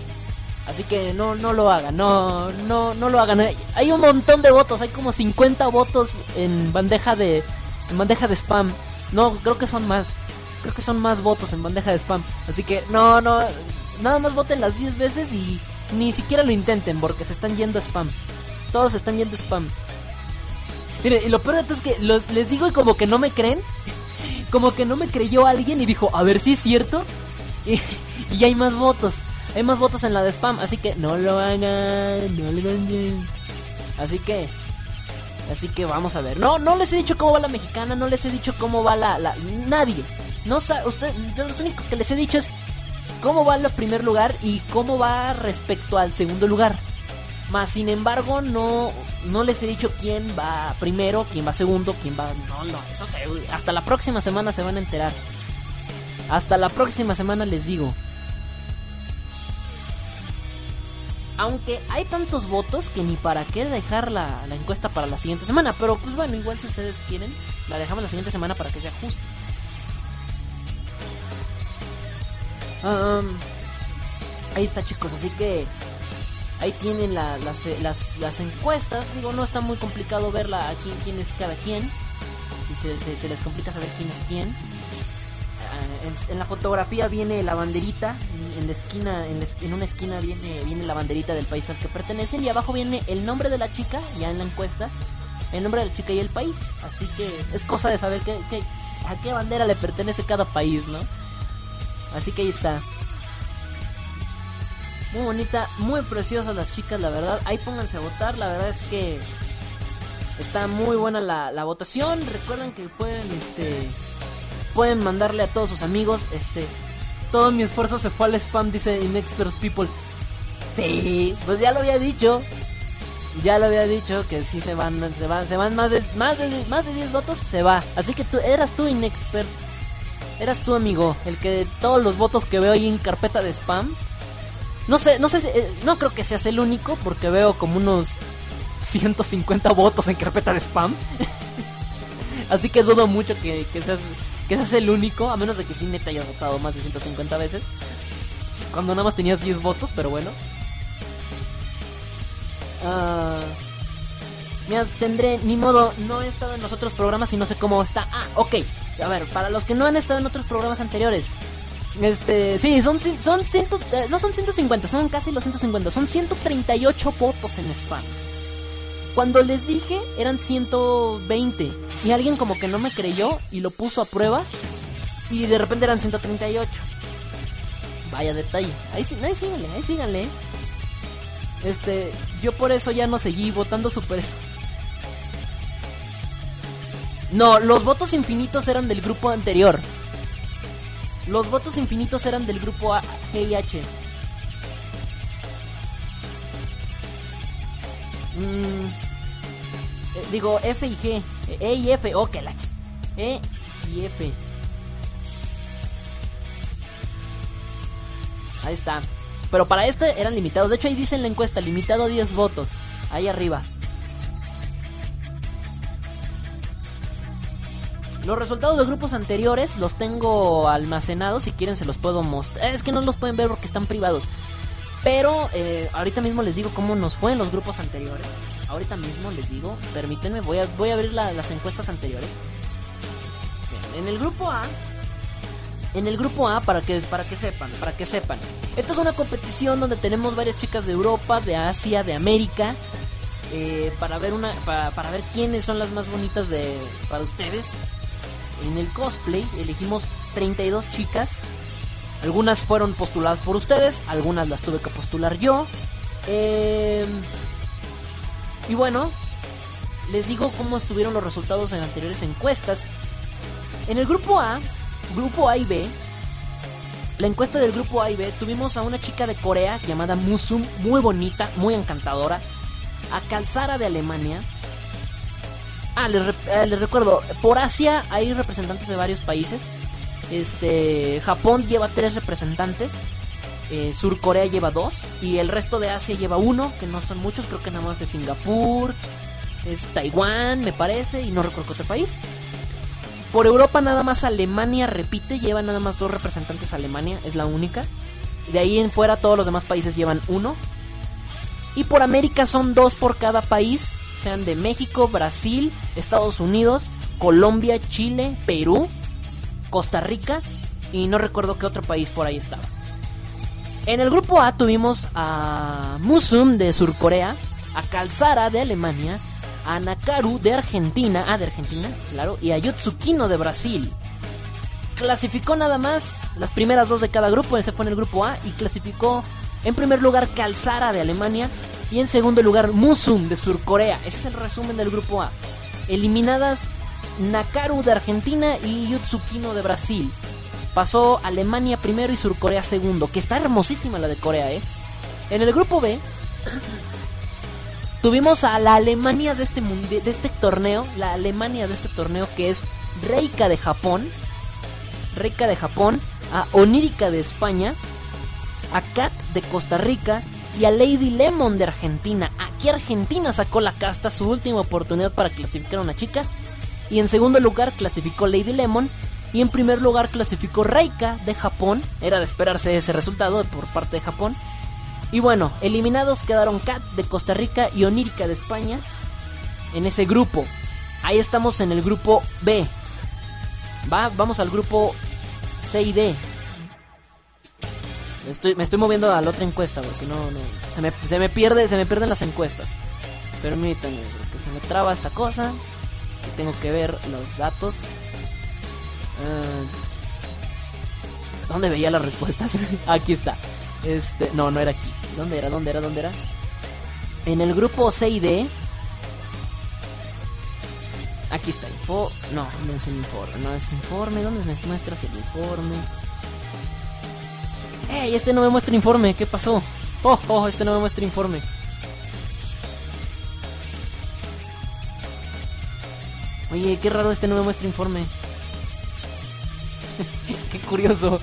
Así que no, no lo hagan, no, no, no lo hagan. Hay un montón de votos, hay como 50 votos en bandeja de, en bandeja de spam. No, creo que son más. Creo que son más votos en bandeja de spam. Así que no, no, nada más voten las 10 veces y ni siquiera lo intenten porque se están yendo a spam. Todos se están yendo a spam. Miren, y lo peor de todo es que los, les digo y como que no me creen. Como que no me creyó alguien y dijo, a ver si es cierto. Y, y hay más votos. Hay más votos en la de spam, así que no lo hagan, no lo hagan. Así que, así que vamos a ver. No, no les he dicho cómo va la mexicana, no les he dicho cómo va la, nadie. No sabe, usted, lo único que les he dicho es cómo va el primer lugar y cómo va respecto al segundo lugar. Más sin embargo, no, no les he dicho quién va primero, quién va segundo, quién va. No, no, eso se, hasta la próxima semana se van a enterar. Hasta la próxima semana les digo. Aunque hay tantos votos que ni para qué dejar la, la, encuesta para la siguiente semana. Pero pues bueno, igual si ustedes quieren, la dejamos la siguiente semana para que sea justo. Um, ahí está chicos, así que ahí tienen la, las, las, las, encuestas. Digo, no está muy complicado verla aquí quién es cada quien. Si se les complica saber quién es quién. En, la fotografía viene la banderita. En, la esquina, en, la, en, una esquina viene, viene la banderita del país al que pertenecen. Y abajo viene el nombre de la chica, ya en la encuesta. El nombre de la chica y el país. Así que es cosa de saber qué, a qué bandera le pertenece cada país, ¿no? Así que ahí está. Muy bonita, muy preciosas las chicas, la verdad. Ahí pónganse a votar, la verdad es que está muy buena la, la votación. Recuerden que pueden, este, pueden mandarle a todos sus amigos, este, todo mi esfuerzo se fue al spam, dice Inexperts People. Sí, pues ya lo había dicho. Ya lo había dicho que sí se van, se van, se van más de, más de, más de 10 votos, se va. Así que tú eras tú inexpert. Eras tu amigo, el que todos los votos que veo ahí en carpeta de spam. No sé, no sé, si, eh, no creo que seas el único porque veo como unos 150 votos en carpeta de spam. Así que dudo mucho que, que, seas, que seas el único, a menos de que sí te hayas votado más de 150 veces. Cuando nada más tenías 10 votos, pero bueno. Ah, me tendré, ni modo, no he estado en los otros programas y no sé cómo está. Ah, ok. A ver, para los que no han estado en otros programas anteriores. Este, sí, son, son ciento, eh, no son 150, son casi los 150, son 138 votos en spam. Cuando les dije eran 120 y alguien como que no me creyó y lo puso a prueba y de repente eran 138. Vaya detalle. Ahí, ahí síganle, ahí síganle. Este, yo por eso ya no seguí votando super. No, los votos infinitos eran del grupo anterior. Los votos infinitos eran del grupo A, G y H. Mm, eh, digo F y G. E y F. Ok, la H. E y F. Ahí está. Pero para este eran limitados. De hecho, ahí dice en la encuesta, limitado a 10 votos. Ahí arriba. Los resultados de grupos anteriores los tengo almacenados. Si quieren, se los puedo mostrar. Es que no los pueden ver porque están privados. Pero eh, ahorita mismo les digo cómo nos fue en los grupos anteriores. Ahorita mismo les digo, permítanme, voy a, voy a abrir las encuestas anteriores. en el grupo A, en el grupo A, para que, para que sepan, para que sepan. Esto es una competición donde tenemos varias chicas de Europa, de Asia, de América. Eh, para ver una para, para, ver quiénes son las más bonitas de para ustedes en el cosplay elegimos 32 chicas. Algunas fueron postuladas por ustedes, algunas las tuve que postular yo. Em, y bueno, les digo cómo estuvieron los resultados en anteriores encuestas. En el grupo A, grupo A y B, la encuesta del grupo A y B, tuvimos a una chica de Corea llamada Musum, muy bonita, muy encantadora. A Calzara de Alemania, Ah, eh, les, recuerdo, por Asia hay representantes de varios países. Este, Japón lleva tres representantes. Eh, Sur Corea lleva dos. Y el resto de Asia lleva uno, que no son muchos, creo que nada más de Singapur. Es Taiwán, me parece, y no recuerdo otro país. Por Europa nada más Alemania repite, lleva nada más dos representantes Alemania, es la única. De ahí en fuera todos los demás países llevan uno. Y por América son dos por cada país sean de México, Brasil, Estados Unidos, Colombia, Chile, Perú, Costa Rica y no recuerdo qué otro país por ahí estaba. En el grupo A tuvimos a Musum de Surcorea, a Calzara de Alemania, a Nakaru de Argentina, ah, de Argentina, claro, y a Yotsukino de Brasil. Clasificó nada más las primeras dos de cada grupo, ese fue en el grupo A, y clasificó en primer lugar Calzara de Alemania, y en segundo lugar, Musum de Surcorea. Ese es el resumen del grupo A. Eliminadas Nakaru de Argentina y Yutsukino de Brasil. Pasó Alemania primero y Surcorea segundo. Que está hermosísima la de Corea, ¿eh? En el grupo B tuvimos a la Alemania de este, de este torneo. La Alemania de este torneo que es Reika de Japón. Reika de Japón. A Onírica de España. A Kat de Costa Rica y a Lady Lemon de Argentina. Aquí Argentina sacó la casta, su última oportunidad para clasificar a una chica. Y en segundo lugar clasificó Lady Lemon. Y en primer lugar clasificó Reika de Japón. Era de esperarse ese resultado por parte de Japón. Y bueno, eliminados quedaron Kat de Costa Rica y Onírica de España. En ese grupo. Ahí estamos en el grupo B. Va, vamos al grupo C y D. Estoy, me estoy moviendo a la otra encuesta porque no, se, me, se me pierde, se me pierden las encuestas. Permítanme, porque se me traba esta cosa. Tengo que ver los datos. Uh, ¿Dónde veía las respuestas? aquí está. Este, no, no era aquí. ¿Dónde era? ¿Dónde era? ¿Dónde era? En el grupo C y D. Aquí está, info. No, no es el informe. No es informe. ¿Dónde me muestras el informe? ¡Ey! Este no me muestra informe. ¿Qué pasó? ¡Oh, oh! Este no me muestra informe. Oye, qué raro este no me muestra informe. qué curioso.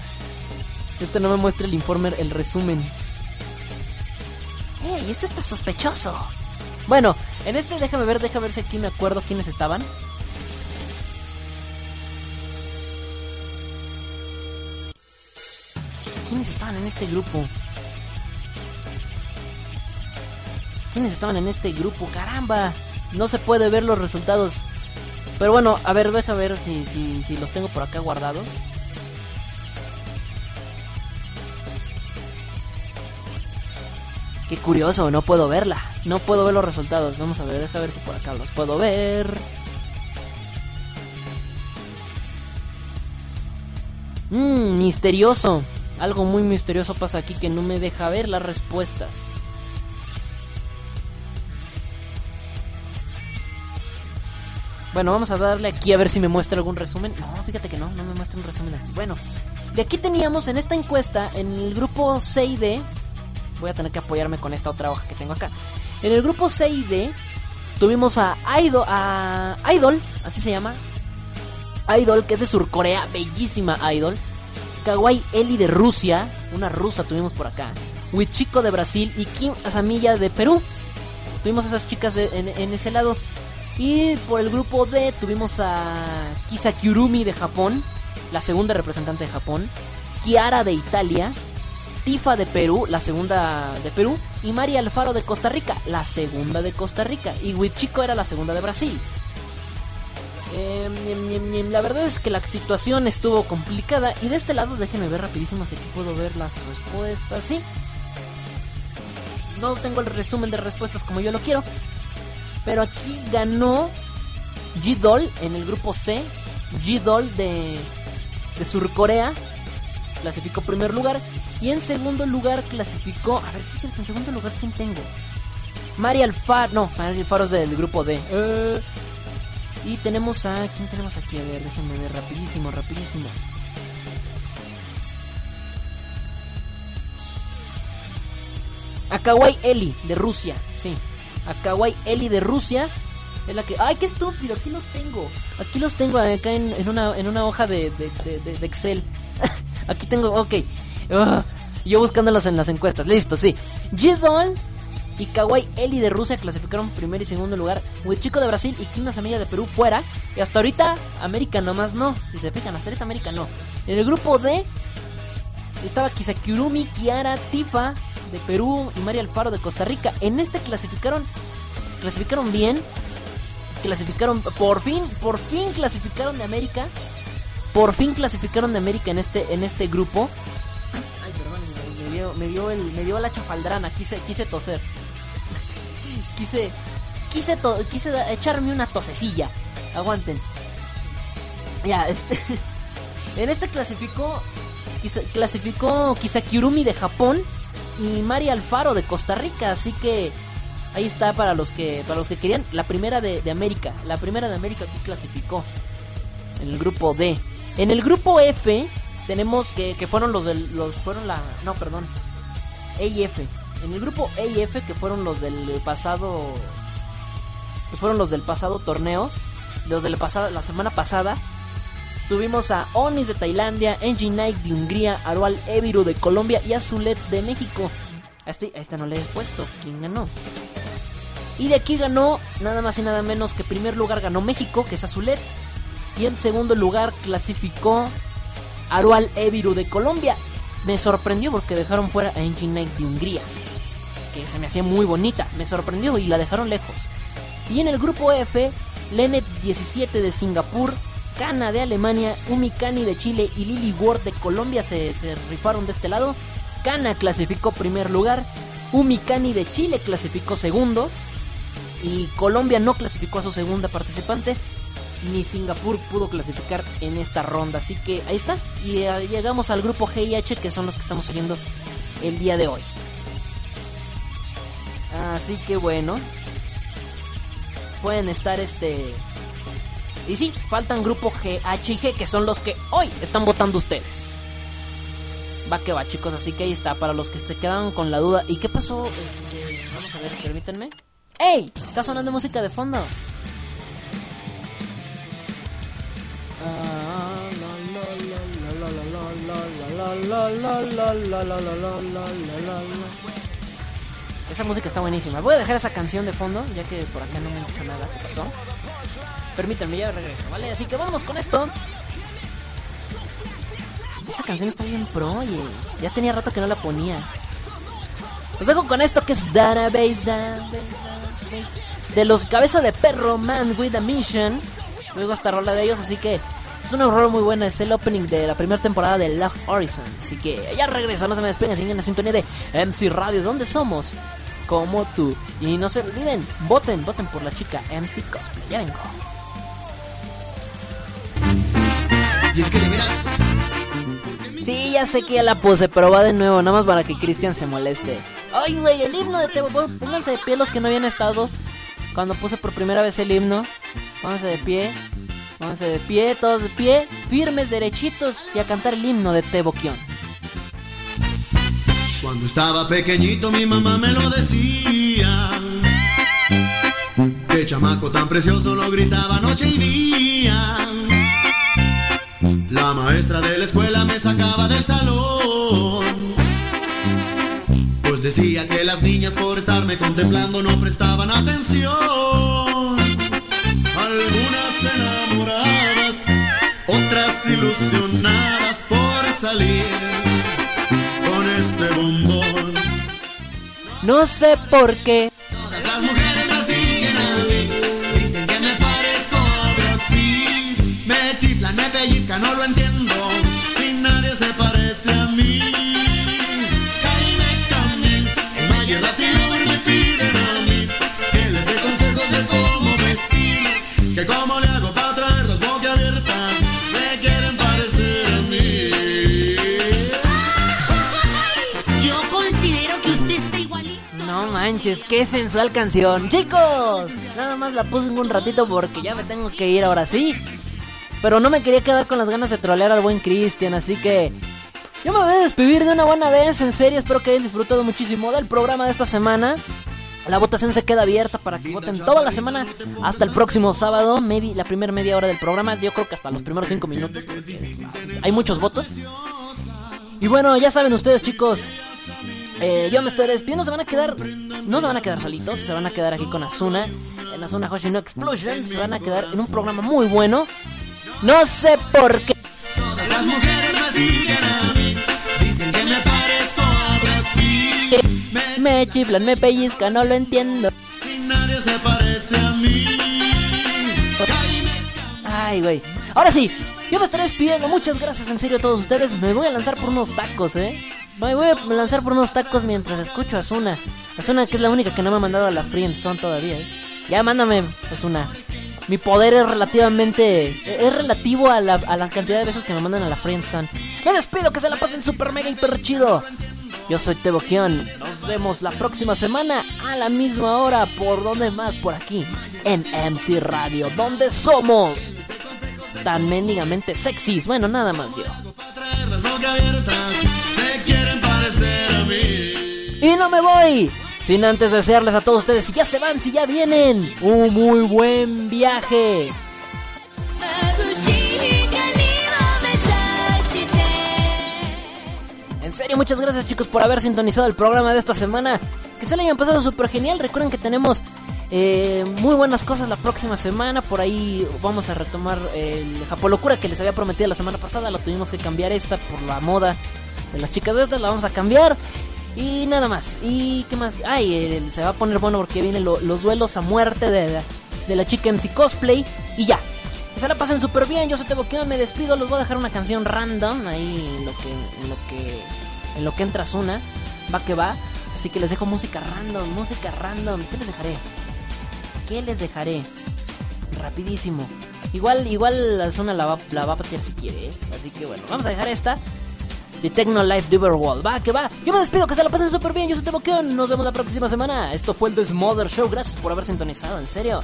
Este no me muestra el informe, el resumen. ¡Ey! Esto está sospechoso. Bueno, en este déjame ver, déjame ver si aquí me acuerdo quiénes estaban. quiénes estaban en este grupo. quiénes estaban en este grupo. Caramba, no se puede ver los resultados. Pero bueno, a ver, deja ver si, si, los tengo por acá guardados. Qué curioso, no puedo verla. No puedo ver los resultados. Vamos a ver, deja ver si por acá los puedo ver. Mmm, misterioso. Algo muy misterioso pasa aquí que no me deja ver las respuestas. Bueno, vamos a darle aquí a ver si me muestra algún resumen. No, fíjate que no, no me muestra un resumen aquí. Bueno, de aquí teníamos en esta encuesta, en el grupo C y D, voy a tener que apoyarme con esta otra hoja que tengo acá. En el grupo C y D tuvimos a Idol, a Idol, así se llama. Idol, que es de Surcorea, bellísima Idol. Kawaii Eli de Rusia, una rusa tuvimos por acá. Wichiko de Brasil y Kim Asamilla de Perú. Tuvimos esas chicas en ese lado. Y por el grupo D tuvimos a Kisakurumi de Japón, la segunda representante de Japón, Kiara de Italia, Tifa de Perú, la segunda de Perú, y María Alfaro de Costa Rica, la segunda de Costa Rica, y Wichiko era la segunda de Brasil. Eh, la verdad es que la situación estuvo complicada y de este lado déjenme ver rapidísimo si aquí puedo ver las respuestas, ¿sí? No tengo el resumen de respuestas como yo lo quiero, pero aquí ganó G-Doll en el grupo C. G-Doll de, de Surcorea clasificó primer lugar. Y en segundo lugar clasificó. A ver si es cierto, en segundo lugar, ¿quién tengo? María Alfaro. No, María Alfaro es del grupo D. Eh, y tenemos a. ¿Quién tenemos aquí? A ver, déjenme ver rapidísimo, rapidísimo. A Kawaii Eli de Rusia, sí a Kawaii Eli de Rusia. Es la que. ¡Ay, qué estúpido! Aquí los tengo. Aquí los tengo acá en, una, hoja de, Excel. Aquí tengo. Ok. Uh, yo buscándolos en las encuestas. Listo, sí. G-Doll y Kawaii Eli de Rusia clasificaron primer y segundo lugar. Chico de Brasil y Kim Amiga de Perú fuera. Y hasta ahorita América nomás no. Si se fijan, hasta ahorita América no. En el grupo D estaba Kisakurumi, Kiara, Tifa, de Perú y María Alfaro de Costa Rica. En este clasificaron clasificaron bien. Clasificaron por fin, por fin clasificaron de América. Por fin clasificaron de América en este en este grupo. Ay, perdón, me, dio, me dio el me dio la chafaldrana, quise quise toser. quise quise quise echarme una tosecilla. Aguanten. Ya, este en este clasificó clasificó Kisakurumi de Japón y María Alfaro de Costa Rica. Así que ahí está para los que para los que querían la primera de, América. La primera de América que clasificó en el grupo D. En el grupo F tenemos que, que fueron los del los fueron la no perdón E y F. En el grupo E y F que fueron los del pasado que fueron los del pasado torneo, los de la pasada la semana pasada Tuvimos a Onis de Tailandia, Engine Night de Hungría, Arual Eviru de Colombia y Azulet de México. A este, a este no le he puesto. ¿Quién ganó? Y de aquí ganó nada más y nada menos que primer lugar ganó México, que es Azulet. Y en segundo lugar clasificó Arual Eviru de Colombia. Me sorprendió porque dejaron fuera a Engine Night de Hungría. Que se me hacía muy bonita. Me sorprendió y la dejaron lejos. Y en el grupo F, Lenet 17 de Singapur, Kana de Alemania, Umi Kani de Chile y Lily Ward de Colombia se, rifaron de este lado. Kana clasificó primer lugar, Umi Kani de Chile clasificó segundo y Colombia no clasificó a su segunda participante. Ni Singapur pudo clasificar en esta ronda. Así que ahí está. Y eh, llegamos al grupo GIH que son los que estamos oyendo el día de hoy. Así que bueno. Pueden estar este y sí, faltan grupo G, H y G, que son los que hoy están votando ustedes. Va que va, chicos, así que ahí está, para los que se quedan con la duda. ¿Y qué pasó? Este, vamos a ver, permítanme. ¡Ey! Está sonando música de fondo. Esa música está buenísima. Voy a dejar esa canción de fondo, ya que por acá no me escucha nada. ¿Qué pasó? Permítanme, ya regreso, ¿vale? Así que vámonos con esto. Esa canción está bien pro, oye. Ya tenía rato que no la ponía. Los dejo con esto que es Database, Database. De los cabeza de perro Man with a Mission. Luego esta rola de ellos, así que es un horror muy buena. Es el opening de la primera temporada de Love Horizon. Así que ya regreso, no se me despeguen, siguen en la sintonía de MC Radio. ¿Dónde somos? Como tú. Y no se olviden, voten, voten por la chica MC Cosplay. Ya vengo. Sí, ya sé que ya la puse, pero va de nuevo, nada más para que Cristian se moleste. Ay, güey, el himno de Tebo. Pónganse de pie los que no habían estado cuando puse por primera vez el himno. Pónganse de pie. Pónganse de pie, todos de pie, firmes, derechitos y a cantar el himno de Tebo Kion. Cuando estaba pequeñito mi mamá me lo decía. Qué chamaco tan precioso lo gritaba noche y día. La maestra de la escuela me sacaba del salón. Pues decía que las niñas por estarme contemplando no prestaban atención. Algunas enamoradas, otras ilusionadas por salir con este bombón. No sé por qué. Manches, qué sensual canción. Chicos, nada más la puse un ratito porque ya me tengo que ir ahora sí. Pero no me quería quedar con las ganas de trolear al buen Cristian, así que yo me voy a despedir de una buena vez. En serio, espero que hayan disfrutado muchísimo del programa de esta semana. La votación se queda abierta para que voten toda la semana hasta el próximo sábado, maybe la primera media hora del programa. Yo creo que hasta los primeros cinco minutos. porque Hay muchos votos. Y bueno, ya saben ustedes, chicos. Eh, yo me estoy despidiendo. Se van a quedar. No se van a quedar solitos. Se van a quedar aquí con Asuna. En Asuna Hoshino Explosion. Se van a quedar en un programa muy bueno. No sé por qué. Todas las mujeres me siguen a mí. Dicen que me parezco a Brad Pitt. Me chiflan, me pellizcan, no lo entiendo. y nadie se parece a mí. Ay, güey. Ahora sí, yo me estaré despidiendo. Muchas gracias en serio a todos ustedes. Me voy a lanzar por unos tacos, ¿eh? Me voy a lanzar por unos tacos mientras escucho a Asuna. Asuna, que es la única que no me ha mandado a la Free Zone todavía, ¿eh? Ya, mándame, Asuna. Mi poder es relativamente. Es relativo a la, a la cantidad de veces que me mandan a la Free Zone. Me despido, que se la pasen super mega hiper chido. Yo soy Tebo Kion. Nos vemos la próxima semana a la misma hora. ¿Por donde más? Por aquí, en MC Radio, donde somos tan mendigamente sexys. Bueno, nada más yo quieren parecer a mí. Y no me voy. Sin antes desearles a todos ustedes, si ya se van, si ya vienen, un muy buen viaje. En serio, muchas gracias chicos por haber sintonizado el programa de esta semana. Que se le hayan pasado súper genial. Recuerden que tenemos eh, muy buenas cosas la próxima semana. Por ahí vamos a retomar el Japolocura que les había prometido la semana pasada. La tuvimos que cambiar esta por la moda de las chicas de estas. La vamos a cambiar. Y nada más. ¿Y qué más? Ay, el- se va a poner bueno porque vienen lo- los duelos a muerte de, de- de la chica MC Cosplay. Y ya. Que la pasen súper bien. Yo soy Tebo me despido. Les voy a dejar una canción random ahí en lo que, en lo que, en lo que entras una. Va que va. Así que les dejo música random, música random. ¿Qué les dejaré? ¿Qué les dejaré? Rapidísimo. Igual, igual la zona la va, la va a patear si quiere, ¿eh? Así que bueno, vamos a dejar esta. The Techno Life Duber World. Va, que va. Yo me despido, que se la pasen súper bien. Yo soy Tebo Kion. Nos vemos la próxima semana. Esto fue el The Smother Show. Gracias por haber sintonizado, en serio.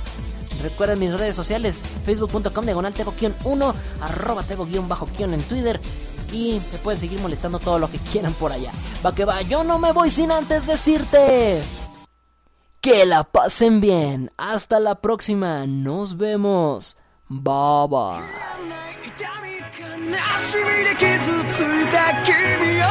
Recuerden mis redes sociales, facebook.com diagonal Tebo-1, arroba Tebo-Kion en Twitter. Y me pueden seguir molestando todo lo que quieran por allá. Va que va, yo no me voy sin antes decirte. Que la pasen bien. Hasta la próxima. Nos vemos. Bye bye. 痛み悲しみで傷ついた君を